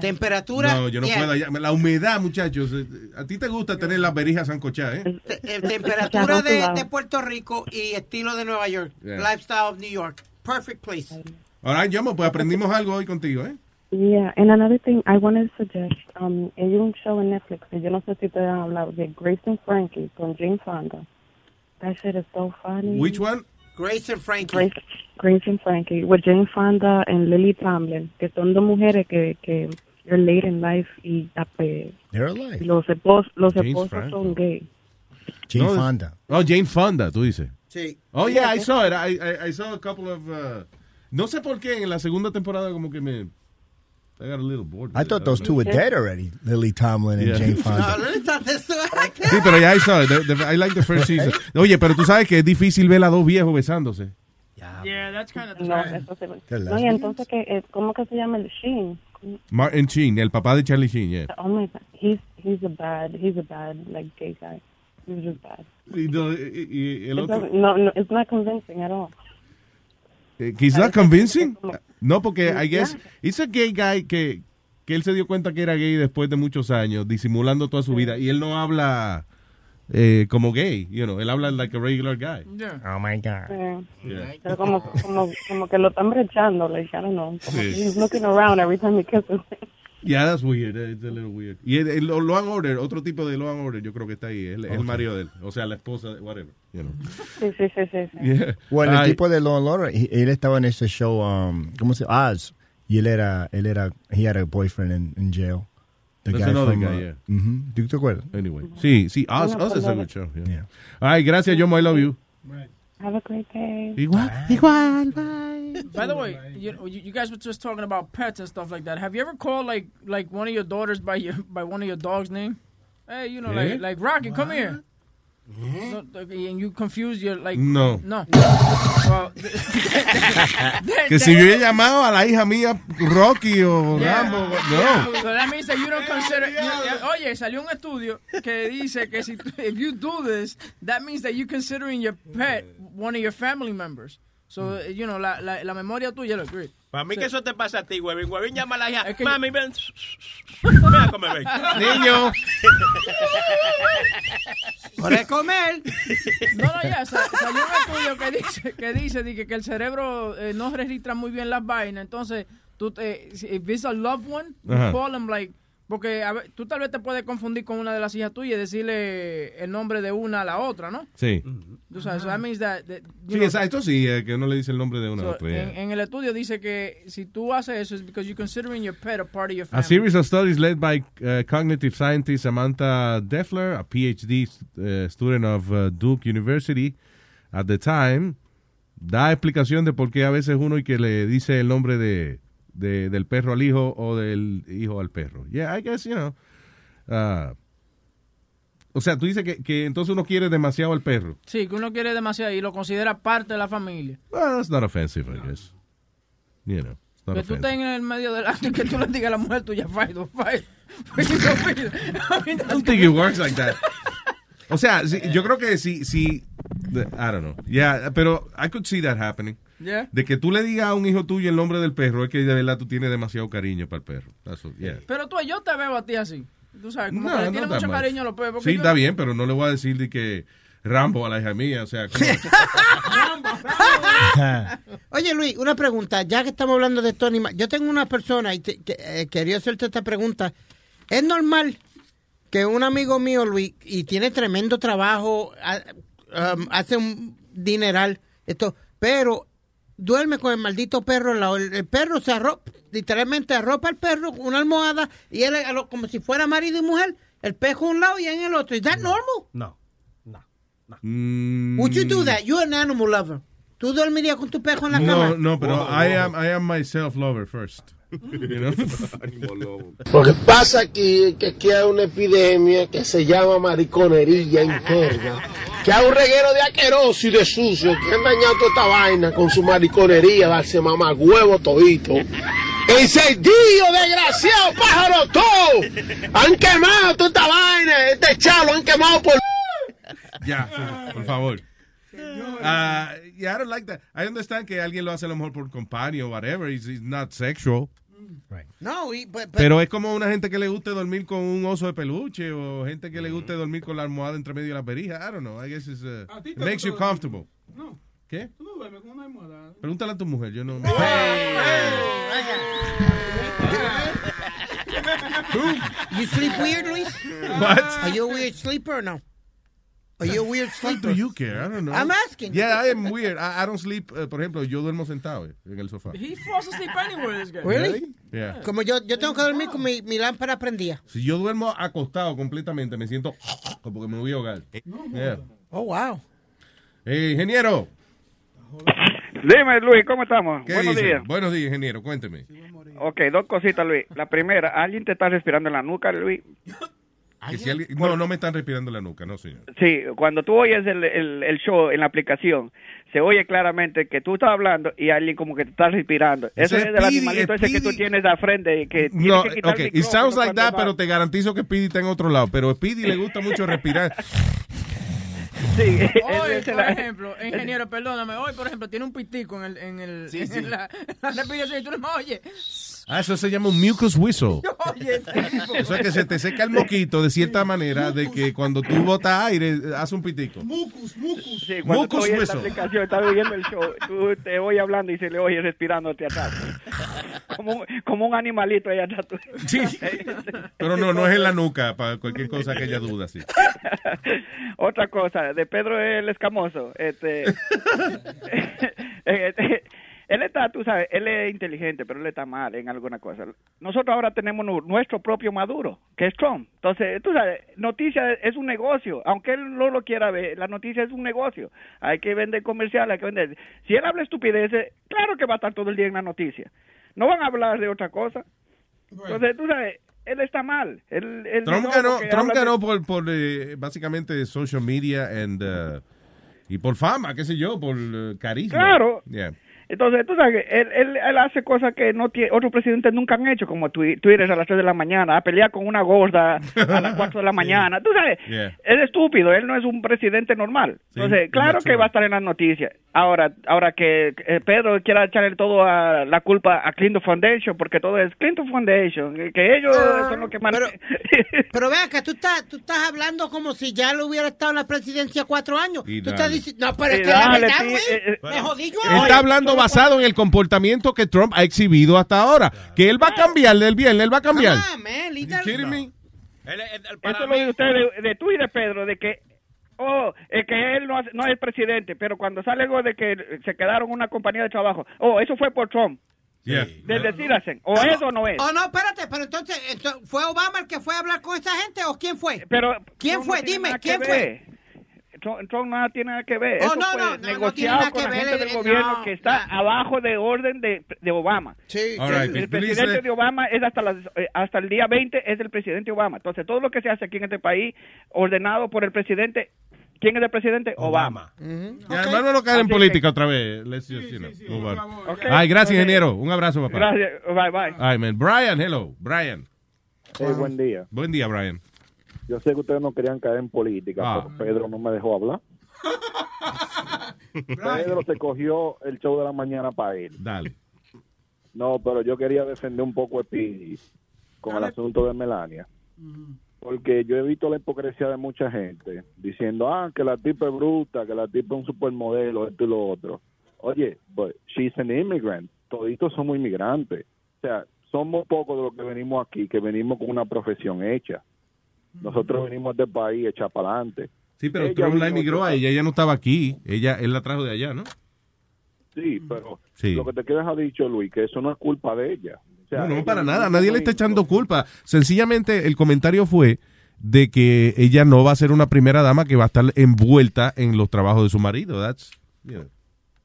Temperatura. No, yo no yeah. puedo. allá. La humedad, muchachos. eh, A ti te gusta tener las berijas sancochadas, ¿eh? Te- eh, temperatura de, de Puerto Rico y estilo de Nueva York. Yeah. Lifestyle of New York. Perfect place. Ahora, Yomo, pues aprendimos algo hoy contigo, ¿eh? Yeah, and another thing I wanted to suggest, um, hay un show en Netflix que yo no sé si te han hablado de Grace and Frankie con Jane Fonda. That shit is so funny. Which one? Grace and Frankie. Grace, Grace and Frankie with Jane Fonda and Lily Tomlin, que son dos mujeres que que are late in life y They're alive. los esposos los esposos son gay. Jane No, Fonda. Oh, Jane Fonda, tú dices. Sí. Oh, yeah, I saw it. I, I, I saw a couple of... uh, no sé por qué en la segunda temporada como que me... I got a little bored. I thought those two were dead already. Lily Tomlin and Yeah. Jane No, Fonda. *laughs* Sí, pero ya I saw it. The- the- I like the first season. Oye, pero tú sabes que es difícil ver a dos viejos besándose. Yeah, that's kind of No, eso se Qué No, y entonces que eh, ¿cómo que se llama el Sheen? Martin Sheen, el papá de Charlie Sheen, yeah. Oh my god, he's he's a bad he's a bad like gay guy. He's just bad. Y, no, y- y el It otro... doesn't- no, no, it's not convincing at all. Eh, He's not convincing. No, porque I guess Yeah. it's a gay guy que, que él se dio cuenta que era gay después de muchos años, disimulando toda su vida. Y él no habla eh, como gay, you know, él habla like a regular guy. Oh my God. Yeah. Yeah. Pero como, como, como que lo están brechando, like, I don't know. Sí. he's looking around every time he kisses. Yeah, that's weird. It's a little weird. Y el, el Law and Order, otro tipo de Law and Order, yo creo que está ahí. El, el Okay. marido de él. O sea, la esposa, whatever. You know. Sí, sí, sí, sí. sí. Yeah. Bueno, el tipo de Law and Order, he- él estaba en ese show, um, ¿cómo se llama? Oz. Y él era, él era, he had a boyfriend in, in jail. The That's guy another from, guy, uh, yeah. mhm. ¿Tú te acuerdas? Anyway. Sí, sí. Oz, Oz es a pues, good show. Yeah. Ay, gracias, Yomo. I love you. Have a great day. Igual, igual, bye. By the way, you, you you guys were just talking about pets and stuff like that. Have you ever called like like one of your daughters by your by one of your dog's name? Hey, you know, Yeah. like like Rocky, come here. So, and you confuse your like No. no. *laughs* Well, *laughs* Que si yo he *laughs* llamado a la hija mía Rocky o Yeah. Rambo, Yeah, no. So that means that you don't consider. you- oye, salió un estudio que dice que si if you do this, that means that you considering your pet one of your family members. So you know la la, la memoria tuya lo great. Para mí que eso te pasa a ti, huevín. Huevín llama a la hija. que Mami, ven. Ven a comer, ven. *laughs* Niño. *laughs* De comer. No, no, ya, sa- salió un estudio que dice que dice di que, que el cerebro eh, no registra muy bien las vainas. Entonces, tú te, si if it's a loved one, you call them like porque a ver, tú tal vez te puedes confundir con una de las hijas tuyas y decirle el nombre de una a la otra, ¿no? Sí. Tú sabes, so that means that, that, Sí, know, exacto, sí, eh, que no le dice el nombre de una so, otra. yeah. en, en el estudio dice que si tú haces eso es because you're considering your pet a part of your A family. series of studies led by uh, cognitive scientist Samantha Deffler, a PhD uh, student of uh, Duke University at the time, da explicación de por qué a veces uno y que le dice el nombre de, de- del perro al hijo o del hijo al perro. Yeah, I guess, you know. uh, o sea, tú dices que, que entonces uno quiere demasiado al perro. Sí, que uno quiere demasiado y lo considera parte de la familia. Well, that's not offensive, I guess. You know, it's not Que tú estés en el medio del acto y que tú le digas a la mujer tuya, fight or fight. *laughs* I I don't think it works like that. O sea, sí, yo creo que sí, sí, I don't know. Yeah, pero I could see that happening. Yeah. De que tú le digas a un hijo tuyo el nombre del perro es que de verdad tú tienes demasiado cariño para el perro. Yeah. Pero tú, yo te veo a ti así. Tú sabes, como No, que le tienes mucho much. cariño a los perros. Sí, yo- está bien, pero no le voy a decir de que Rambo a la hija mía, o sea, como- *laughs* Oye, Luis, una pregunta. Ya que estamos hablando de estos animales, yo tengo una persona y te- que, eh, quería hacerte esta pregunta. ¿Es normal que un amigo mío, Luis, y tiene tremendo trabajo, ha- um, hace un dineral, esto, pero duerme con el maldito perro al lado? El, el perro se arropa, literalmente arropa al perro con una almohada y él como si fuera marido y mujer, el pejo a un lado y en el otro. ¿Es that normal? No. Mm, Would you do that? You're an animal lover. ¿Tú dormirías con tu pejo en la cama? No, no, pero I am, I am myself lover first. Know? Lo que pasa aquí es que aquí hay una epidemia que se llama mariconería interna. Que hay un reguero de asqueroso y de sucio que han dañado toda esta vaina con su mariconería, darse mamá huevo todito. ¡Encendido, desgraciado, pájaro todo! Han quemado toda esta vaina, este chalo han quemado por... Ya, por favor. Ah, yeah, I don't like that. I understand que alguien lo hace a lo mejor por compañía o whatever. It's, it's not sexual. No, y- but- but- Pero es como una gente que le guste dormir con un oso de peluche o gente que le guste dormir con la almohada entre medio de la perija. I don't know. I guess it's, uh, ¿A ti te makes you comfortable. No. ¿Qué? Tú no duermes con una almohada. Pregúntale a tu mujer. Yo no. You sleep weird, Luis? What? Are you a weird sleeper or no? Are you a weird What sleeper? do you care? I don't know. I'm asking. Yeah, I am weird. I, I don't sleep. eh, por ejemplo, yo duermo sentado eh, en el sofá. He falls asleep anywhere, this guy. Really? Yeah. Como yo, yo tengo que dormir con mi, mi lámpara prendida. Si yo duermo acostado completamente, me siento como que me voy a ahogar. Yeah. Oh, wow. Eh, ingeniero. Dime, Luis, ¿cómo estamos? ¿Qué Buenos dice? días. Buenos días, ingeniero. Cuénteme. Ok, dos cositas, Luis. La primera, ¿alguien te está respirando en la nuca, Luis? Que si alguien- no, no me están respirando la nuca, no, señor. Sí, cuando tú oyes el, el, el show en la aplicación, se oye claramente que tú estás hablando y alguien como que te está respirando. Eso Ese es del Speedy, animalito ese que tú tienes al frente y que tienes No, que quitar ok, el it sounds like that, va- pero te garantizo que Speedy está en otro lado. Pero a Speedy le gusta mucho respirar. Sí, Hoy, *laughs* por la- ejemplo, ingeniero, perdóname, hoy, por ejemplo, tiene un pitico en, el, en, el, en la, la respiración y tú no me oyes. Ah, eso se llama un mucus whistle. *laughs* Oye. Eso es que se te seca el moquito de cierta manera de que cuando tú botas aire, eh, hace un pitico. Mucus, mucus. Sí, cuando Mucus la whistle. aplicación, estás oyendo el show, tú te oyes hablando y se le oye respirándote atrás. Como, un- como un animalito ahí atrás. tú. Sí. *laughs* Pero no, no es en la nuca, para cualquier cosa que haya duda, sí. *laughs* Otra cosa, de Pedro el Escamoso, este, eh, él está, tú sabes, él es inteligente, pero él está mal en alguna cosa. Nosotros ahora tenemos nu- nuestro propio Maduro, que es Trump. Entonces, tú sabes, noticia es un negocio, aunque él no lo quiera ver, la noticia es un negocio. Hay que vender comercial, hay que vender. Si él habla estupideces, claro que va a estar todo el día en la noticia. No van a hablar de otra cosa. Entonces, tú sabes, él está mal. Él, él Trump ganó, Trump de- ganó por, por eh, básicamente social media and, uh, y por fama, qué sé yo, por eh, carisma. Claro. Yeah. Entonces, tú sabes, él, él, él hace cosas que no tiene, otros presidentes nunca han hecho, como twi- Twitter a las 3 de la mañana, a pelear con una gorda a las 4 de la *laughs* mañana. Tú sabes, Yeah. es estúpido, él no es un presidente normal. Sí, Entonces, claro que va a estar en las noticias. Ahora, ahora que eh, Pedro quiera echarle todo a la culpa a Clinton Foundation, porque todo es Clinton Foundation, que- ellos son los que manejan. *laughs* Pero vea que tú estás, tú estás hablando como si ya lo hubiera estado en la presidencia cuatro años. Y tú dale. estás diciendo, no, pero es que la verdad, güey, eh, eh, me jodí yo. Está hablando basado en el comportamiento que Trump ha exhibido hasta ahora. Que él va a cambiar del bien, él va a cambiar. Ah? Eso lo dice usted de, de tú y de Pedro, de que, oh, eh, que él no, no es presidente, pero cuando sale algo de que se quedaron una compañía de trabajo, oh, eso fue por Trump. Yeah. De decir así, o eso no es. Oh, no, espérate, pero entonces, ento- ¿fue Obama el que fue a hablar con esa gente o quién fue? Pero ¿Quién fue? no Dime, ¿quién fue? Trump, Trump nada tiene nada que ver. Oh, Eso no, fue no, no, no tiene negociado nada con que la ver, gente del eh, gobierno no, que está abajo de orden de, de Obama. Sí, right, el, el presidente de Obama es hasta, las, eh, hasta el día 20 es el presidente Obama. Entonces, todo lo que se hace aquí en este país, ordenado por el presidente, ¿quién es el presidente? Obama. Ya, hermano, no caer en que- política otra vez. Let's just. Ay, gracias, ingeniero. Un abrazo, papá. Gracias. Bye, bye. Ay, man. Brian, hello. Brian. Hey, buen día. Buen día, Brian. Yo sé que ustedes no querían caer en política, Ah. pero Pedro no me dejó hablar. *laughs* Pedro se cogió el show de la mañana para él. Dale. No, pero yo quería defender un poco a Speedy con el asunto de Melania. Porque yo he visto la hipocresía de mucha gente diciendo, ah, que la tipa es bruta, que la tipa es un supermodelo, esto y lo otro. Oye, but she's an immigrant. Toditos somos inmigrantes. O sea, somos pocos de los que venimos aquí, que venimos con una profesión hecha. Nosotros venimos de este país hecha para adelante. Sí, pero Ella Trump la emigró a ella, ella no estaba aquí. Ella, él la trajo de allá, ¿no? Sí, pero Sí. lo que te quedas ha dicho, Luis, que eso no es culpa de ella. O sea, No, no, ella para nada. Nadie le está echando culpa. Sencillamente el comentario fue de que ella no va a ser una primera dama que va a estar envuelta en los trabajos de su marido. That's.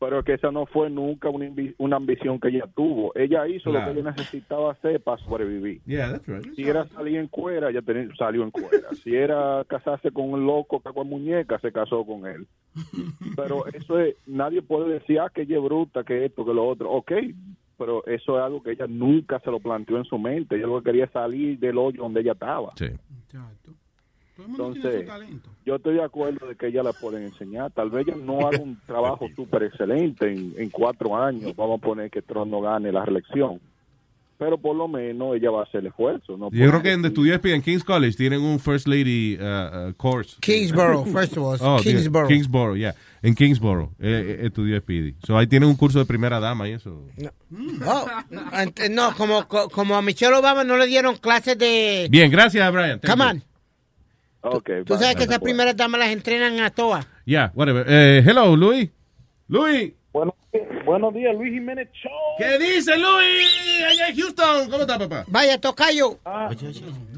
Pero que esa no fue nunca una, una ambición que ella tuvo. Ella hizo Claro. lo que ella necesitaba hacer para sobrevivir. Yeah, that's right. Si era salir en cuera, ella tenía- salió en cuera. Si era casarse con un loco que con muñeca, se casó con él. Pero eso es, nadie puede decir, ah, que ella es bruta, que esto, que lo otro. Ok, pero eso es algo que ella nunca se lo planteó en su mente. Ella lo que quería es salir del hoyo donde ella estaba. Sí. Entonces, yo estoy de acuerdo de que ella la pueden enseñar. Tal vez ella no haga un *laughs* trabajo súper excelente en, en cuatro años. Vamos a poner que Trump no gane la reelección. Pero por lo menos ella va a hacer el esfuerzo. ¿no? Yo creo que en estudió en King's College tienen un First Lady uh, uh, course. Kingsborough, *laughs* first of all. Oh, yeah, Kingsborough. Kingsborough, yeah. En Kingsborough eh, eh, estudió Speedy. So ahí tienen un curso de primera dama y eso. Oh, ant- no, como, co- como a Michelle Obama no le dieron clases de... Bien, gracias, Brian. Thank Come you. on. Okay, Tú sabes que esas primeras damas las entrenan a todas. Yeah, whatever. Eh, hello, Luis. Luis. Bueno, buenos días, Luis Jiménez Show. ¿Qué dice Luis? Allá en Houston. ¿Cómo está, papá? Vaya, tocayo.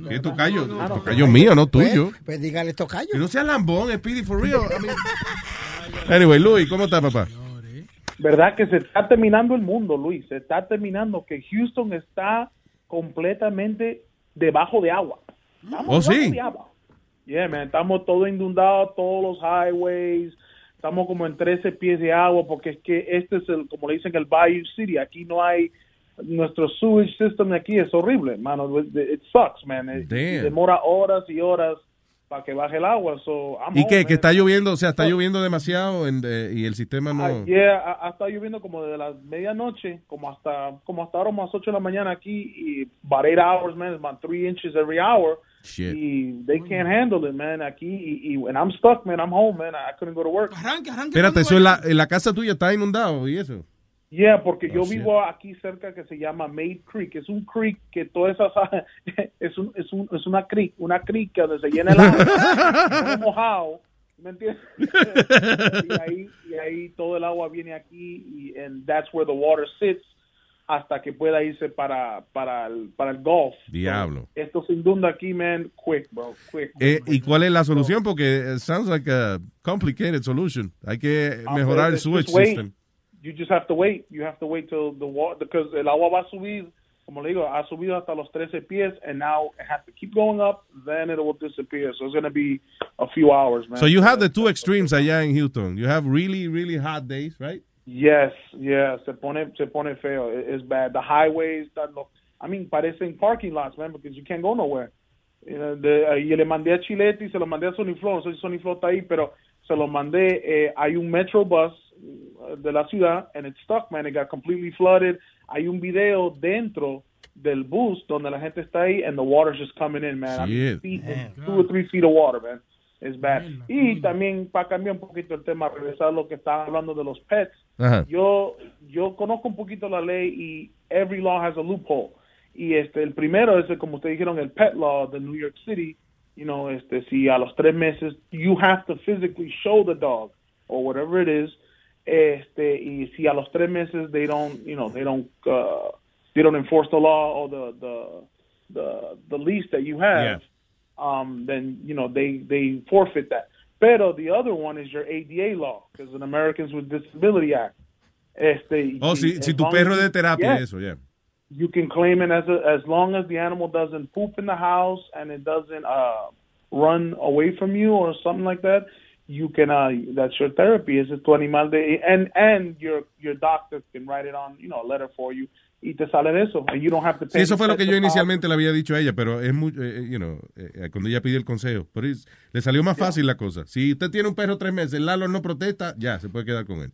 ¿Qué tocayo? Tocayo mío, no tuyo. Pues, pues dígale tocayo. Que no sea lambón, Speedy, for real. I mean- Anyway, Luis, ¿cómo está, papá? ¿Verdad que se está terminando el mundo, Luis? Se está terminando que Houston está completamente debajo de agua. Estamos Oh, debajo sí. de agua. Yeah, man, estamos todos inundados, todos los highways. Estamos como en 13 pies de agua porque es que este es el, como le dicen, el Bayou City. Aquí no hay, nuestro sewage system de aquí es horrible, mano. It, sucks, man. It- demora horas y horas para que baje el agua. So, I'm ¿Y qué? Que está lloviendo, o sea, está lloviendo demasiado en- eh, y el sistema no... Ayer ha, ha estado lloviendo como desde las medianoche, como hasta como hasta ahora, como a las 8 de la mañana aquí, y about 8 hours, man, about 3 inches every hour. Shit. Y they can't handle it, man, aquí, y, y and I'm stuck, man, I'm home, man, I couldn't go to work. Espérate, eso en la, en la casa tuya está inundado y eso. Yeah, porque Oh, yo shit. vivo aquí cerca que se llama Maid Creek, es un creek que todas esas, *laughs* es, un, es, un, es una creek, una creek que donde se llena el agua, *laughs* mojado, ¿me entiendes? *laughs* y, ahí, y ahí todo el agua viene aquí y and that's where the water sits hasta que pueda irse para, para, el, para el Gulf. Diablo. Esto se inunda aquí, man, quick, bro, quick. Eh, ¿Y cuál es la solución? Porque it sounds like a complicated solution. Hay que mejorar el Just sewage wait. system. You just have to wait. You have to wait till the water, because el agua va a subir, como le digo, ha subido hasta los 13 pies, and now it has to keep going up, then it will disappear. So it's going to be a few hours, man. So you have the two extremes allá en Houston. You have really, really hot days, right? Yes, yeah, se pone, se pone feo. It- it's bad. The highways, that look, I mean, parecen parking lots, man, because you can't go nowhere. You know, de- y le mandé a Chilete y se lo mandé a Sony Flow. No sé si Sony Flow está ahí, pero se lo mandé. Eh, hay un metro bus uh, de la ciudad, and it's stuck, man. It got completely flooded. Hay un video dentro del bus donde la gente está ahí, and the water's just coming in, man. I mean, Shit. feet, two or three feet of water, man. It's bad. Y también, para cambiar un poquito el tema, regresar a lo que estaba hablando de los pets, Ajá. yo yo conozco un poquito la ley y every law has a loophole. Y este el primero es el, como ustedes dijeron el pet law de New York City. You know este si a los tres meses you have to physically show the dog or whatever it is este y si a los tres meses they don't you know they don't uh, they don't enforce the law or the the the, the lease that you have um, then you know they they forfeit that. Pero the other one is your ADA law, because an Americans with Disability Act. Este, Oh, si, si tu perro de terapia yeah, eso, yeah. you can claim it as a, as long as the animal doesn't poop in the house and it doesn't uh, run away from you or something like that. You can uh, that's your therapy. Is it tu animal de and and your your doctor can write it on you know a letter for you y te sale de eso you don't have to Sí, pay. eso fue lo que yo inicialmente le había dicho a ella, pero es muy, eh, you know, eh, cuando ella pidió el consejo. Pero es- le salió más fácil la cosa. Si usted tiene un perro tres meses, el Lalo no protesta, ya, se puede quedar con él.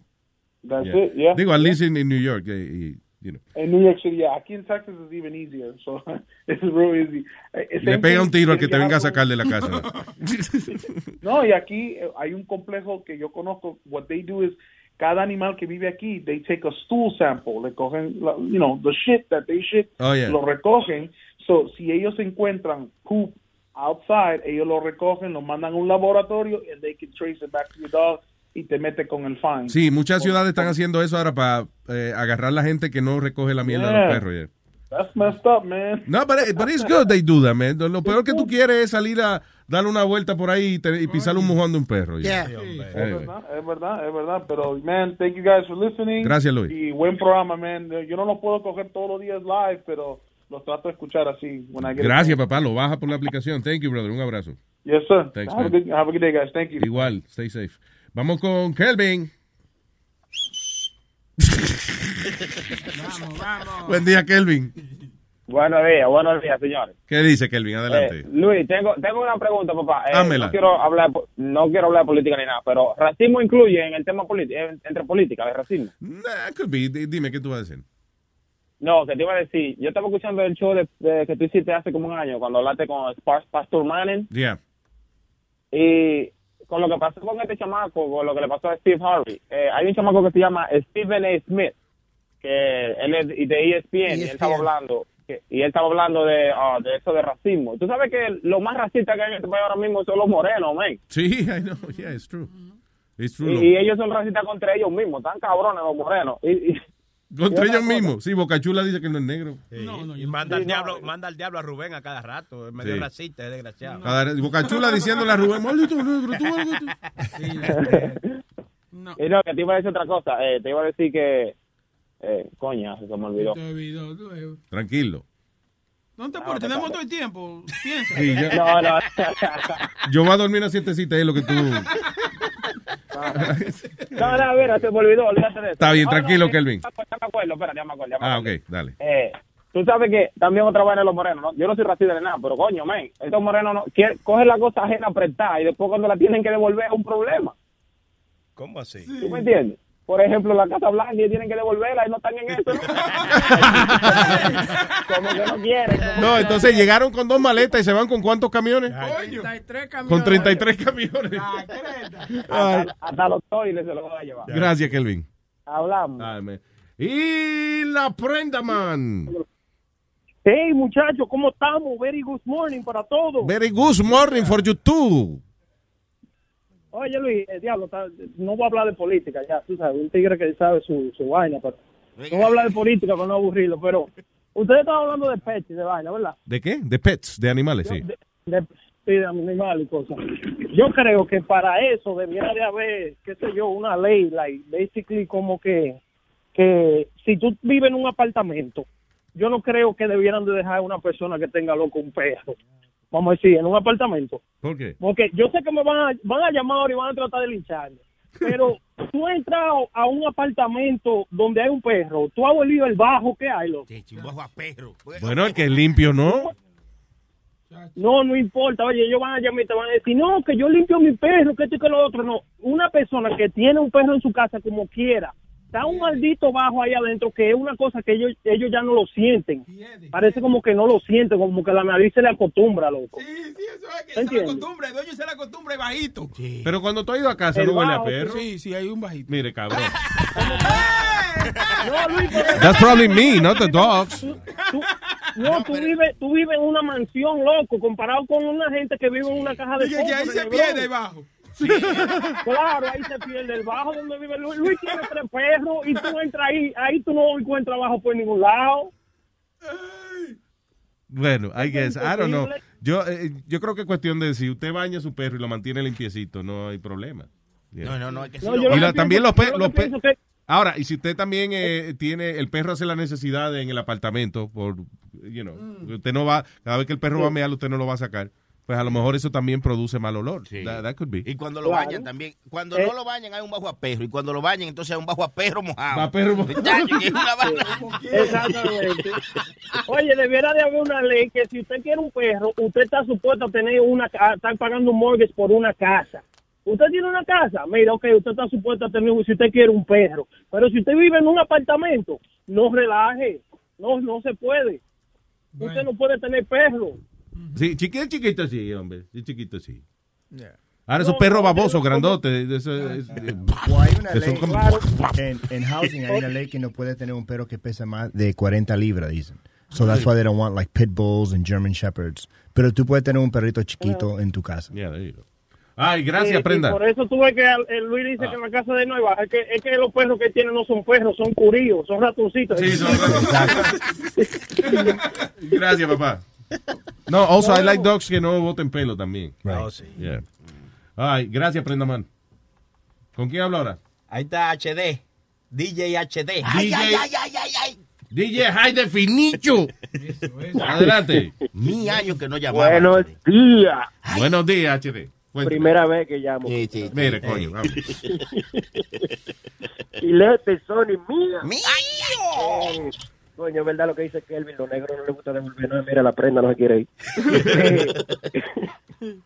That's Yeah. it. Yeah. Digo, at least in, in New York. eh, y you know. En New York City, yeah. Aquí en Texas es even easier. So *laughs* it's real easy. Eh, Le pega un tiro al que te venga a sacar de la casa. *laughs* No, y aquí eh, hay un complejo que yo conozco. What they do is cada animal que vive aquí, they take a stool sample, le cogen, la- you know, the shit that they shit, Oh, yeah. lo recogen. So, si ellos encuentran poop outside, ellos lo recogen, lo mandan a un laboratorio and they can trace it back to your dog y te mete con el fine. Sí, muchas ciudades están haciendo eso ahora para eh, agarrar la gente que no recoge la mierda de los perros. yeah. That's messed up, man. No, but, it- but it's good they do that, man. Lo peor que tú quieres es salir a darle una vuelta por ahí y, te- y pisarle un mojón de un perro. yeah. Es Anyway. verdad, es verdad, es verdad. Pero, man, thank you guys for listening. Gracias, Luis. Y buen programa, man. Yo no lo puedo coger todos los días live, pero los trato de escuchar así. when I get a Gracias, papá. Lo baja por la aplicación. Thank you, brother. Un abrazo. Yes, sir. Thanks, have, a good, have a good day, guys. Thank you. Igual, stay safe. Vamos con Kelvin. Buen día, Kelvin. Buenos días, buenos días, señores. ¿Qué dice Kelvin? Adelante. Eh, Luis, tengo, tengo una pregunta, papá. Eh, no quiero hablar, de po- no quiero hablar de política ni nada, pero racismo incluye en el tema político, entre política, de racismo. Nah, could be. Dime, ¿qué tú vas a decir? No, que te iba a decir, yo estaba escuchando el show de, de- que tú hiciste hace como un año, cuando hablaste con Pastor Manning, Yeah. y con lo que pasó con este chamaco, con lo que le pasó a Steve Harvey, eh, hay un chamaco que se llama Stephen A. Smith, que él es de E ESPN, y él estaba hablando, que- y él estaba hablando de, ah, de eso de racismo. Tú sabes que lo más racista que hay en este país ahora mismo son los morenos, man. Sí, *laughs* I know. Yeah, it's true. It's true. Y, y ellos son racistas contra ellos mismos, tan cabrones los morenos. Y, y- Contra ellos mismos. Sí, Bocachula dice que no es negro. y manda, Sí, al no, diablo, manda al diablo a Rubén a cada rato. Es medio Sí. racista, es desgraciado. Cada- Bocachula diciéndole a Rubén, maldito negro, tú tú". *laughs* Y no, que te iba a decir otra cosa. eh, te iba a decir que. Eh, coña, se me olvidó. Te olvidó, tú, eh. Tranquilo. No te apures, tenemos todo el tiempo. *laughs* Piensa. Sí, yo- No, no. Yo voy a dormir una siestecita es lo que tú... *laughs* No, no, mira, se me olvidó, olvídate de eso. Está bien, No, tranquilo, no, Kelvin. Ya me acuerdo, espera, ya me acuerdo. ya me Ah, acuerdo. ok, dale. Eh, tú sabes que también otra vaina de los morenos, ¿no? Yo no soy racista de nada, pero coño, men, estos morenos no, quieren- cogen la cosa ajena apretada y después cuando la tienen que devolver es un problema. ¿Cómo así? ¿Tú me entiendes? Por ejemplo, la Casa Blanca y tienen que devolverla y no están en eso, ¿no? *laughs* como que no quieren. No, entonces llegaron con dos maletas y se van con cuántos camiones? 33 camiones. Con 33 camiones. Ay. Hasta, hasta los toiles se los van a llevar. Gracias, Kelvin. Hablamos. Ay. Y la prenda, man. Hey, muchachos, ¿cómo estamos? Very good morning para todos. Very good morning for you too. Oye, Luis, el diablo, no voy a hablar de política, ya, tú sabes, un tigre que sabe su, su vaina, pero no voy a hablar de política para no aburrirlo, pero ustedes están hablando de pets y de vaina, ¿verdad? ¿De qué? De pets, de animales, sí. De, de, sí, de animales y cosas. Yo creo que para eso debiera de haber, qué sé yo, una ley, like, basically como que, que si tú vives en un apartamento, yo no creo que debieran de dejar a una persona que tenga loco un perro, vamos a decir, en un apartamento. ¿Por qué? Porque yo sé que me van a, van a llamar ahora y van a tratar de lincharme. Pero *laughs* tú entras a un apartamento donde hay un perro, tú has olido el bajo que hay, loco. bajo a perro. Bueno, el que es limpio, ¿no? No, no importa. Oye, ellos van a llamar y te van a decir, no, que yo limpio mi perro, que esto y que lo otro. No, una persona que tiene un perro en su casa como quiera, está un maldito bajo ahí adentro que es una cosa que ellos ellos ya no lo sienten. Parece como que no lo sienten, como que la nariz se le acostumbra, loco. Sí, sí, eso es que ¿Me esa es la entiendes? costumbre. El dueño se la costumbre bajito. Pero cuando tú has ido a casa, El ¿no huele a bajo, perro? Sí, sí, hay un bajito. Mire, cabrón. *laughs* No, Luis, That's probably me, not the dogs. Tú- no, tú vives tú vives en una mansión, loco, comparado con una gente que vive en una caja de Dije que ahí se pierde Bronx. *laughs* Claro, ahí se pierde el bajo donde vive Luis. Luis tiene tres perros y tú entras ahí, ahí tú no encuentras bajo por ningún lado. Bueno, I guess, I don't know. Yo, eh, yo creo que es cuestión de si usted baña a su perro y lo mantiene limpiecito, no hay problema. Yeah. No, no, no, es que No, lo- Y la- también los, pe- yo lo los que pe- que- Ahora, y si usted también eh, tiene, el perro hace la necesidad en el apartamento, por, you know, Mm. usted no va, cada vez que el perro va a mear, usted no lo va a sacar, pues a lo mejor eso también produce mal olor. That, that could be. Y cuando lo Claro. bañan también. Cuando Eh. no lo bañan hay un bajo a perro. Y cuando lo bañan entonces hay un bajo a perro mojado. Va perro mojado. Exactamente. Oye, debiera de haber una ley que si usted quiere un perro, usted está supuesto a tener una, a estar pagando un mortgage por una casa. Usted tiene una casa, mira, ok, usted está supuesto a tener, si usted quiere un perro, pero si usted vive en un apartamento, no relaje, no, no se puede. Usted no puede tener perro. Sí, chiquito, chiquito sí, hombre. Sí, chiquito sí. Yeah. Ahora esos No, perros no, babosos, grandotes. eso es- O hay una ley como- en, en housing hay una ley que no puede tener un perro que pesa más de 40 libras, dicen. So that's why they don't want like pit bulls and German shepherds. Pero tú puedes tener un perrito chiquito en tu casa. Ay, gracias, Prenda. por eso tú ves que el, Luis dice que en la casa de Nueva es que, es que los perros que tiene no son perros, son curíos, son ratoncitos. Sí, son *laughs* *laughs* Gracias, papá. *laughs* No, also I like dogs que no boten pelo también. Oh, sí. Yeah. Ay, gracias, Prenda Man. ¿Con quién hablo ahora? Ahí está HD. DJ HD. DJ DJ High Definition. Adelante. *laughs* Mi año que no llamaba. Buenos días. Buenos días, HD. Cuéntame. Primera vez que llamo. Mire, coño, vamos. *laughs* Chilete, Sony, mía. ¡Mío! Coño, ¿verdad lo que dice Kelvin? Los negros no les gusta devolver. No, mira, la prenda no se quiere ir. Eh, *laughs*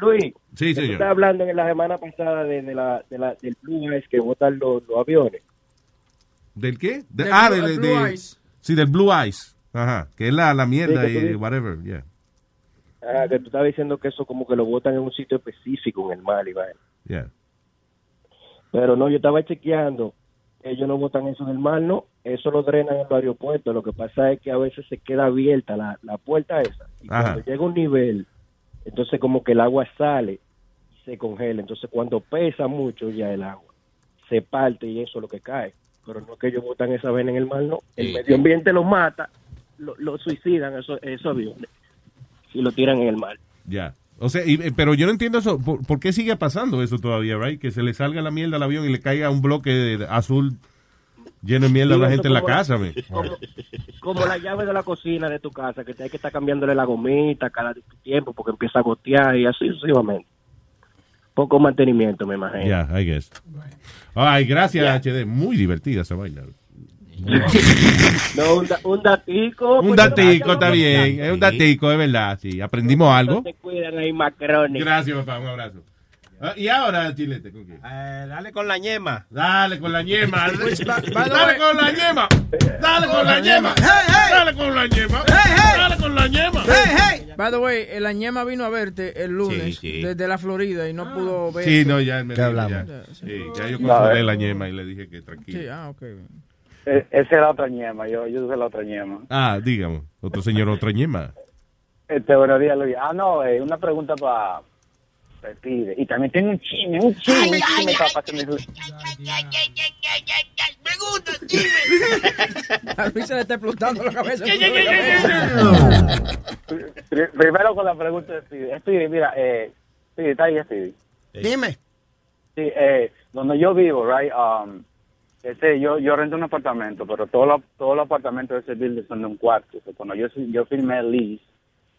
Luis, Sí, señor. estás hablando en la semana pasada de, de la, de la, del Blue Eyes que botan los, los aviones. ¿Del qué? De- Del ah, Blue- de, el de- Blue de- Eyes. Sí, del Blue Eyes. Ajá. Que es la, la mierda Sí, y dices. whatever. Yeah. Ah, que tú estabas diciendo que eso como que lo botan en un sitio específico en el mar y vaina. Yeah. Pero no, yo estaba chequeando. Ellos no botan eso en el mar, no. Eso lo drenan en los aeropuertos. Lo que pasa es que a veces se queda abierta la, la puerta esa. Y Ajá. cuando llega un nivel, entonces como que el agua sale y se congela. Entonces cuando pesa mucho ya el agua, se parte y eso es lo que cae. Pero no es que ellos botan esa vena en el mar, no. El Sí. medio ambiente los mata, lo, lo suicidan esos, esos aviones y lo tiran en el mar. Ya. O sea, y- eh, pero yo no entiendo eso. ¿Por, por qué sigue pasando eso todavía, right? Que se le salga la mierda al avión y le caiga un bloque de- azul lleno de mierda a la gente en la casa, me. Como, como la llave de la cocina de tu casa, que te hay que estar cambiándole la gomita cada tiempo porque empieza a gotear y así sucesivamente. Poco mantenimiento, me imagino. Ya, I guess. Ay, gracias, HD. Muy divertida esa vaina. *laughs* No, un, da- un datico. Un pues, datico, está bien. Es un datico, es verdad. Sí, aprendimos algo. Te cuidan ahí, macrones. Gracias, papá. Un abrazo. Ah, y ahora, Chilete, ¿con quién? Eh, dale con la ñema. Dale con la ñema. *laughs* Pues, Dale way- con la ñema. Dale con la ñema. Dale con la ñema. Dale con la ñema. By the way, eh, la ñema vino a verte el lunes Sí, sí. desde la Florida y no pudo ver. Sí, no, ya me ¿Qué hablamos? ya. Sí, ya yo No, consolé eh. la ñema y le dije que tranquilo. Sí, ah, ok. E- Esa es la otra ñema, yo, yo soy la otra ñema. Ah, dígame. Otro señor, otra ñema. Este, buenos días, Luis. Ah, no, eh, una pregunta para Pide. Y también tengo un chisme, un chisme, un chisme para pasarme. *laughs* A Luis se le está explotando la cabeza. Pri- Primero con la pregunta de Speedy. Speedy, mira, eh, Speedy, está ahí, Speedy. Dime. Sí, eh, donde yo vivo, right, um, ese, yo, yo rento un apartamento, pero todos los todos los apartamentos de ese building son de un cuarto. O cuando yo, yo firmé el lease,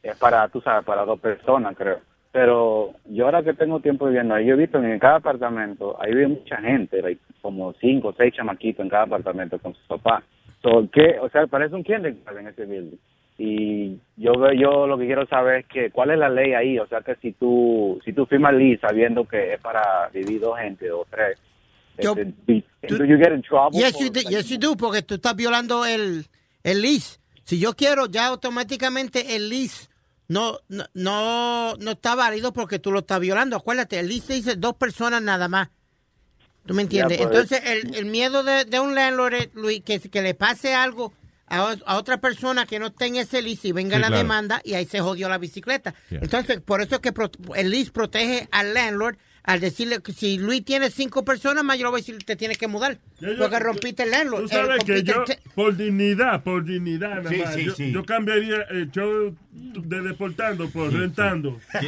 es para, tú sabes, para dos personas, creo. Pero yo ahora que tengo tiempo viviendo ahí, yo he visto que en cada apartamento, ahí vive mucha gente, like, como cinco o seis chamaquitos en cada apartamento con su papá. So, ¿qué? O sea, parece un kindergarten en ese building. Y yo yo lo que quiero saber es que cuál es la ley ahí, o sea que si tú si tú firmas lease sabiendo que es para vivir dos gente o tres, Yo- este, do- do you get in trouble? Yes, for- you, do, yes, you do, porque tú estás violando el, el lease. Si yo quiero, ya automáticamente el lease no, no, no, no está válido porque tú lo estás violando. Acuérdate, el lease dice dos personas nada más. ¿Tú me entiendes? Ya, pues. Entonces, el, el miedo de, de un landlord es, Luis, que, que le pase algo a, a otra persona que no esté en ese lease y venga Sí, la claro. demanda y ahí se jodió la bicicleta. Yeah. Entonces, por eso es que pro- el lease protege al landlord al decirle que si Luis tiene cinco personas más, yo le voy a decir te tienes que mudar. Ya, porque rompiste el landlord. Tú sabes que yo, por dignidad, por dignidad, nada Sí, más, sí, yo, sí. yo cambiaría el show de deportando por rentando. *laughs*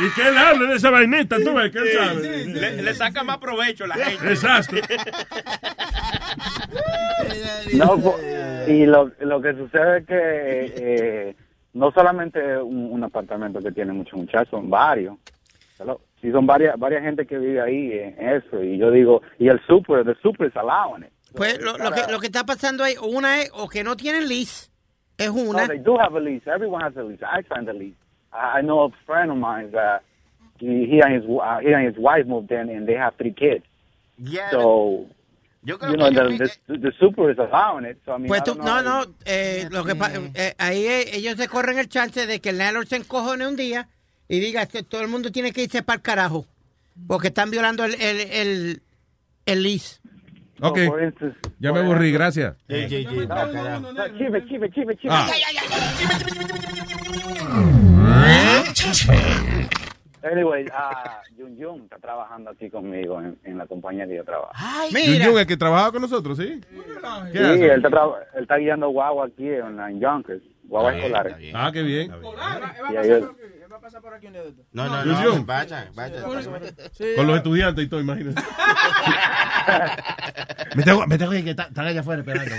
y que él hable de esa vainita, tú ves que él sabe. Le, le saca más provecho a la gente. Exacto. *laughs* No, po- y lo, lo que sucede es que eh, no solamente un, un apartamento que tiene muchos muchachos, son varios. Hello. Sí, son varias varias gente que vive ahí en eso. Y yo digo, y el super, the super is allowing it. Pues lo, lo que, lo que está pasando ahí, una es o que no tienen lease, es una. No, they do have a lease. Everyone has a lease. I signed a lease. I I know a friend of mine that he, he and his uh, he and his wife moved in and they have three kids. Yeah. So Yo you know the, the the super is allowing it. So I mean, Pues tú, no, no, eh, lo que pa- eh, ahí eh, ellos se corren el chance de que el landlord se encojone un día y diga que todo el mundo tiene que irse para el carajo porque están violando el, el, el, el lease. Ok. Ya me aburrí, gracias. Anyway, ah, Jun Jun está trabajando aquí conmigo en, en la compañía que yo trabajo. Jun Jun, el que trabajaba con nosotros, ¿sí? Sí, él está, él está guiando guagua aquí en, la- en Yonkers, guagua escolares. Ah, qué bien. Y ellos- No, no, Jun no. Jun. Vaya, vaya. Con los estudiantes y todo, imagínate. *laughs* Me tengo, me tengo que ir, que está- están allá afuera esperando.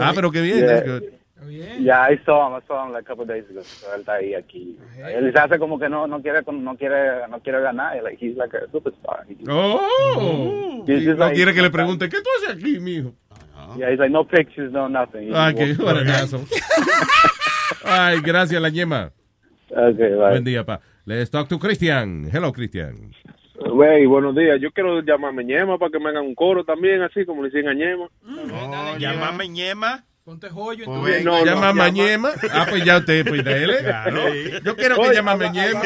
Ah, pero qué bien, Yeah. Good. Yeah, I saw him. I saw him like a couple days ago. So él está ahí aquí. Él se hace como que no no quiere no quiere no quiere ganar. Like he's like a superstar. Oh. He's just no like- quiere que le pregunte, ¿qué tú haces aquí, mijo? Yeah, he's like no pictures, no nothing. Ah, qué *laughs* razón. Ay, gracias, la ñema. Okay, bye. Buen día, pa. Let's talk to Christian. Hello, Christian. Güey, buenos días. Yo quiero llamarme Ñema para que me hagan un coro también, así como le dicen a Ñema. Llamame ñema. Ponte joyo en Pues no, no, ¿Llama Mañema? Ah, pues ya usted, pues dele. *laughs* Claro. Yo quiero que Oye, habla- Mañema.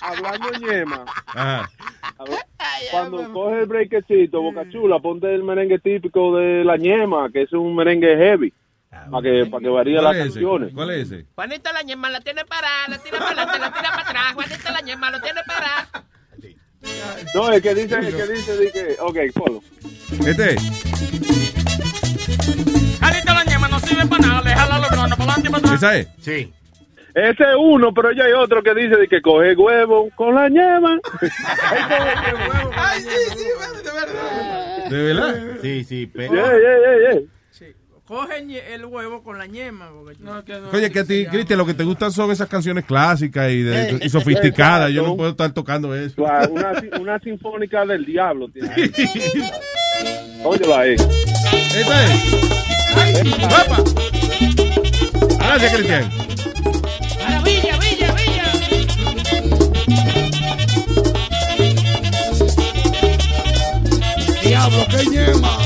Hablando Ñema, Ajá. cuando coge el breakcito, Boca Chula, ponte el merengue típico de la Ñema, que es un merengue heavy, para que, para que varíe las canciones. ¿Cuál es ese? Juanita la ñema la tiene parada, la tira para adelante, la tira para atrás. Juanita la ñema lo tiene parada. No, el que dice, el que dice, dice, ok, follow. Este. La ñema no sirve para nada, déjala los granos para adelante y para atrás. ¿Esa es? Sí. Ese es uno, pero ya hay otro que dice de que coge huevo con la ñema. *laughs* Ay, sí, sí, de verdad. ¿De verdad? Sí, sí, pero... Yeah, yeah, yeah, yeah. Coge ñe- el huevo con la ñema. Porque no, que no, Oye, que a ti, Cristian, lo que te gustan son esas canciones clásicas y, de- Eh, y sofisticadas. Yo no puedo estar tocando eso. Claro, Una, una sinfónica del diablo. tiene. Ahí. *laughs* ¿Esa es? ¡Guapa! Gracias, Cristian. Villa, villa, villa. Diablo, qué ñema.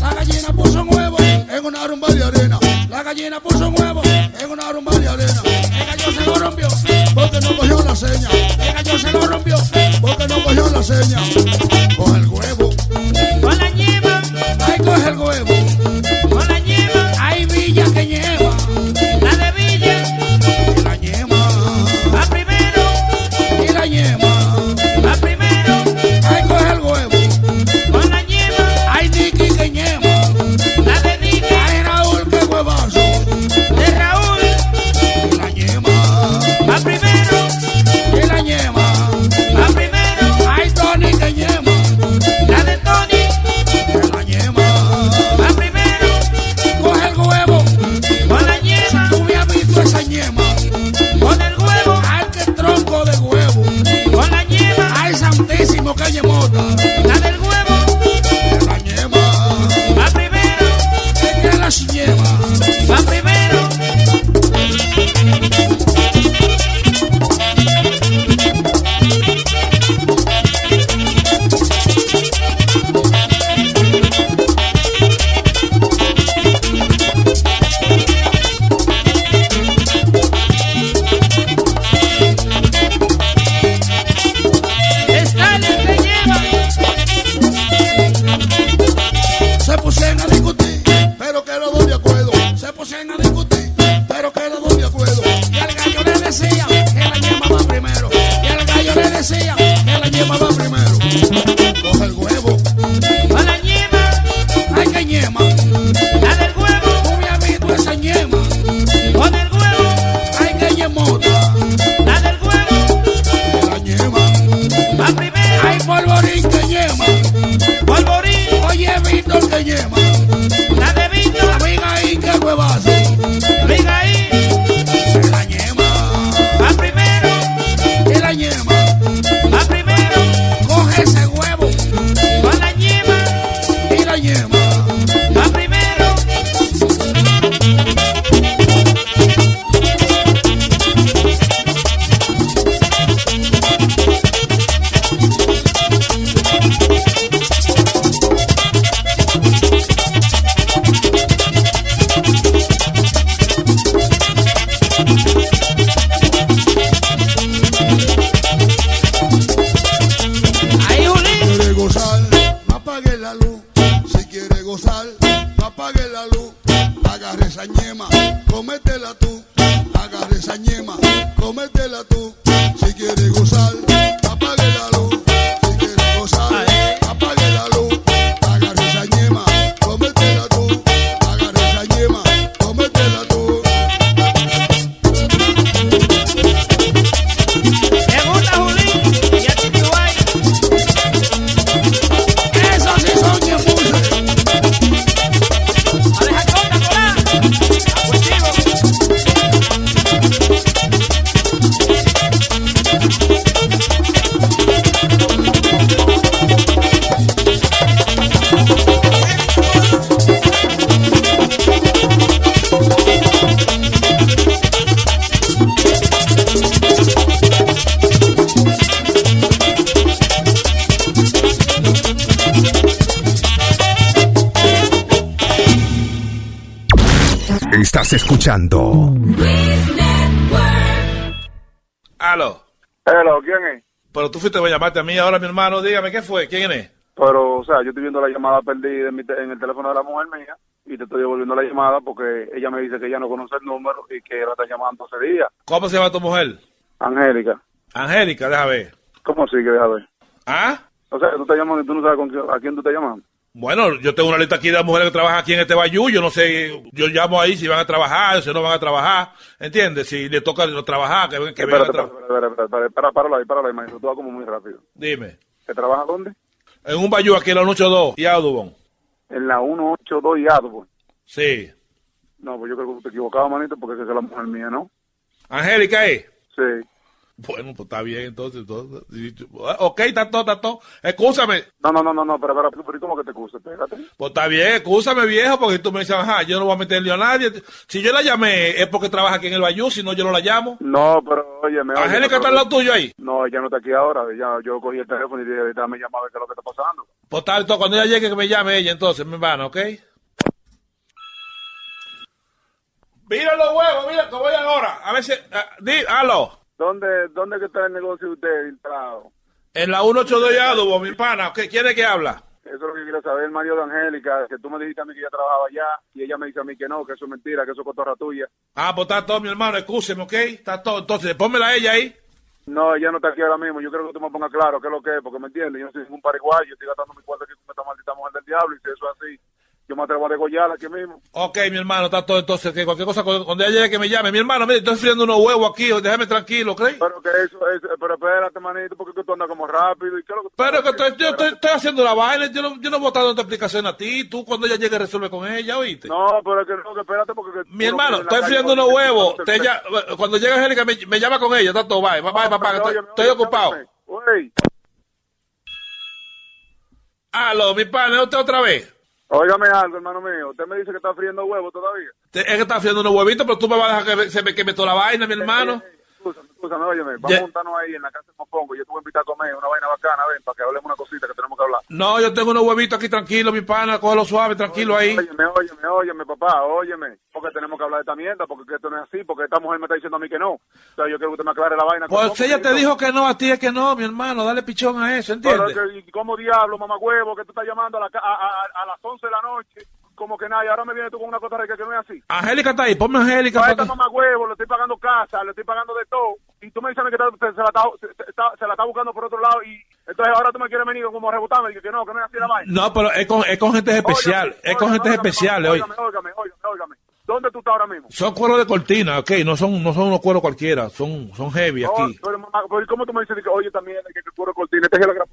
La gallina puso un huevo en una rumba de arena. La gallina puso un huevo en una rumba de arena. El gallo se lo rompió porque no cogió la seña. Se lo rompió porque no cogió la seña. El Fuiste a mí ahora, mi hermano. Dígame, ¿qué fue? ¿Quién es? Pero, o sea, yo estoy viendo la llamada perdida en, mi te- en el teléfono de la mujer mía y te estoy devolviendo la llamada porque ella me dice que ella no conoce el número y que la está llamando hace días. ¿Cómo se llama tu mujer? Angélica. Angélica, deja ver. ¿Cómo así que deja ver? ¿Ah? O sea, tú estás llamando y tú no sabes con quién- a quién tú estás llamando. Bueno, yo tengo una lista aquí de mujeres que trabajan aquí en este bayú. Yo no sé, yo llamo ahí si van a trabajar, si no van a trabajar. ¿Entiendes? Si le toca trabajar, que, que vengan a trabajar. páralo ahí, páralo ahí, maestro. Tú vas como muy rápido. Dime. ¿Que trabaja dónde? En un bayú aquí en la 182 y Audubon. En la 182 y Adobo. Sí. No, pues yo creo que te equivocabas, manito, porque esa es la mujer mía, ¿no? Angélica, ¿eh? Sí. Bueno, pues está bien, entonces. entonces y- ok, está todo, está todo. Escúchame. No, no, no, no, no, pero, pero, pero, ¿y ¿cómo que te? Espérate. Pues está bien, escúchame, viejo, porque tú me dices, ajá, yo no voy a meterle a nadie. Si yo la llamé es porque trabaja aquí en el bayú, si no, yo no la llamo. No, pero, oye, me Angélica está al lado tuyo ahí. No, ella no está aquí ahora. Ya, yo cogí el teléfono y dije, ahorita me llama a ver qué es lo que está pasando. Pues entonces, cuando ella llegue, que me llame ella, entonces, mi hermano, ¿ok? Mira los huevos, mira, que voy ahora. A ver si. ah, di, aló. ¿Dónde, ¿Dónde que está el negocio de usted instalado? En la 182 de Adobo, mi pana. ¿Qué quiere que habla? Eso es lo que quiero saber, el marido de Angélica, que tú me dijiste a mí que ella trabajaba allá y ella me dice a mí que no, que eso es mentira, que eso es cotorra tuya. Ah, pues está todo, mi hermano, escúcheme, ¿ok? Está todo. Entonces, pónmela a ella ahí. No, ella no está aquí ahora mismo. Yo creo que tú me pongas claro qué es lo que es, porque me entiendes. Yo no soy ningún pariguayo, yo estoy gastando mi cuarto aquí con esta maldita mujer del diablo y si eso es así, yo me atrevo a degollarla aquí mismo. Ok, mi hermano, está todo. Entonces, que cualquier cosa, cuando ella llegue, que me llame. Mi hermano, mire, estoy friendo unos huevos aquí, déjame tranquilo, ¿ok? Pero que eso es, pero espérate, manito, porque tú andas como rápido y qué lo que Pero que estoy, yo estoy, estoy haciendo la vaina, yo no, yo no voy a dando explicación a ti. Tú, cuando ella llegue, resuelve con ella, ¿oíste? No, pero que no, que espérate porque... que Mi no hermano, estoy friendo unos huevos. Te no ya- cuando llegue Angélica, me, me llama con ella. Está todo, bye, bye, bye, papá, estoy, estoy ocupado. Oye, Aló, mi pana, ¿es usted otra vez? Óigame algo, hermano mío. Usted me dice que está friendo huevos todavía. Es que está haciendo unos huevitos, pero tú me vas a dejar que se me queme toda la vaina, mi hermano. Escúchame, óyeme. Vamos a juntarnos ahí en la casa de Mopongo. Yo te voy a invitar a comer una vaina bacana, ven, para que hablemos una cosita que tenemos que hablar. No, yo tengo unos huevitos aquí tranquilo, mi pana, cógelo suave, tranquilo ahí. Óyeme, óyeme, óyeme, papá, óyeme. Porque tenemos que hablar de esta mierda, porque esto no es así, porque esta mujer me está diciendo a mí que no. O sea, yo quiero que usted me aclare la vaina. Pues ¿Cómo ella te dijo que no, a ti es que no, mi hermano, dale pichón a eso, Pero ¿entiendes? ¿y ¿cómo diablo, mamá huevo, que tú estás llamando a, la, a, a- a las 11 de la noche? Como que nada, y ahora me viene tú con una cosa rica que no es así. Angélica está ahí, ponme Angélica. Para esta mamá huevo, le estoy pagando casa, le estoy pagando de todo. Y tú me dices que te- se, la está, se, se- se la está buscando por otro lado. Y entonces ahora tú me quieres venir como a rebotarme. Y que, que no, que no es así la vaina. No, pero es con, es con gente especial, es con gente especial, oye. Óigame, óigame, óigame. ¿Dónde tú estás ahora mismo? Son cueros de cortina, ok, no son, no son unos cueros cualquiera, son, son heavy No, aquí. pero, pero ¿cómo tú me dices que, oye, también, que, que tú eres cortina? Este es el gran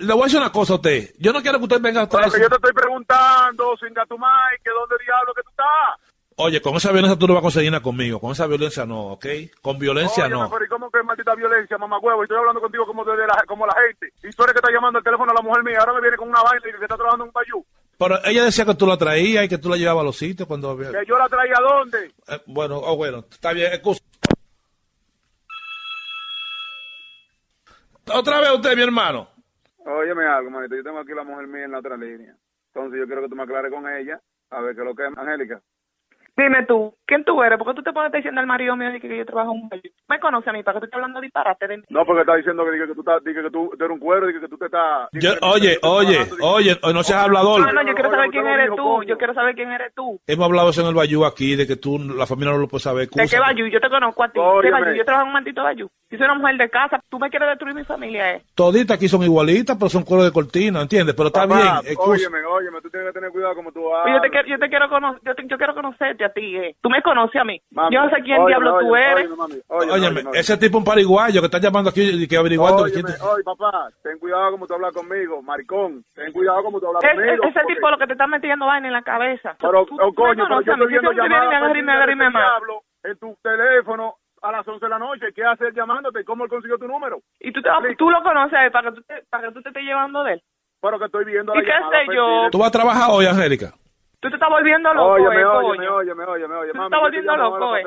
Le voy a decir una cosa a usted, yo no quiero que usted venga a traer... que yo te estoy preguntando, sin gatumay, que dónde diablo que tú estás. Oye, con esa violencia tú no vas a conseguir nada conmigo, con esa violencia no, ok, con violencia no. pero ¿y cómo que maldita violencia, mamá huevo? Y estoy hablando contigo como, de la, como la gente. Y tú eres que está llamando al teléfono a la mujer mía. Ahora me viene con una vaina y que está trabajando en un bayú. Pero ella decía que tú la traías y que tú la llevabas a los sitios cuando... Que yo la traía a dónde. Eh, bueno, oh, bueno, está bien, excusa. Otra vez usted, mi hermano. Óyeme algo, manito. Yo tengo aquí la mujer mía en la otra línea. Entonces yo quiero que tú me aclares con ella. A ver qué es lo que es, Angélica. Dime tú, ¿quién tú eres? ¿Por qué tú te pones diciendo al marido mío de que yo trabajo en un baño? Me conoce a mí, ¿para qué tú estás hablando disparate de mí? No, porque está diciendo que, que tú, estás, que tú, tú eres un cuero, dice que tú te estás... Yo- oye, oye, oye, no seas hablador. No, no, yo quiero saber quién eres tú. Yo quiero saber quién eres tú. Hemos hablado eso en el Bayou aquí, de que tú, la familia no lo puede saber. ¿De qué. Bayou? Yo te conozco a ti. ¿Qué. Bayou? Yo trabajo en un maldito Bayou. Yo soy una mujer de casa. Tú me quieres destruir mi familia, ¿eh? Toditas aquí son igualitas, pero son cueros de cortina, ¿entiendes? Pero está Papá, bien. óyeme, óyeme, tú tienes que tener cuidado como tú Oye, Yo te, hablas. quiero, yo te quiero conocer, yo, te- yo quiero conocerte a ti, ¿eh? Tú me conoces a mí. Mami, yo no sé quién óyeme, diablo tú eres. óyeme. ese tipo un pariguayo que está llamando aquí y que averiguando oye, papá, ten cuidado como tú hablas conmigo, maricón. Ten cuidado como tú hablas Es- conmigo. es- ese porque- tipo lo que te está metiendo vaina en la cabeza. Pero, Tú- oh, tú coño, pero yo estoy viendo y llamadas y y en tu teléfono a las 11 de la noche. ¿Qué hace él llamándote? ¿Cómo él consiguió tu número? Y tú, te, tú lo conoces a él para que tú te, para que tú te estés llevando de él. Pero que estoy viendo ¿Y la qué llamada sé yo? perdida. ¿Tú vas a trabajar hoy, Angélica? Tú te estás volviendo loco, Óyeme, eh, óyeme, coño. óyeme, óyeme, óyeme, Tú te mami, estás yo te volviendo llamo ahora loco, eh.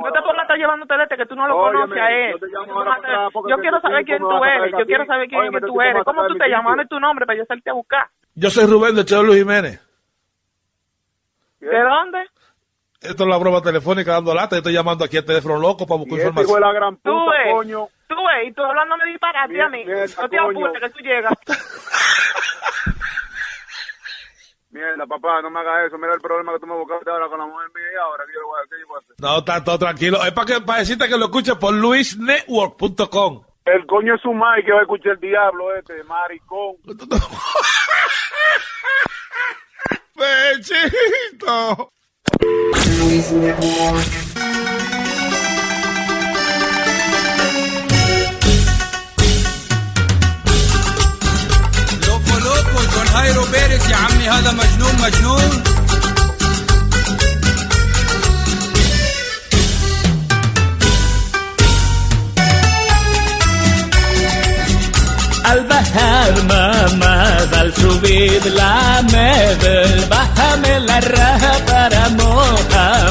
No te pongas a estar llevándote de este que tú no lo conoces a él. yo Tú quiero saber quién tú me eres. Yo quiero saber quién tú eres. ¿Cómo tú te llamas? Dame tu nombre para yo hacerte a buscar. Yo soy Rubén de Cheo Luis Jiménez. ¿De dónde? Esto es la broma telefónica dando lata. Yo estoy llamando aquí al teléfono loco para buscar este información. la gran Tú ves. coño. Tú ves, y tú hablándome disparate a mí. No te apures que tú llegas. *laughs* Mierda, papá, no me hagas eso. Mira el problema que tú me buscaste ahora con la mujer mía y ahora, ¿qué yo voy a, qué yo voy a hacer? No, está todo tranquilo. Es para, que, para decirte que lo escuches por luisnetwork.com. El coño es su madre que va a escuchar el diablo este, maricón. *laughs* ¡Pechito! يكون هايرو بيرس يا عمي هذا مجنون مجنون. البحر ما مازال شو بيد بالبحر من الرهب رموها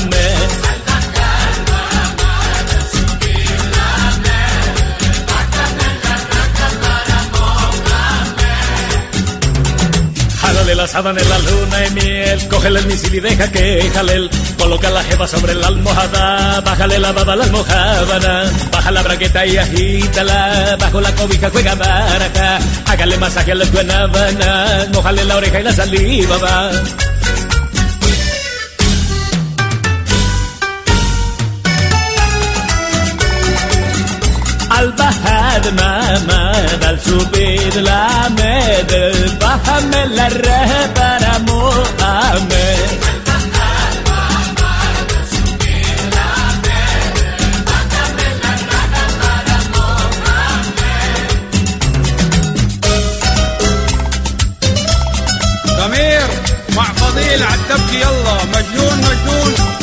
la en la luna y miel, cógele el misil y deja que jalel. Coloca la jeva sobre la almohada, bájale la baba a la almohábana, baja la braqueta y agítala, bajo la cobija juega baraja, hágale masaje a la guanábana, mojale la oreja y la saliva va. Al bajar mamá, al subir la medel, مؤمن للرهب أنا مؤمن ضمير مع فضيل عالتبكي يلا مجنون مجنون.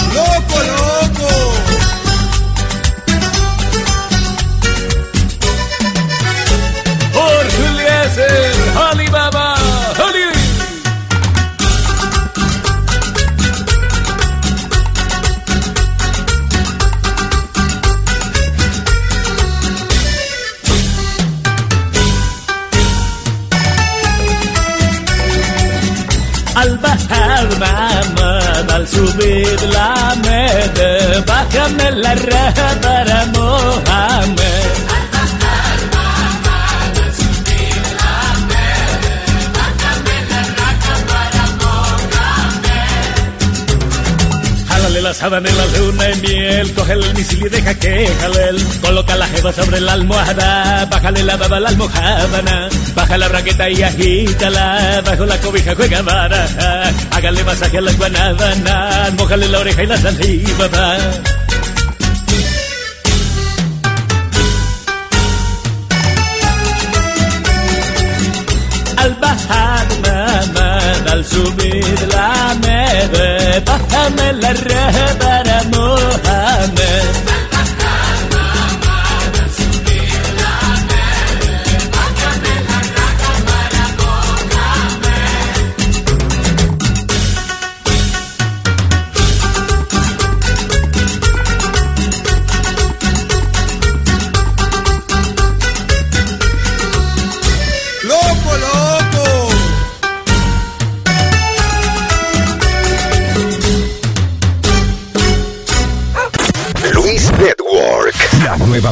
La mede, bájame Sábana en la luna y miel, coge el misil y deja que jale. Coloca la jeva sobre la almohada, bájale la baba a la almohábana, baja la braqueta y agítala, bajo la cobija juega baraja, hágale masaje a la guanábana, mojale la oreja y la saliva va. Al bajar mamá, al subir la بهمل الرهبان محمد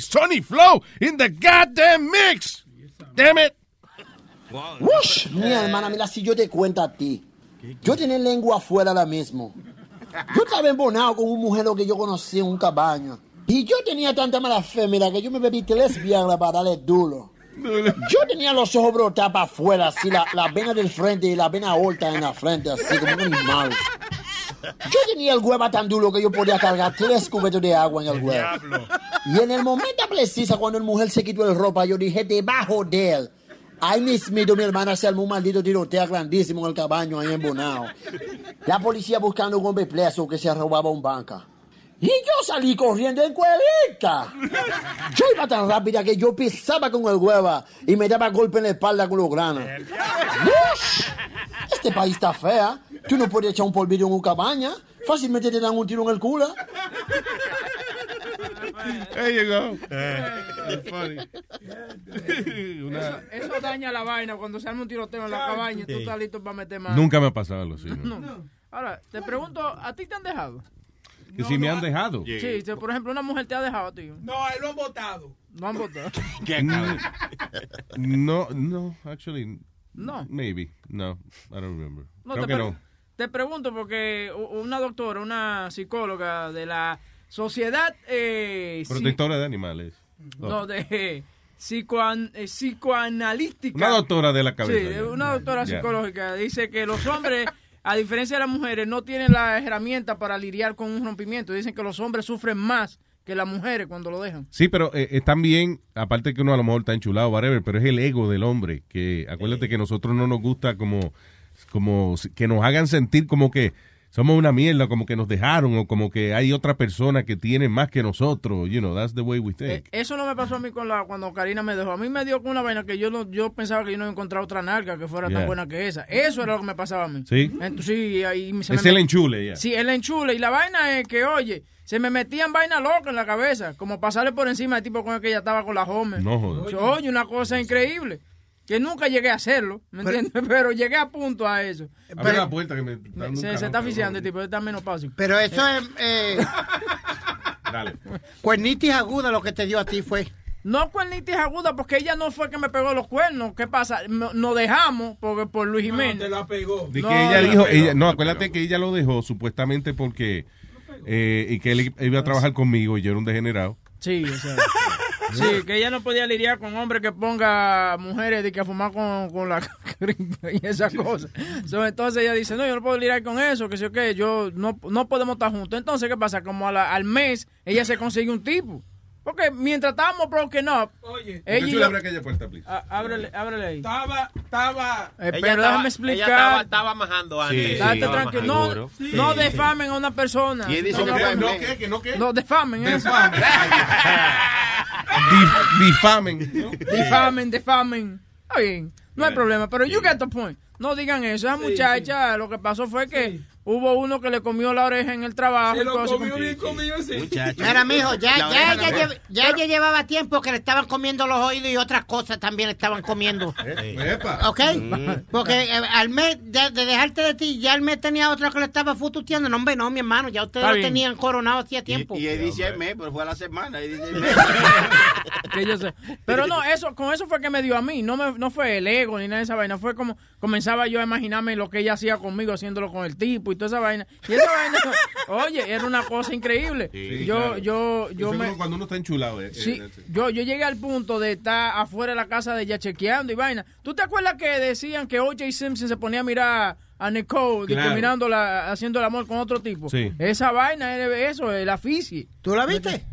Sonny Flow in the goddamn mix. Damn it. Ush, mi hermana, mira, si yo te cuento a ti, yo tenía lengua afuera ahora mismo. Yo estaba embonado con un mujer que yo conocí en un cabaño. Y yo tenía tanta mala fe, mira, que yo me bebí tres viagra para darle duro. Yo tenía los ojos brotados para afuera, así, la, la vena del frente y la vena alta en la frente, así como un animal. Yo tenía el hueva tan duro que yo podía cargar tres cubetos de agua en el huevo. Y en el momento preciso, cuando el mujer se quitó el ropa, yo dije, debajo de él. Ahí mismito mi hermana se armó un maldito tiroteo grandísimo en el cabaño ahí en Bonao. La policía buscando un hombre preso que se robaba un banca. Y yo salí corriendo en cuelita. Yo iba tan rápida que yo pisaba con el hueva y me daba golpe en la espalda con los granos. Ush, Este país está fea. Tú no puedes echar un polvillo en una cabaña. Fácilmente te dan un tiro en el culo. There you go. Funny. Eso, eso daña la vaina cuando se arma un tiroteo en la cabaña y tú estás listo para meter mano. Nunca me ha pasado algo así. *laughs* ¿no? No. Ahora, te pregunto, ¿a ti te han dejado? Que si me han dejado. Sí, si, por ejemplo, una mujer te ha dejado a ti. No, él lo han votado. No han votado. *laughs* Mm, No, no, actually. No. Maybe. No, I don't remember. No, Creo te, que no. Te pregunto porque una doctora, una psicóloga de la Sociedad eh, Protectora de animales. no, de psicoan- eh, psicoanalística. Una doctora de la cabeza. Sí, una doctora psicológica dice que los hombres, *laughs* a diferencia de las mujeres, no tienen las herramientas para lidiar con un rompimiento. Dicen que los hombres sufren más que las mujeres cuando lo dejan. Sí, pero eh, es también, aparte que uno a lo mejor está enchulado, whatever, pero es el ego del hombre, que acuérdate que nosotros no nos gusta como, como que nos hagan sentir como que somos una mierda, como que nos dejaron, o como que hay otra persona que tiene más que nosotros, you know, that's the way we think. Eso no me pasó a mí con la, cuando Karina me dejó. A mí me dio con una vaina que yo no, yo pensaba que yo no iba a encontrar otra nalga que fuera Yeah. tan buena que esa. Eso era lo que me pasaba a mí. ¿Sí? Entonces, sí, ahí se Es me el enchule, ya. Sí, el enchule. Y la vaina es que, oye, se me metían vaina loca en la cabeza, como pasarle por encima del tipo con el que ella estaba con la home. No jodas. Oye, una cosa increíble. Que nunca llegué a hacerlo, ¿me entiendes? *laughs* Pero llegué a punto a eso. Abre la puerta que me está Se, se está asfixiando el tipo, está menos fácil. Pero eso es eh, *laughs* Dale. cuernitis aguda lo que te dio a ti fue. No cuernitis aguda porque ella no fue que me pegó los cuernos. ¿Qué pasa? No- Nos dejamos porque por Luis Jiménez. te la pegó. De No, que ella la dijo, pegó. ella, no, acuérdate que ella lo dejó supuestamente porque eh, y que él iba a trabajar conmigo y yo era un degenerado. Sí, o sea, *laughs* sí, que ella no podía lidiar con hombres que ponga mujeres de que a fumar con, con la *laughs* y esas cosas. So, entonces ella dice, no, yo no puedo lidiar con eso, que sé yo qué, yo no, no podemos estar juntos. Entonces, ¿qué pasa? Como a la- al mes ella se consigue un tipo. Porque mientras estábamos broken up, Oye, ella yo- abre aquella puerta, please. Ah, ábrele, ábrele ahí. Estaba, estaba. Eh, Ella pero estaba- déjame explicar. Ella estaba, estaba majando antes. Estate Estaba tranquilo. No, no defamen a una persona. Y dice no, que no, mes. ¿Que no qué? no defamen. eso. *laughs* Dif- difamen. *laughs* Difamen, difamen. Está bien, no hay problema, pero you get the point. No digan eso. Esa muchacha, lo que pasó fue que hubo uno que le comió la oreja en el trabajo. Se lo comió bien comido, sí. Mira, mijo, ya, ya, oreja ya llevaba tiempo que le estaban comiendo los oídos y otras cosas también le estaban comiendo. *laughs* Epa. ¿Ok? Porque eh, al mes de, de dejarte de ti, ya el mes tenía otra que le estaba fututeando. No, hombre, no, mi hermano, ya ustedes lo tenían coronado hacía tiempo. Y él dice el mes, pero fue a la semana. Él dice el *laughs* mes. *laughs* que yo sé. Pero no, eso, con eso fue que me dio a mí. No, me, no fue el ego ni nada de esa vaina. Fue como comenzaba yo a imaginarme lo que ella hacía conmigo, haciéndolo con el tipo y toda esa vaina. Y esa vaina, *laughs* oye, era una cosa increíble. Sí, yo, claro. yo, yo Eso me. cuando uno está enchulado. eh, Sí, eh, yo, yo llegué al punto de estar afuera de la casa de ella chequeando y vaina. ¿Tú te acuerdas que decían que O.J. Simpson se ponía a mirar a Nicole Claro. discriminándola, haciendo el amor con otro tipo? Sí. Esa vaina era eso, el aficie. ¿Tú la viste?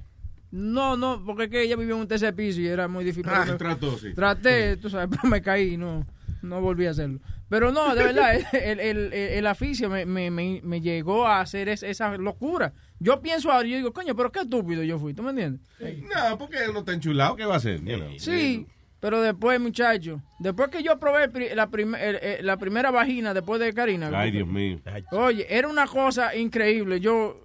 No, no, porque es que ella vivía en un tercer piso y era muy difícil. Ah, trató, sí. Traté, tú sabes, *laughs* pero me caí y no, no volví a hacerlo. Pero no, de verdad, *laughs* el, el, el, el aficio me, me, me, me llegó a hacer es- esa locura. Yo pienso ahora, yo digo, coño, pero qué estúpido yo fui, ¿tú me entiendes? No, porque uno está enchulado, ¿qué va a hacer? You know. Sí, pero después, muchacho, después que yo probé el pri- la, prim- el- el- la primera vagina después de Karina. Ay, Dios mío. Oye, era una cosa increíble. Yo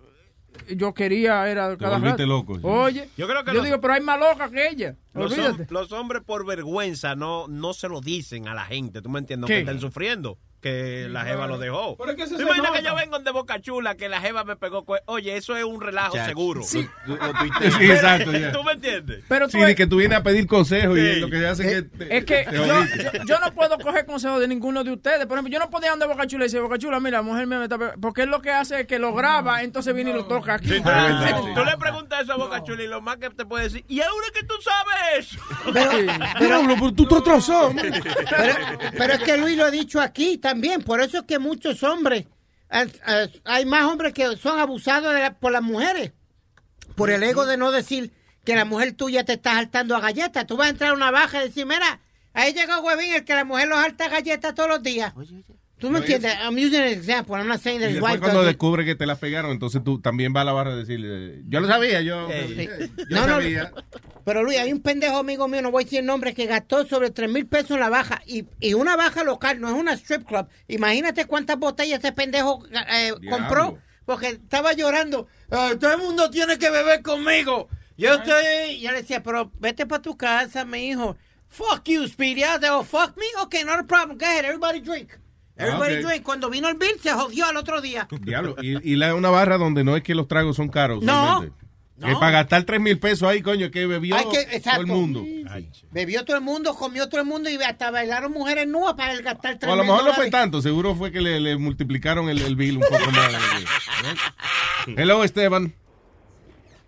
yo quería, era cada rato. loco, sí. Oye, Yo creo que yo los- digo, pero hay más loca que ella. Los, hom- los hombres por vergüenza no, no se lo dicen a la gente, ¿tú me entiendes? ¿Qué? Que están sufriendo, que la jeva lo dejó. Pero es que eso ¿Tú se imaginas nota. que yo vengo de Boca Chula, que la jeva me pegó? Oye, eso es un relajo Chacho. seguro. Sí. Lo- *laughs* lo Sí, exacto, ya. ¿Tú me entiendes? Pero Sí, de que tú vienes a pedir consejos y lo que hace es que... te- Es que te yo, yo, yo no puedo coger consejos de ninguno de ustedes. Por ejemplo, yo no podía andar de Boca Chula y decir, Boca Chula, mira, la mujer mía me está pegando". Porque él lo que hace es que lo graba, entonces viene y lo toca aquí. Sí, tú, le- tú le preguntas eso a Boca Chula y lo más que te puede decir, ¿y ahora que tú sabes eso? Diablo, pero tú estás atrasado. Pero, pero es que Luis lo ha dicho aquí también. Por eso es que muchos hombres, hay más hombres que son abusados de la- por las mujeres. Por el ego de no decir que la mujer tuya te está saltando a galletas. Tú vas a entrar a una baja y decir, mira, ahí llegó Huevín, el que la mujer lo salta a galletas todos los días. ¿Tú me entiendes? I'm using an example. I'm not saying that Y his después wife cuando does it. descubre que te las pegaron, entonces tú también vas a la barra a decirle, yo lo sabía, yo, Sí. yo No, no, sabía. Pero Luis, hay un pendejo amigo mío, no voy a decir el nombre, que gastó sobre 3 mil pesos en la baja. Y, y una baja local, no es una strip club. Imagínate cuántas botellas ese pendejo eh, compró. Porque estaba llorando. "Ah, todo el mundo tiene que beber conmigo. Yo estoy... Y yo le decía, pero vete para tu casa, mi hijo. Fuck you, Speedy. I said, oh, fuck me. Okay, not a problem. Go ahead, everybody drink. Everybody Ah, ok. drink. Cuando vino el bill, se jodió al otro día. *laughs* Diablo, y, y la, una barra donde no es que los tragos son caros. No. Es para gastar 3 mil pesos ahí, coño, que bebió que- todo el mundo. Bebió todo el mundo, comió todo el mundo y hasta bailaron mujeres nuevas para el gastar O tres a lo mil mejor no fue tanto, seguro fue que le, le multiplicaron el, el bill un poco más. ¿Eh? *laughs* Hello, Esteban.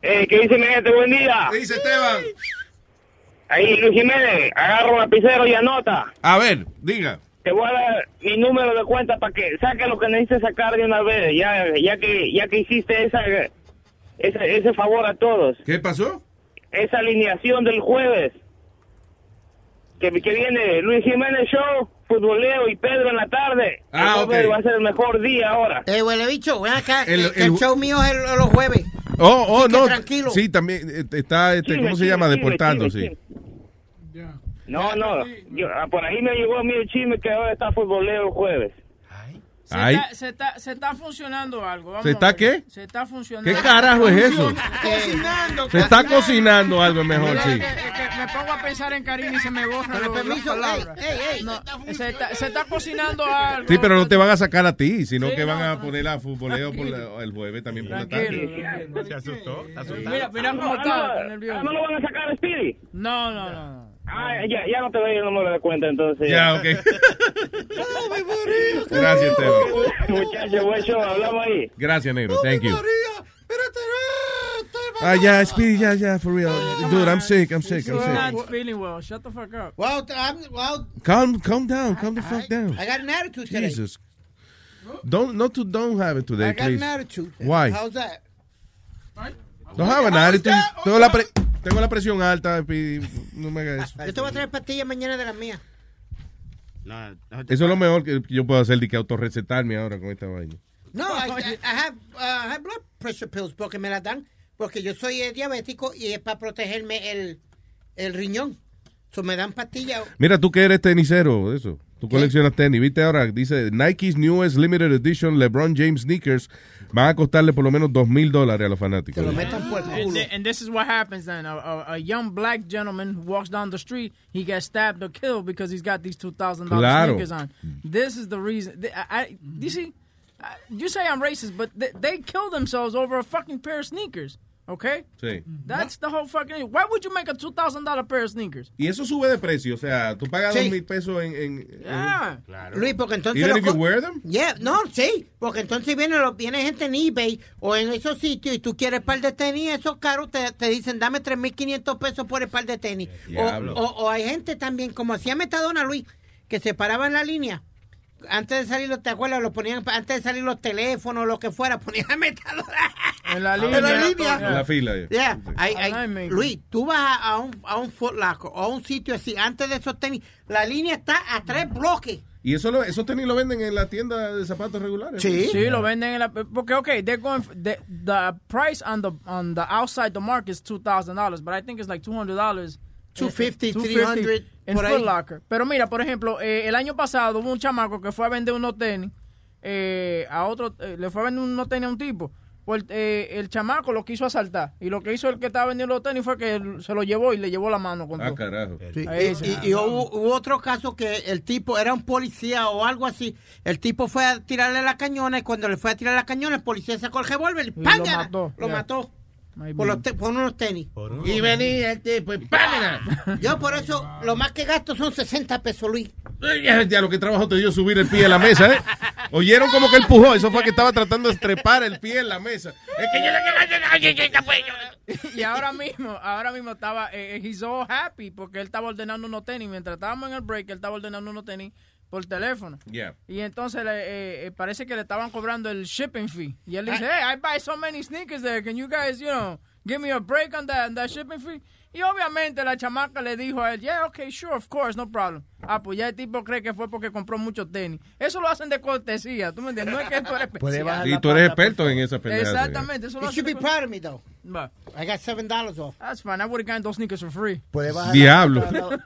Eh, ¿Qué dice mi gente? Buen día. ¿Qué dice Esteban? Ahí, Luis Jiménez, agarra un lapicero y anota. A ver, diga. Te voy a dar mi número de cuenta para que saque lo que necesites sacar de una vez, ya, ya que ya que hiciste esa, ese, ese favor a todos. ¿Qué pasó? Esa alineación del jueves. Que, que viene Luis Jiménez Show, Futboleo y Pedro en la tarde. Ah, El jueves ok. Va a ser el mejor día ahora. Eh, huele bicho, ven acá. El- El, el el- show mío es el- los jueves. Oh, oh, Así no. tranquilo. Sí, también eh, está, este, ¿cómo se llama? chisme, Deportando, sí. No, no. yo- ah, por ahí me llegó a mí el chisme que ahora está Futboleo el jueves. Se Ay. está, se, está, se está funcionando algo. vamos ¿Se está qué? Se está funcionando. ¿Qué carajo es eso? Cocinando. Se está cocinando algo mejor, Mira, sí. es que- es que me pongo a pensar en Karina y se me borran Con los- las permiso, palabras. ey, ey, ey. No, se, está, se está cocinando algo. Sí, pero no te van a sacar a ti, sino Sí, que van no, a poner a futboleo por la- el jueves también por la tarde. Se asustó. Mira, mira cómo Ah, está, no, ah, ¿No lo van a sacar a Speedy? No, no, no. Ah, ya, ya no te doy el número de cuenta entonces. Ya, ok. *laughs* Gracias, Esteban. Muchachos, buen show, hablamos ahí. Gracias, negro. Thank you. Ah, ya, Speedy, ya, ya, for real. Dude, I'm sick, I'm sick, I'm sick. not feeling well. Shut the fuck up. Well, I'm, well, Calm, calm down, calm the fuck down. I got an attitude today. Jesus. Don't, not to, don't have it today, I got please. an attitude. Why? How's that? Don't have an attitude. Tengo la, presión alta. No me hagas eso. Yo te voy a traer pastillas mañana de las mías. Eso es lo mejor que yo puedo hacer, de que autorrecetarme ahora con esta vaina. No, I, I, I have, uh, I have blood pressure pills porque me las dan porque yo soy eh, diabético y es para protegerme el, el riñón. So me dan pastillas. Mira, tú que eres tenisero, eso. Tú coleccionas tenis. Viste ahora, dice Nike's newest limited edition LeBron James sneakers van a costarle por lo menos dos mil dólares a los fanáticos. And, thi- and this is what happens then. A, a, a young black gentleman walks down the street, he gets stabbed or killed because he's got these $2,000 Claro. sneakers on. This is the reason. I, I, you see, I- you say I'm racist, but they, they kill themselves over a fucking pair of sneakers. Okay? Sí. That's the whole fucking. Why would you make a $2,000 pair of sneakers? Y eso sube de precio, o sea, tú pagas Sí. dos mil pesos en... en, Yeah. en- Luis, porque entonces... Even if you wear them? Yeah, no, sí, porque entonces viene, lo- viene gente en eBay o en esos sitios y tú quieres par de tenis, esos caros te, te dicen dame 3.500 pesos por el par de tenis. O, o, o hay gente también, como hacía Metadona, Luis, que se paraba en la línea. Antes de salir, los- ¿te acuerdas? Lo ponían, antes de salir los teléfonos, lo que fuera, *laughs* ponían a Metadona. En la En la línea. En la fila. Yeah, I- I- Alignment. Luis, tú vas a un, a un o a un sitio así, antes de esos tenis, la línea está a tres bloques. Y eso lo, esos tenis lo venden en la tienda de zapatos regulares. Sí, lo venden en la porque okay, they're going the, the price on the on the outside the market is two thousand dollars, but I think it's like two hundred dollars. 250, 300, en Foot. Locker. Pero mira, por ejemplo, eh, el año pasado hubo un chamaco que fue a vender unos tenis eh, a otro, eh, le fue a vender unos tenis a un tipo. Pues eh, el chamaco lo quiso asaltar y lo que hizo el que estaba vendiendo los tenis fue que se lo llevó y le llevó la mano con Ah, todo. carajo. Sí, y, y hubo, hubo otro caso que el tipo era un policía o algo así. El tipo fue a tirarle la cañona y cuando le fue a tirar la cañona, el policía sacó el revólver y Y ¡pam! lo mató. Lo Yeah. mató. Por, los te- por unos tenis. Y venía el tipo y ¡pámela! Yo por eso, lo más que gasto son 60 pesos, Luis. Ya lo que trabajo te dio subir el pie a la mesa, ¿eh? Oyeron como que él pujó. Eso fue que estaba tratando de estrepar el pie en la mesa. Es que yo y ahora mismo, ahora mismo estaba, eh, he's all happy porque él estaba ordenando unos tenis. Mientras estábamos en el break, él estaba ordenando unos tenis por teléfono. Yeah. Y entonces le, eh, eh, parece que le estaban cobrando el shipping fee. Y él dice, hey, I buy so many sneakers there. Can you guys, you know, give me a break on that, on that shipping fee? Y obviamente la chamaca le dijo a él, yeah, okay, sure, of course, no problem. Ah, pues ya el tipo cree que fue porque compró muchos tenis. Eso lo hacen de cortesía, ¿tú me entiendes? No es que tú eres especial. Y tú eres experto en esa pendeja. Exactamente, eso lo You hacen should be proud of me, though. Va. I got seven dollars off. That's fine. I would have gotten those sneakers for free. Puede bajar Diablo. La lado-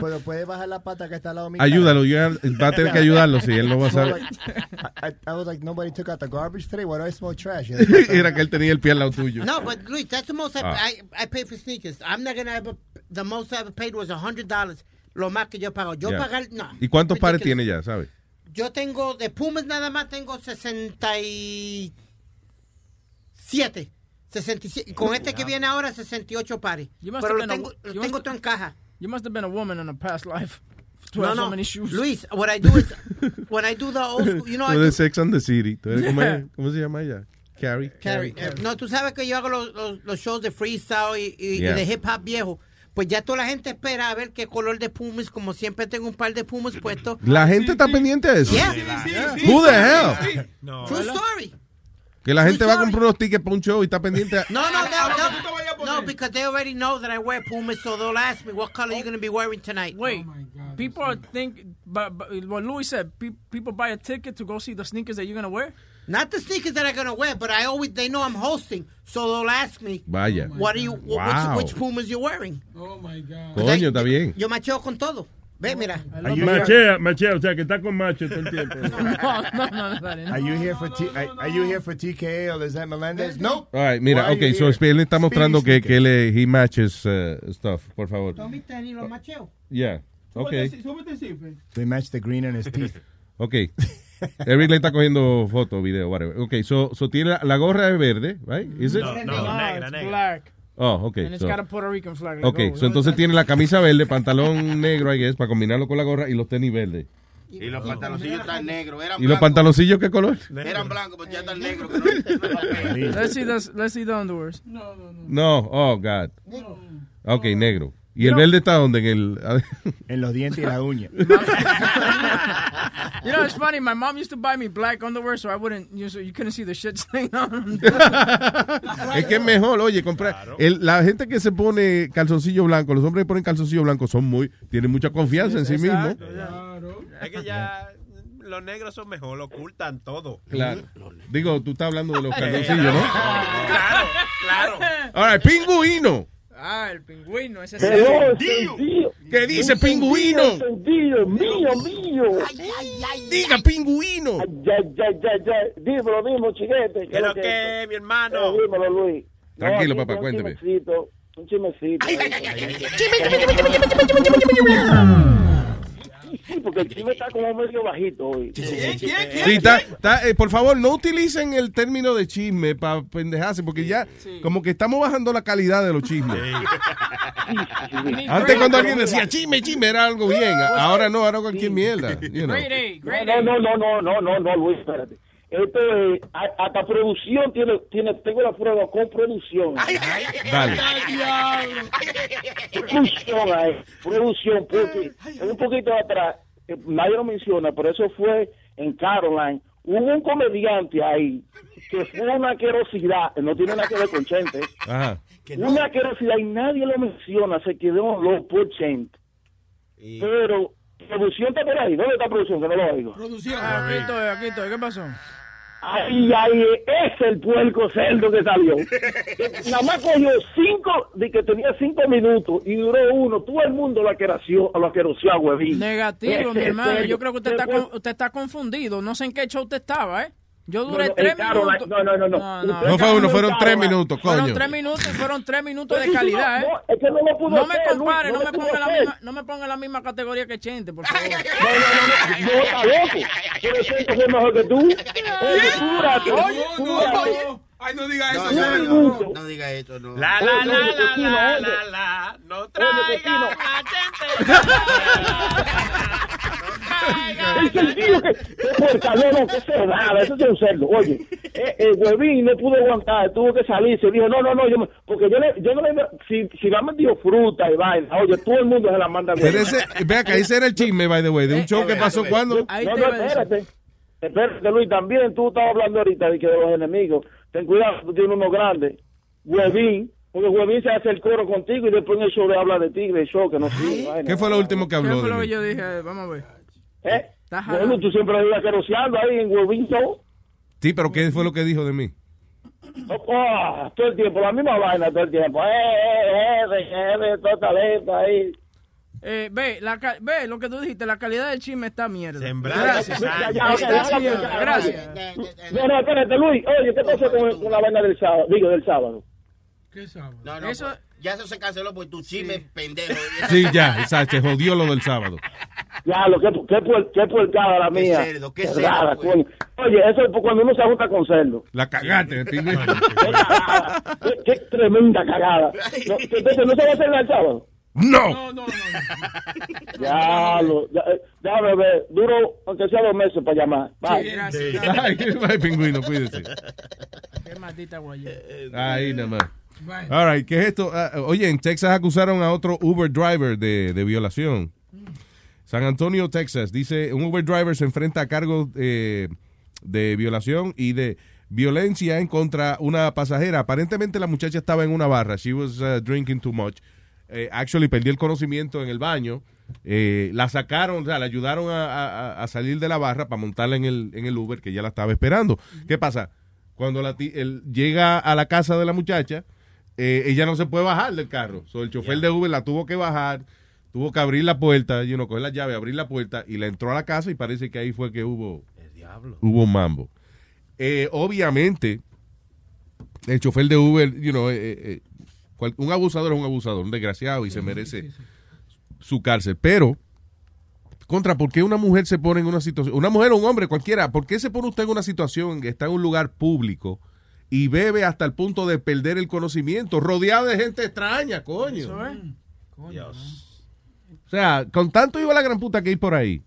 pero puede bajar la pata que está al lado mío. Ayúdalo, yo va a tener que ayudarlo si él no va a saber. like, I, I was like, nobody took out the garbage today. Why do I smell trash? *laughs* Era que él tenía el pie al lado tuyo. No, but Luis, that's the most I, Ah. I, I pay for sneakers. I'm not gonna ever. The most I ever paid was a hundred dollars. Lo más que yo pago. Yo Ya. pagar no. ¿Y cuántos pares tiene ya, sabes? Yo tengo de Pumas nada más tengo 67. 67. Y con este que viene ahora 68 pares. You must Pero have lo a- tengo, you lo must tengo have- todo en caja. You must have been a woman in a past life *laughs* to No, have no. so many shoes. Luis, what I do is *laughs* when I do the old school, you know, I do, Sex and the City. Tú eres como ella- ¿Cómo se llama ella? Carrie. Carrie, eh, no, tú sabes que yo hago los, los, los shows de freestyle y, y- y Yeah. de hip hop viejo. Pues ya toda la gente espera a ver qué color de Pumas, como siempre tengo un par de Pumas puestos. La gente está pendiente de eso. Yeah. Who the hell? True story. Que la gente va a comprar unos tickets para un show y está pendiente. a- No, no, no, no. No, because they already know that I wear Pumas, so they'll ask me, what color you going to be wearing tonight? Wait, people are think, but, but what Louis said, pe- people buy a ticket to go see the sneakers that you're gonna wear. Not the sneakers that I'm going to wear, but I always, they know I'm hosting, so they'll ask me, Vaya. what are you, Wow. which, which Pumas you wearing? Oh my God. Coño, está bien. Yo macheo con todo. Ve, mira. Machea, machea, o sea que está con macho todo el tiempo. *laughs* no, no, no, Are you here for T? Are, are you here for TKA or Lizette Melendez? No. All right, mira, ok, so él está mostrando que, que él eh, he matches uh, stuff, por favor. Son mis tenis, los macheo. Yeah, ok, Súbete, cifre. They match the green in his teeth. *laughs* ok. Eric le está cogiendo foto, video, whatever. Ok, so, so tiene la, la gorra es verde, right? Is it? No, negra, negra. Black. Oh, ok. And it's so- got a Puerto Rican flag. like Ok, gold. so entonces tiene la camisa verde, pantalón *laughs* negro, I guess, para combinarlo con la gorra y los tenis verdes. Y los pantaloncillos están negros. Eran ¿Y los blancos. pantaloncillos qué color? Eran blancos, pero ya están negros. que no- *laughs* Let's see the let's see the underwears. No, oh, God. Ok, negro. ¿Y el verde está donde? En el... *laughs* En los dientes y la uña. *laughs* You know, it's funny. My mom used to buy me black underwear, so I wouldn't. You, so you couldn't see the shit stain on them. *laughs* es que es mejor, oye, comprar. el- la gente que se pone calzoncillo blanco, los hombres que ponen calzoncillo blanco son muy, tienen mucha confianza en sí mismos. Ya. Es que ya los negros son mejor, ocultan todo. Claro. Digo, tú estás hablando de los calzoncillos, ¿no? Claro, claro. Ahora, pingüino. Ah, el pingüino, ese Hello, sí. ¿Qué dice pingüino? Encendido, mío, mío. Diga, pingüino. Ya, ya, ya, ya. Dímelo, dímelo, chiquete. ¿Qué lo que, mi hermano? Eh, dímelo, Luis. No, Tranquilo, aquí papá, un cuénteme. chimecito, Un chimecito. Porque el chime está como medio bajito hoy. Sí, está- está, eh, por favor, no utilicen el término de chisme para pendejarse, porque ya como que estamos bajando la calidad de los chismes. *laughs* Antes cuando alguien decía chisme, chisme, era algo bien. Ahora no, ahora cualquier mierda. *laughs* you know. No, no, no, no, no, no, no, Luis, espérate. Esto es, a- hasta producción tiene, tiene, tengo la prueba con producción. Dale. Producción ahí, producción, porque un poquito atrás, eh, nadie lo menciona, pero eso fue en Caroline. Hubo un comediante ahí que fue una asquerosidad, no tiene nada que ver con Chente, Ajá. una asquerosidad y nadie lo menciona, se quedó loco por Chente. Pero, producción está por ahí, ¿dónde está producción? Que no lo oigo. Producción. Aquí estoy, aquí estoy. ¿Qué pasó? Ay, ay, es el puerco cerdo que salió. *laughs* Nada más cogió cinco, de que tenía cinco minutos y duró uno. Todo el mundo lo aqueroció, lo aqueroció a huevín. Negativo, mi hermano. Yo creo que usted ese está, usted está confundido. No sé en qué show usted estaba, ¿eh? Yo duré No, no, tres minutos. no, no, no, no. no, No fue uno, fueron tres minutos, Fueron coño. tres minutos y fueron tres minutos de calidad, no, ¿eh? no, es que no lo pudo No me compare, no me ponga la misma, no me ponga en la misma categoría que Chente, por favor. No, no, no, no, está loco. Pero Chente fue mejor que tú. Oye, Oye. Ay, no diga eso. No, señor. no, no, no, no diga eso, no. La, la, la, la, la, la, la, no traiga. El sentido que que puerca, no, no, que eso es nada, eso es un cerdo. Oye, eh, el huevín no pudo aguantar, tuvo que salirse, dijo, no, no, no, yo me- porque yo, le, yo no le, si, si le han metido fruta y vaina, oye, todo el mundo se la manda. a Pero ese, vea que ese era el chisme, by the way, de un show que pasó cuando. Ahí no, te no, espérate. Espérate, Luis, también tú estabas hablando ahorita de que de los enemigos. Ten cuidado, tú tienes uno grande. Huevín, porque Huevín se hace el coro contigo y después en el show le habla de ti, de show, que no sirve. ¿Qué fue lo último que ¿Qué habló fue de lo que yo dije? Vamos a ver. ¿Eh? Bueno, tú siempre lo ibas queroseando ahí en Show. Sí, pero ¿qué fue lo que dijo de mí? Oh, todo el tiempo, la misma vaina todo el tiempo. Eh, eh, eh, eh, eh, todo talento ahí. Eh, ve, la, ve lo que tú dijiste, la calidad del chisme está mierda. Gracias. Gracias. No, no, espérate, Luis. Oye, ¿qué pasó con, con la vaina del sábado? Digo, del sábado. ¿Qué sábado? No, no, Eso- pues, ya eso se canceló por tu chisme pendejo. *laughs* Sí, ya, exacto, se jodió lo del sábado. Ya, lo que qué, qué puercada la Qué mía. cerdo, qué cerdo, coño. Oye, eso es cuando uno se junta con cerdo. La cagaste, pingüino. Qué cagada. Qué, tremenda cagada. No, entonces, ¿no se va a hacer nada el sábado? ¡No! No, no, no. Ya, lo, ya, eh, déjame ver. Duro, aunque sea dos meses para llamar. Bye. Sí, gracias. Ay, bye, pingüino, cuídese. Qué maldita guayera. Ahí nada más. All right, ¿qué es esto? Ah, oye, en Texas acusaron a otro Uber driver de, de violación. San Antonio, Texas. Dice, un Uber driver se enfrenta a cargos eh, de violación y de violencia en contra una pasajera. Aparentemente la muchacha estaba en una barra. She was uh, drinking too much. Eh, actually, perdió el conocimiento en el baño. Eh, la sacaron, o sea, la ayudaron a, a- a salir de la barra para montarla en el, en el Uber que ya la estaba esperando. ¿Qué pasa? Cuando la él llega a la casa de la muchacha, eh, ella no se puede bajar del carro. So, el chofer de Uber la tuvo que bajar, tuvo que abrir la puerta, y uno coger la llave, abrir la puerta y la entró a la casa y parece que ahí fue que hubo, hubo mambo. Eh, obviamente, el chofer de Uber, you know, eh, eh, cual- un abusador es un abusador, un desgraciado y se merece su cárcel. Pero, contra, ¿por qué una mujer se pone en una situación, una mujer o un hombre, cualquiera, ¿por qué se pone usted en una situación que está en un lugar público y bebe hasta el punto de perder el conocimiento, rodeado de gente extraña, coño? Eso es. O sea, con tanto iba la gran puta que hay por ahí.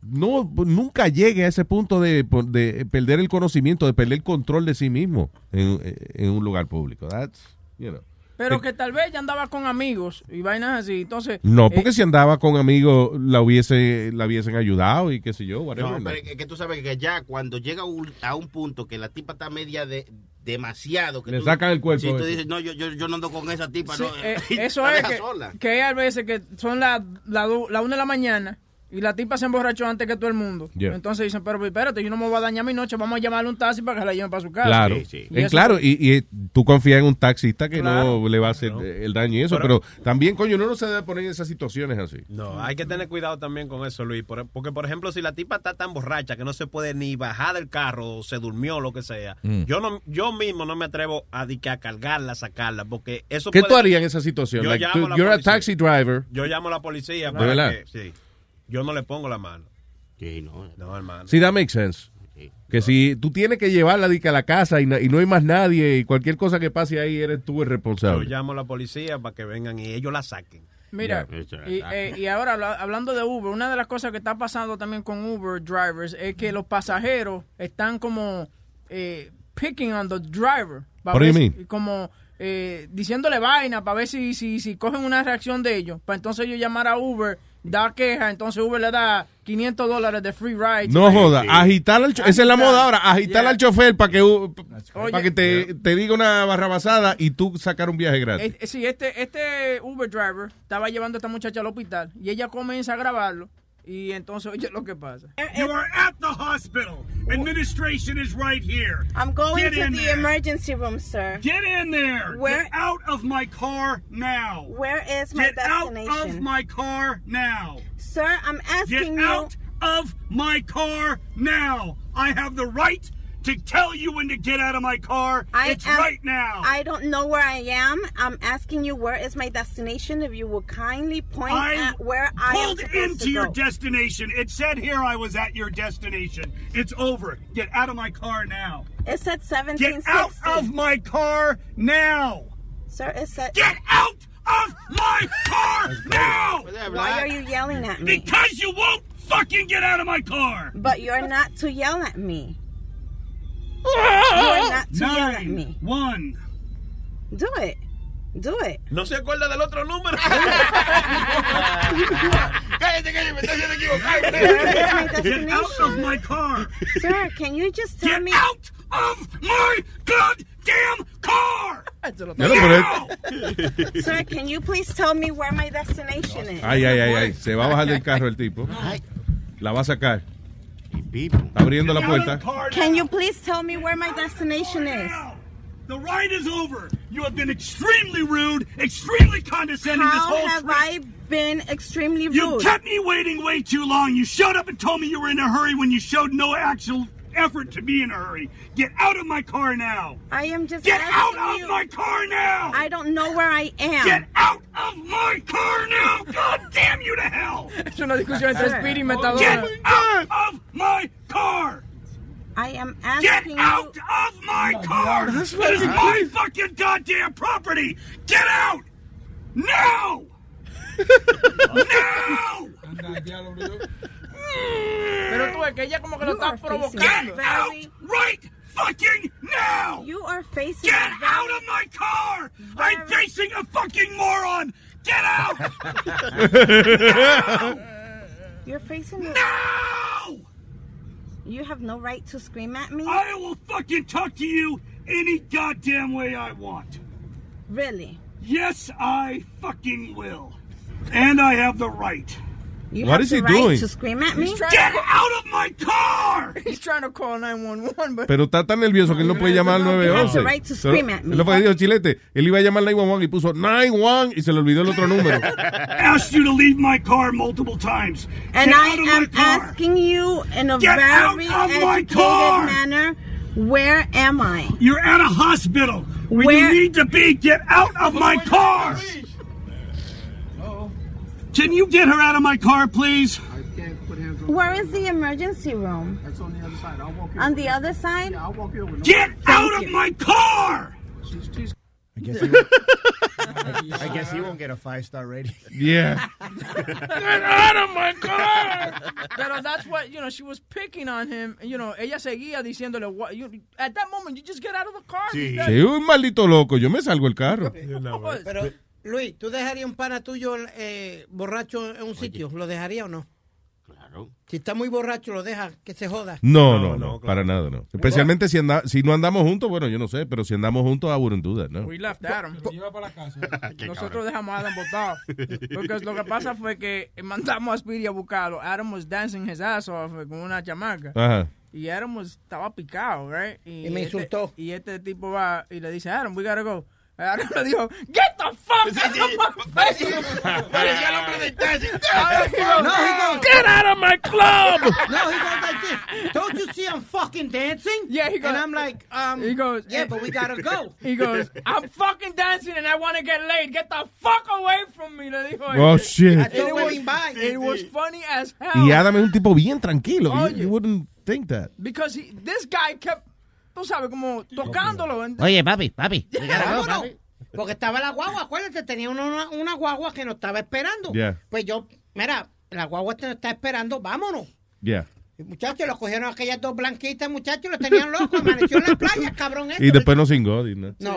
No, nunca llegue a ese punto de, de perder el conocimiento, de perder el control de sí mismo en, en un lugar público. That's, you know. Pero que tal vez ella andaba con amigos y vainas así. Entonces. No, eh, porque si andaba con amigos la hubiese la hubiesen ayudado y qué sé yo, whatever. No, pero es que tú sabes que ya cuando llega un- a un punto que la tipa está media de demasiado que Le tú- sacan el cuerpo Si tú dices, no, yo, yo, yo no ando con esa tipa, sí, no. eh, *laughs* eso es que, sola. que hay a veces que son las la, la una de la mañana y la tipa se emborrachó antes que todo el mundo. Yeah. Entonces dicen, pero espérate, yo no me voy a dañar mi noche, vamos a llamarle un taxi para que la lleven para su casa. Claro, Y Eh, claro, y, y tú confías en un taxista que Claro. no le va a hacer eh, el daño y eso, pero, también, coño, uno no se debe poner en esas situaciones así. No, hay que tener cuidado también con eso, Luis. por- Porque, por ejemplo, si la tipa está tan borracha que no se puede ni bajar del carro o se durmió lo que sea, Mm. yo no, yo mismo no me atrevo a, di que a cargarla, a sacarla, porque eso ¿Qué puede- tú harías en esa situación? Yo Like, llamo tú- a la you're a taxi driver. Yo llamo a la policía ¿De para verdad? que, sí, yo no le pongo la mano. Sí, no. No, hermano. Sí, that makes sense. Que si tú tienes que llevarla a la casa y, y no hay más nadie y cualquier cosa que pase ahí eres tú el Yo responsable. llamo a la policía para que vengan y ellos la saquen. Mira, y, eh, y ahora habla- hablando de Uber, una de las cosas que está pasando también con Uber drivers es que los pasajeros están como eh, picking on the driver. What do you mean? Como eh, diciéndole vaina para ver si, si, si cogen una reacción de ellos. Para entonces ellos llamar a Uber da queja, entonces Uber le da 500 dólares de free ride. No joda, agitar al cho- esa es la moda ahora, agitar Yeah. al chofer para que, para que te, te diga una barrabasada y tú sacar un viaje gratis. Eh, sí, este, este Uber driver estaba llevando a esta muchacha al hospital y ella comienza a grabarlo y entonces oye lo que pasa. You are at the hospital. Administration is right here. I'm going Get to in the there. emergency room, sir. Get in there. Where- Get out of my car now. Where is my Get out of my car now. Sir, I'm asking Get you. out of my car now. I have the right to tell you when to get out of my car. I it's am- right now. I don't know where I am. I'm asking you where is my destination. If you would kindly point I at where I am pulled into to your go. destination. It said here I was at your destination. It's over. Get out of my car now. It said Get out of my car now. Sir, it said. Get out of my car now. Why are you yelling at me? Because you won't fucking get out of my car. But you're not to yell at me. You're not to yell at me. One. Do it. Do it. No se acuerda del otro número. *laughs* Cállate, cállate, me estás Get out of my car. Sir, can you just tell Get me? out of my goddamn car. Sir, can you please tell me where my destination is? Ay, ay, ay, ay, se va a bajar del carro el tipo. La va a sacar. Está abriendo la puerta. Can you please tell me where my destination is? The ride is over. You have been extremely rude, extremely condescending this How whole have trip. I been extremely rude? You kept me waiting way too long. You showed up and told me you were in a hurry when you showed no actual effort to be in a hurry. Get out of my car now. I am just Get out of you. my car now. I don't know where I am. Get out of my car now. God damn you to hell. Es una discusión entre Speedy y Get out of my car. I am asking Get out you. of my car. This is my fucking goddamn property. Get out now. *laughs* now. Pero tú ves que ella como que lo You está are facing provocando. a very- Right fucking now. You are facing. Get a out of my car. I'm facing a fucking moron. Get out. *laughs* You're facing. a- No. You have no right to scream at me. I will fucking talk to you any goddamn way I want. Really? Yes, I fucking will. And I have the right. You What have the he right doing? to scream at me. He's trying Get out of my car. *laughs* He's trying to call 911, but Pero está tan nervioso que él no puede llamar al 911. the right to scream at me. lo que dijo Chilete. Él iba a llamar al 911 y puso 911 y se le olvidó el otro número. *laughs* Asked you to leave my car multiple times. And Get I out of am my car. asking you in a Get very of my educated manner, where am I? You're at a hospital where Where- you need to be. Get out of my car. Can you get her out of my car, please? Where is the emergency room? That's on the other side. I'll walk you On the other side? I'll walk you over. Get out of my car! I guess, he *laughs* won't, I, I guess he won't get a five star rating. Yeah. *laughs* Get out of my car. Pero that's what, you know, she was picking on him. You know, ella seguía diciéndole, what, you, at that moment, you just get out of the car. Sí, un maldito loco. Yo me salgo el carro. Pero, Luis, ¿tú dejarías un pana tuyo eh, borracho en un sitio? ¿Lo dejaría o no? Claro. Si está muy borracho, lo deja, que se joda. No, no, no, para nada, no. Especialmente si, anda, si no andamos juntos, bueno, yo no sé, pero si andamos juntos, I wouldn't do that, no. We left Adam. *laughs* Nosotros dejamos a Adam botado. *laughs* Porque lo que pasa fue que mandamos a Speedy a buscarlo. Adam was dancing his ass off con una chamaca. Ajá. Y Adam was- estaba picado, right? Y me este- insultó. Y este tipo va y le dice, Adam, we gotta go. Adam le dijo, get the fuck out of my face. *laughs* Parecía el hombre del taxi. *laughs* No, he goes, Get out of my club. *laughs* No, he goes like this. Don't you see I'm fucking dancing? Yeah, he goes. And I'm like, um, He goes, yeah, but we gotta go. He goes, I'm fucking dancing and I want to get laid. Get the fuck away from me. Le dijo. Oh, shit. And Still it was, by. it was funny as hell. Y Adam es un tipo bien tranquilo. You- You wouldn't think that. Because he, this guy kept, tú sabes, como tocándolo. Oye, papi, papi. *laughs* Vámonos. Porque estaba la guagua, acuérdate, tenía una, una, una guagua que nos estaba esperando. Yeah. Pues yo, mira, la guagua te está esperando, vámonos. Yeah. Y muchachos, los cogieron aquellas dos blanquitas, muchachos, los tenían locos, amaneció en la *laughs* playa, cabrón. este. Y después no y no. No.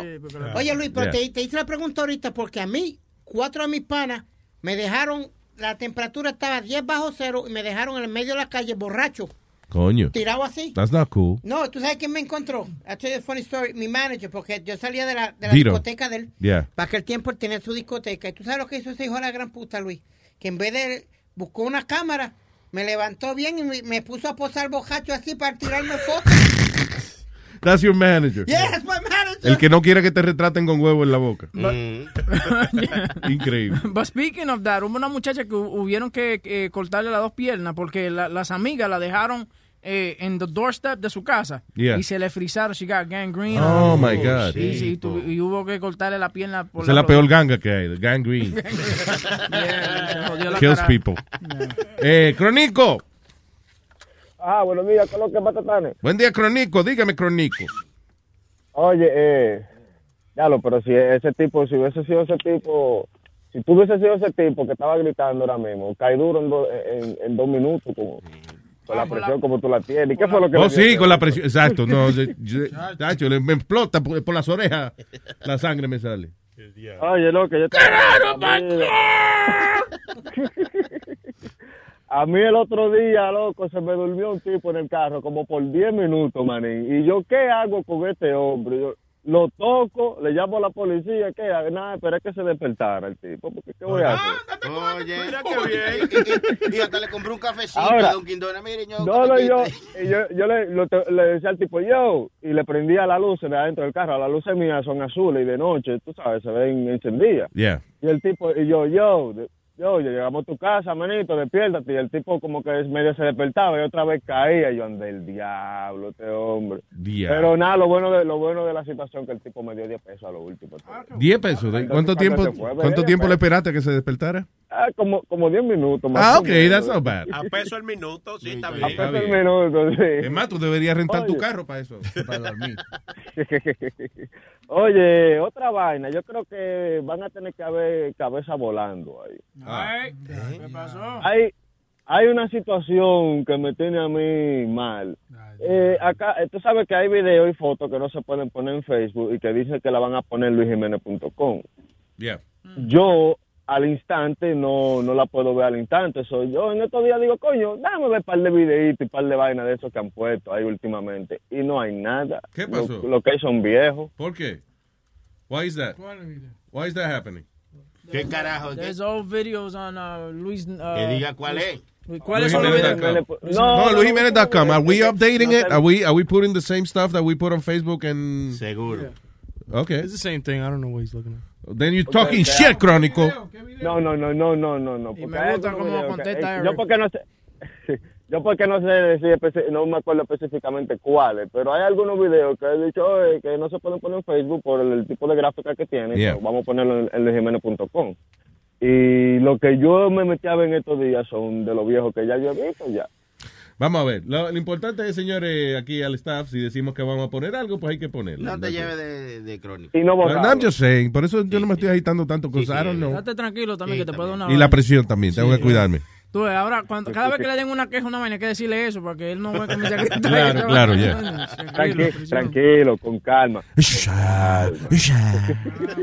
Oye, Luis, pero Yeah. te, te hice la pregunta ahorita porque a mí, cuatro de mis panas me dejaron la temperatura estaba 10 bajo cero y me dejaron en el medio de la calle borracho, Coño. tirado así. That's not cool. No, ¿tú sabes quién me encontró? You a funny story. Mi manager, porque yo salía de la, de la discoteca de él. Yeah. Para aquel tiempo él tenía su discoteca. ¿Y tú sabes lo que hizo ese hijo de la gran puta, Luis? Que en vez de... Buscó una cámara, me levantó bien y me, me puso a posar bojacho así para tirarme fotos. *laughs* That's your manager. Yeah, that's my manager. El que no quiere que te retraten con huevo en la boca. Mm. *laughs* Increíble. But speaking of that, hubo una muchacha que hu- hubieron que eh, cortarle las dos piernas porque la- las amigas la dejaron eh, en the doorstep de su casa Yeah. y se le frizaron. She got gangrene. Oh, my God. Sí, sí, tu- y hubo que cortarle la pierna. Por Esa es la peor ganga que hay, gangrene. *laughs* Yeah, la Kills cara. people. Eh, Cronico. Ah, buenos días, ¿qué es lo que patatanes? Buen día, Cronico. Dígame, Cronico. Oye, eh, ya lo, pero si ese tipo, si hubiese sido ese tipo, si tú hubiese sido ese tipo que estaba gritando ahora mismo, cae duro en, do- en, en dos minutos, como, con la presión como tú la tienes. ¿Y qué fue lo que Oh, sí, con la presión. Exacto. No, yo- *laughs* yo- tacho, le- me explota por, por las orejas. La sangre me sale. Oye, lo que yo te... *laughs* A mí el otro día, loco, se me durmió un tipo en el carro como por 10 minutos, manín. Y yo, ¿qué hago con este hombre? Yo lo toco, le llamo a la policía, ¿qué hago? Nada, esperé que se despertara el tipo, porque ¿qué voy a hacer? Oye, y, y- *laughs* y hasta le compré un cafecito Ahora- a Dunkin' Donuts. Mire, yo, No, no, yo, y yo, yo le, lo te- le decía al tipo, yo, y le prendía la luz de adentro del carro. Las luces mías son azules y de noche, tú sabes, se ven encendidas. Yeah. Y el tipo, y yo, yo, yo, yo, llegamos a tu casa, manito, despiértate. Y el tipo como que medio se despertaba y otra vez caía. Y yo, ande el diablo, este hombre. Diablo. Pero nada, lo bueno de lo bueno de la situación que el tipo me dio 10 pesos a lo último. 10 pesos. ¿de- ¿Cuánto tiempo, fue, cuánto tiempo le esperaste a que se despertara? Ah, como, como 10 minutos. más Ah, ok, menos. that's not bad. A peso el minuto, sí, está A bien. peso el minuto, sí. Es más, tú deberías rentar tu carro para eso, para dormir. *laughs* Oye, otra vaina, yo creo que van a tener que haber cabeza volando ahí. Ay, ¿Qué pasó? Hay, hay una situación que me tiene a mí mal. Eh, acá, eh, tú sabes que hay videos y fotos que no se pueden poner en Facebook y que dicen que la van a poner en luisjiménez.com. Yeah. Yo al instante no, no la puedo ver al instante. So, yo en estos días digo, coño, dame ver un par de videitos y un par de vainas de esos que han puesto ahí últimamente. Y no hay nada. ¿Qué pasó? Lo, lo que hay son viejos. ¿Por qué? Why is that? Why is that happening? ¿Qué carajo? There's old videos on uh, Luis. Uh, Que diga cuál es. ¿Cuáles son los videos? No, LuisJimenez.com. Are we updating it? Are we are we putting the same stuff that we put on Facebook and Seguro. Okay. It's the same thing. I don't know what he's looking at. Then you're talking shit, Crónico. No, no, no, no, no, no, no. Y me gusta cómo contesta Eric. Yo porque no sé, *laughs* yo porque no sé decir, no me acuerdo específicamente cuáles, pero hay algunos videos que he dicho "Oye, que no se pueden poner en Facebook por el, el tipo de gráfica que tiene. Yeah. vamos a ponerlo en, en. Y lo que yo me metí a ver en estos días son de los viejos que ya yo he visto ya. Vamos a ver. Lo, lo importante es, señores, aquí al staff, si decimos que vamos a poner algo, pues hay que ponerlo. No te lleves de, de crónica. Y no No, just saying. Por eso yo no me estoy agitando tanto con Sara, no. Date tranquilo también, que te puedo dar una Y la presión también, tengo que cuidarme. Tú ves, ahora, cuando, cada vez que le den una queja, una vaina, hay que decirle eso, para que él no vea que mi secretario... Claro, *laughs* claro, ya. Tranquilo, tranquilo, con calma.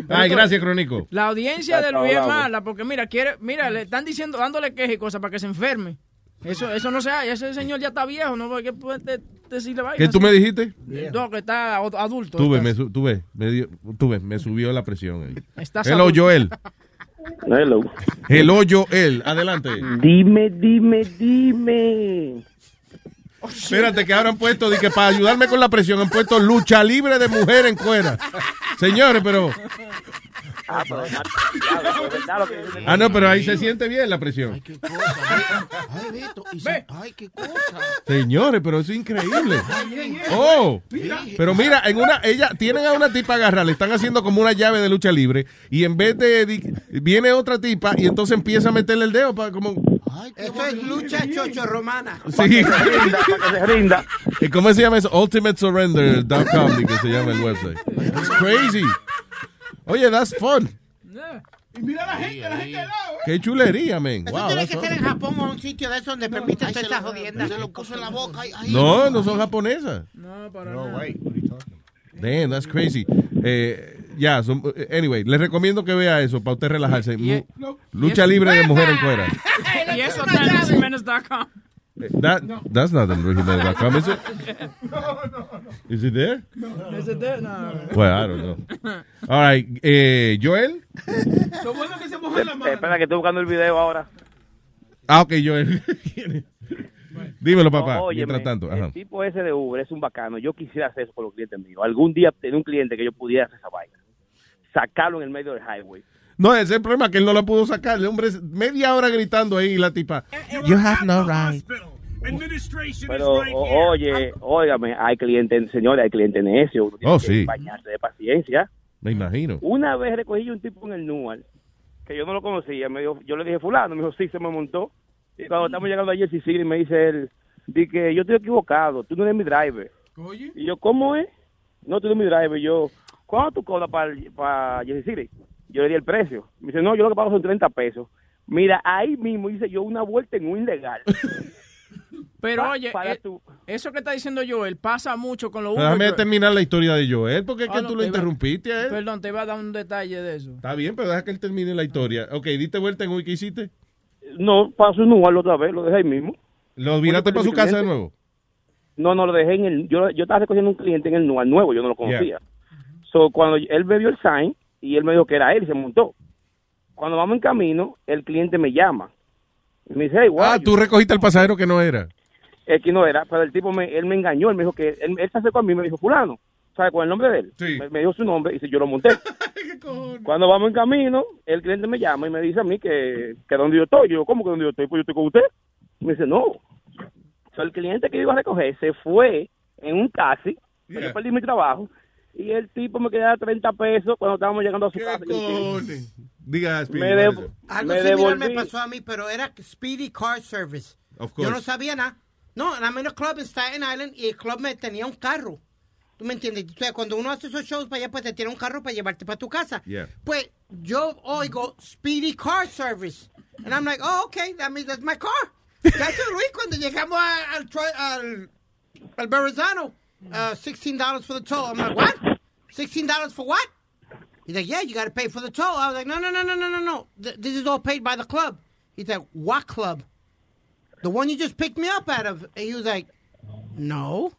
Ay, gracias, Crónico. La audiencia de Luis es mala, porque mira, quiere, mira, le están diciendo, dándole quejas y cosas para que se enferme. Eso, eso no se hace, ese señor ya está viejo, no hay que poder de- decirle. ¿Qué tú me dijiste? No, que está ad- adulto. Tuve, está- me, me, dio- tuve, me subió la presión ahí. Estás Hello, adulto. Joel. Hello. Hello, Joel. Adelante. Dime, dime, dime. Espérate, que ahora han puesto, de que para ayudarme con la presión, han puesto lucha libre de mujer en cuera. Señores, pero. Ah, pero es verdad lo que dice. Ah, no, pero ahí se siente bien la presión. Ay, Beto, y se- ay, qué cosa. Señores, pero eso es increíble. Oh, pero mira, en una, ella, tienen a una tipa agarrada, le están haciendo como una llave de lucha libre, y en vez de, viene otra tipa, y entonces empieza a meterle el dedo para como, Eso es lucha chocho romana. sí. Para que se rinda. ¿Y ¿Cómo se llama eso? UltimateSurrender.com, que se llama el website. It's crazy. Oye, that's fun. Y mira la gente, la gente al lado. Qué chulería, man. Eso Wow, tiene that's que ser awesome. en Japón o un sitio de esos donde permiten todas esas jodiendas. Se lo puso en la boca. Ay, ay, No, no son japonesas. No, para No, nada. wait. Damn, that's crazy. Eh, ya, son- anyway, les recomiendo que vea eso para usted relajarse. Lucha libre de mujer en cuera. *laughs* Y eso está en That, that's not in luisjimenez.com, is it? Is it there? Is it there? No. Well, I don't know. All right, eh, Joel. Lo bueno que se moja la mano. espera, que estoy buscando el video ahora. Ah, ok, Joel. *laughs* Dímelo, papá. No, óyeme, Mientras tanto. Ajá. El tipo ese de Uber es un bacano. Yo quisiera hacer eso con los clientes míos. Algún día tener un cliente que yo pudiera hacer esa vaina. Sacarlo en el medio del highway. No, ese es el problema que él no la pudo sacar. El hombre es media hora gritando ahí y la tipa. You have no right. Pero, o- oye, óigame, hay clientes, señores, hay clientes necios. Uno tiene Oh, que sí. bañarse de paciencia. Me imagino. Una vez recogí yo un tipo en el Nual, que yo no lo conocía. Me dijo, yo le dije, fulano, me dijo, sí, se me montó. Y cuando estamos llegando a Jersey City, me dice él, di que yo estoy equivocado, tú no eres mi driver. Y yo, ¿cómo es? No, tú no eres mi driver. Y yo, ¿cuánto tú cobras para, para Jersey City? Yo le di el precio. Me dice, no, yo lo que pago son 30 pesos. Mira, ahí mismo hice yo una vuelta en un ilegal. *laughs* Pero Pa- oye, para eh, eso que está diciendo Joel pasa mucho con los Uber. Déjame terminar la historia de Joel, porque es Ah, que no, tú lo interrumpiste a él. Perdón, te iba a dar un detalle de eso. Está bien, pero deja que él termine la historia. Ok, diste vuelta en hoy, ¿qué hiciste? No, paso en Nual otra vez, lo dejé ahí mismo. ¿Lo miraste para su casa de nuevo? No, no, lo dejé en el... Yo, yo estaba recogiendo un cliente en el Nual nuevo, yo no lo conocía. So, cuando él vio el sign y él me dijo que era él y se montó. Cuando vamos en camino, el cliente me llama. Y me dice, hey, Ah, tú recogiste al pasajero que no era. es que no era, pero el tipo me, él me engañó, él me dijo que, él, él se acercó a mí y me dijo, fulano, ¿sabe cuál es el nombre de él? Me, me dijo su nombre y yo lo monté. *laughs* Cuando vamos en camino, el cliente me llama y me dice a mí que, que donde yo estoy. Yo, ¿cómo que donde yo estoy? Pues yo estoy con usted. Y me dice, no. So, el cliente que iba a recoger se fue en un taxi, yo perdí mi trabajo, y el tipo me quedaba 30 pesos cuando estábamos llegando a su casa. Diga, Speedy, Me devo-? Algo me similar me pasó a mí, pero era Speedy Car Service. Of Yo no sabía nada. No, era en el club en Staten Island y el club me tenía un carro. ¿Tú me entiendes? O sea, cuando uno hace esos shows para allá, pues te tiene un carro para llevarte para tu casa. Yeah. Pues yo oigo Speedy Car Service. And I'm like, oh, okay, that means that's my car. Cacho Luis, cuando llegamos a- al, Troy- al, al Verrazano, uh, $16 for the toll. I'm like, what? $16 for what? He's like, yeah, you got to pay for the toll. I was like, no, no, no, no, no, no, no. Th- This is all paid by the club. He's like, what club? The one you just picked me up out of. And he was like, no.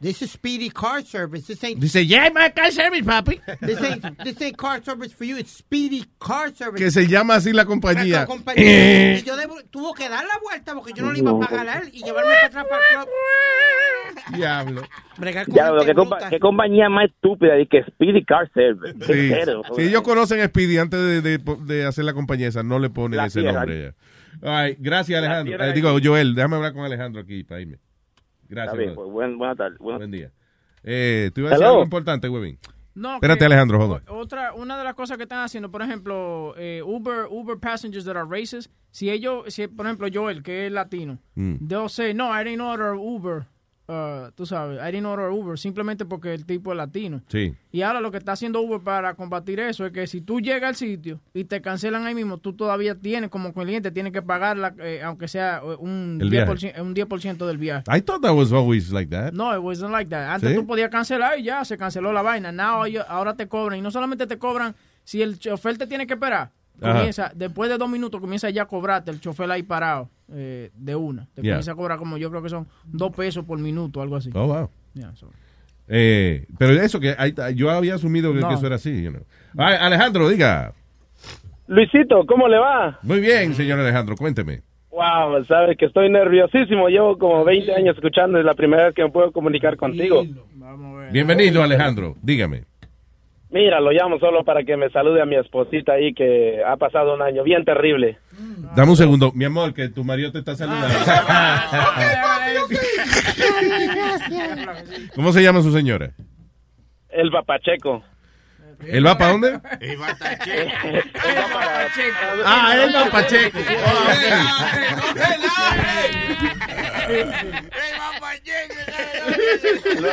This is Speedy Car Service. This ain't. Dice, yeah, my car service, papi. This ain't. This ain't car service for you. It's Speedy Car Service. Que se llama así la compañía. La compañía. Eh. Y yo debo- tuvo que dar la vuelta porque yo no le iba a pagar a él y llevarme para atrás para el club. Diablo. Bregar con Ya, lo gente que compa- qué compañía más estúpida y que Speedy Car Service. Sí. Si ellos conocen a Speedy antes de, de- de hacer la compañía esa, no le ponen La ese tierra. nombre ya. All right, gracias, Alejandro. Eh, digo. Joel, déjame hablar con Alejandro aquí para irme. Gracias. Está bien, pues, buen, buena tarde. Buena- Buen día. Eh, ¿Tú ibas a decir algo importante, Webin? No, Espérate, Alejandro, hold on. Otra, una de las cosas que están haciendo, por ejemplo, eh, Uber, Uber passengers that are racist, si ellos, si, por ejemplo, Joel, que es latino, Mm. they'll say, no, I didn't order Uber, uh, tú sabes, I didn't order Uber, simplemente porque el tipo es latino. Sí. Y ahora lo que está haciendo Uber para combatir eso es que si tú llegas al sitio y te cancelan ahí mismo, tú todavía tienes como cliente, tienes que pagar, la, eh, aunque sea eh, un El 10%, un 10% del viaje. I thought that was always like that. No, it wasn't like that. Antes ¿Sí? tú podías cancelar y ya, se canceló la vaina. Now, ahora te cobran. Y no solamente te cobran, si el chofer te tiene que esperar, Ajá. comienza, después de dos minutos comienza ya a cobrarte el chofer ahí parado eh, de una. Te Yeah. comienza a cobrar como yo creo que son dos pesos por minuto, algo así. Oh, wow. Yeah, so- Eh, pero eso que yo había asumido que, No. que eso era así. You know. Alejandro, diga. Luisito, ¿cómo le va? Muy bien, señor Alejandro, cuénteme. Wow, sabes que estoy nerviosísimo. Llevo como 20 años escuchando. Es la primera vez que me puedo comunicar contigo. Bienvenido, Alejandro. Dígame. Mira, lo llamo solo para que me salude a mi esposita ahí que ha pasado un año bien terrible. Dame un segundo, mi amor, que tu marido te está saludando. ¿Cómo se llama su señora? El papacheco. ¿Él va para dónde? *laughs* Ah, él va Pacheco. *laughs*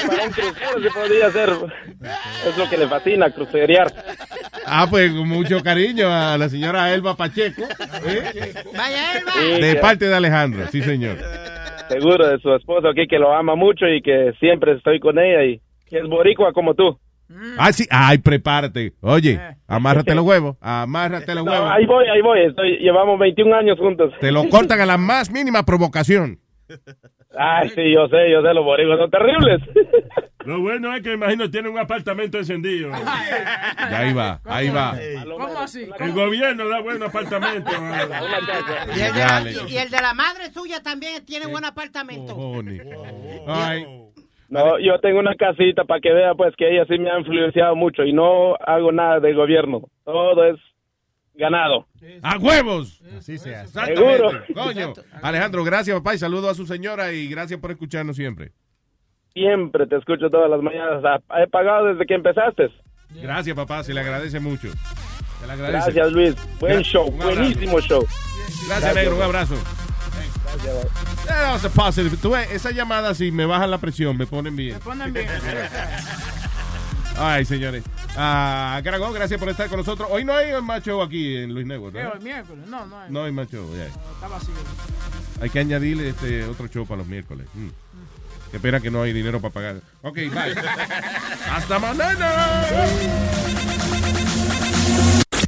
Para un crucero se podría hacer. Es lo que le fascina, crucerear. Ah, pues con mucho cariño a la señora Elba Pacheco. ¿eh? Vaya, Elba. Sí, De que- parte de Alejandro, sí, señor. Seguro de su esposo aquí que lo ama mucho y que siempre estoy con ella y que es boricua como tú. Ah, sí. Ay, prepárate. Oye, amárrate los huevos. Amárrate los No, huevos. ahí voy, ahí voy. Estoy, llevamos 21 años juntos. Te lo cortan a la más mínima provocación. Ay, sí, yo sé, yo sé, los boricuas son terribles. *laughs* Lo bueno es que imagino tiene un apartamento encendido. *laughs* Ahí va, ahí va. ¿Cómo así? El gobierno da buen apartamento. *laughs* Y el, de la, y el de la madre suya también tiene buen apartamento. Ay, No, yo tengo una casita para que vea, pues, que ella sí me ha influenciado mucho y no hago nada del gobierno. Todo es ganado. ¡A huevos! Así se hace. Seguro. Exactamente. Coño. Alejandro, gracias, papá, y saludo a su señora y gracias por escucharnos siempre. Siempre te escucho todas las mañanas. Ah, He pagado desde que empezaste. Gracias, papá, se le agradece mucho. Se le agradece. Gracias, Luis. Buen show, buenísimo show. Gracias, negro, un abrazo. That was a positive. Tú ves, esa llamada, si me bajan la presión, me ponen bien. Ponen bien. Ay, señores. Ah, Caragón, gracias por estar con nosotros. Hoy no hay show aquí en Luis Network, ¿Qué, ¿no? hoy miércoles? No, no hay. No hay show, ya. Está vacío. Hay que añadirle este otro show para los miércoles. Mm. Qué pena que no hay dinero para pagar. Ok, bye. *laughs* Hasta mañana.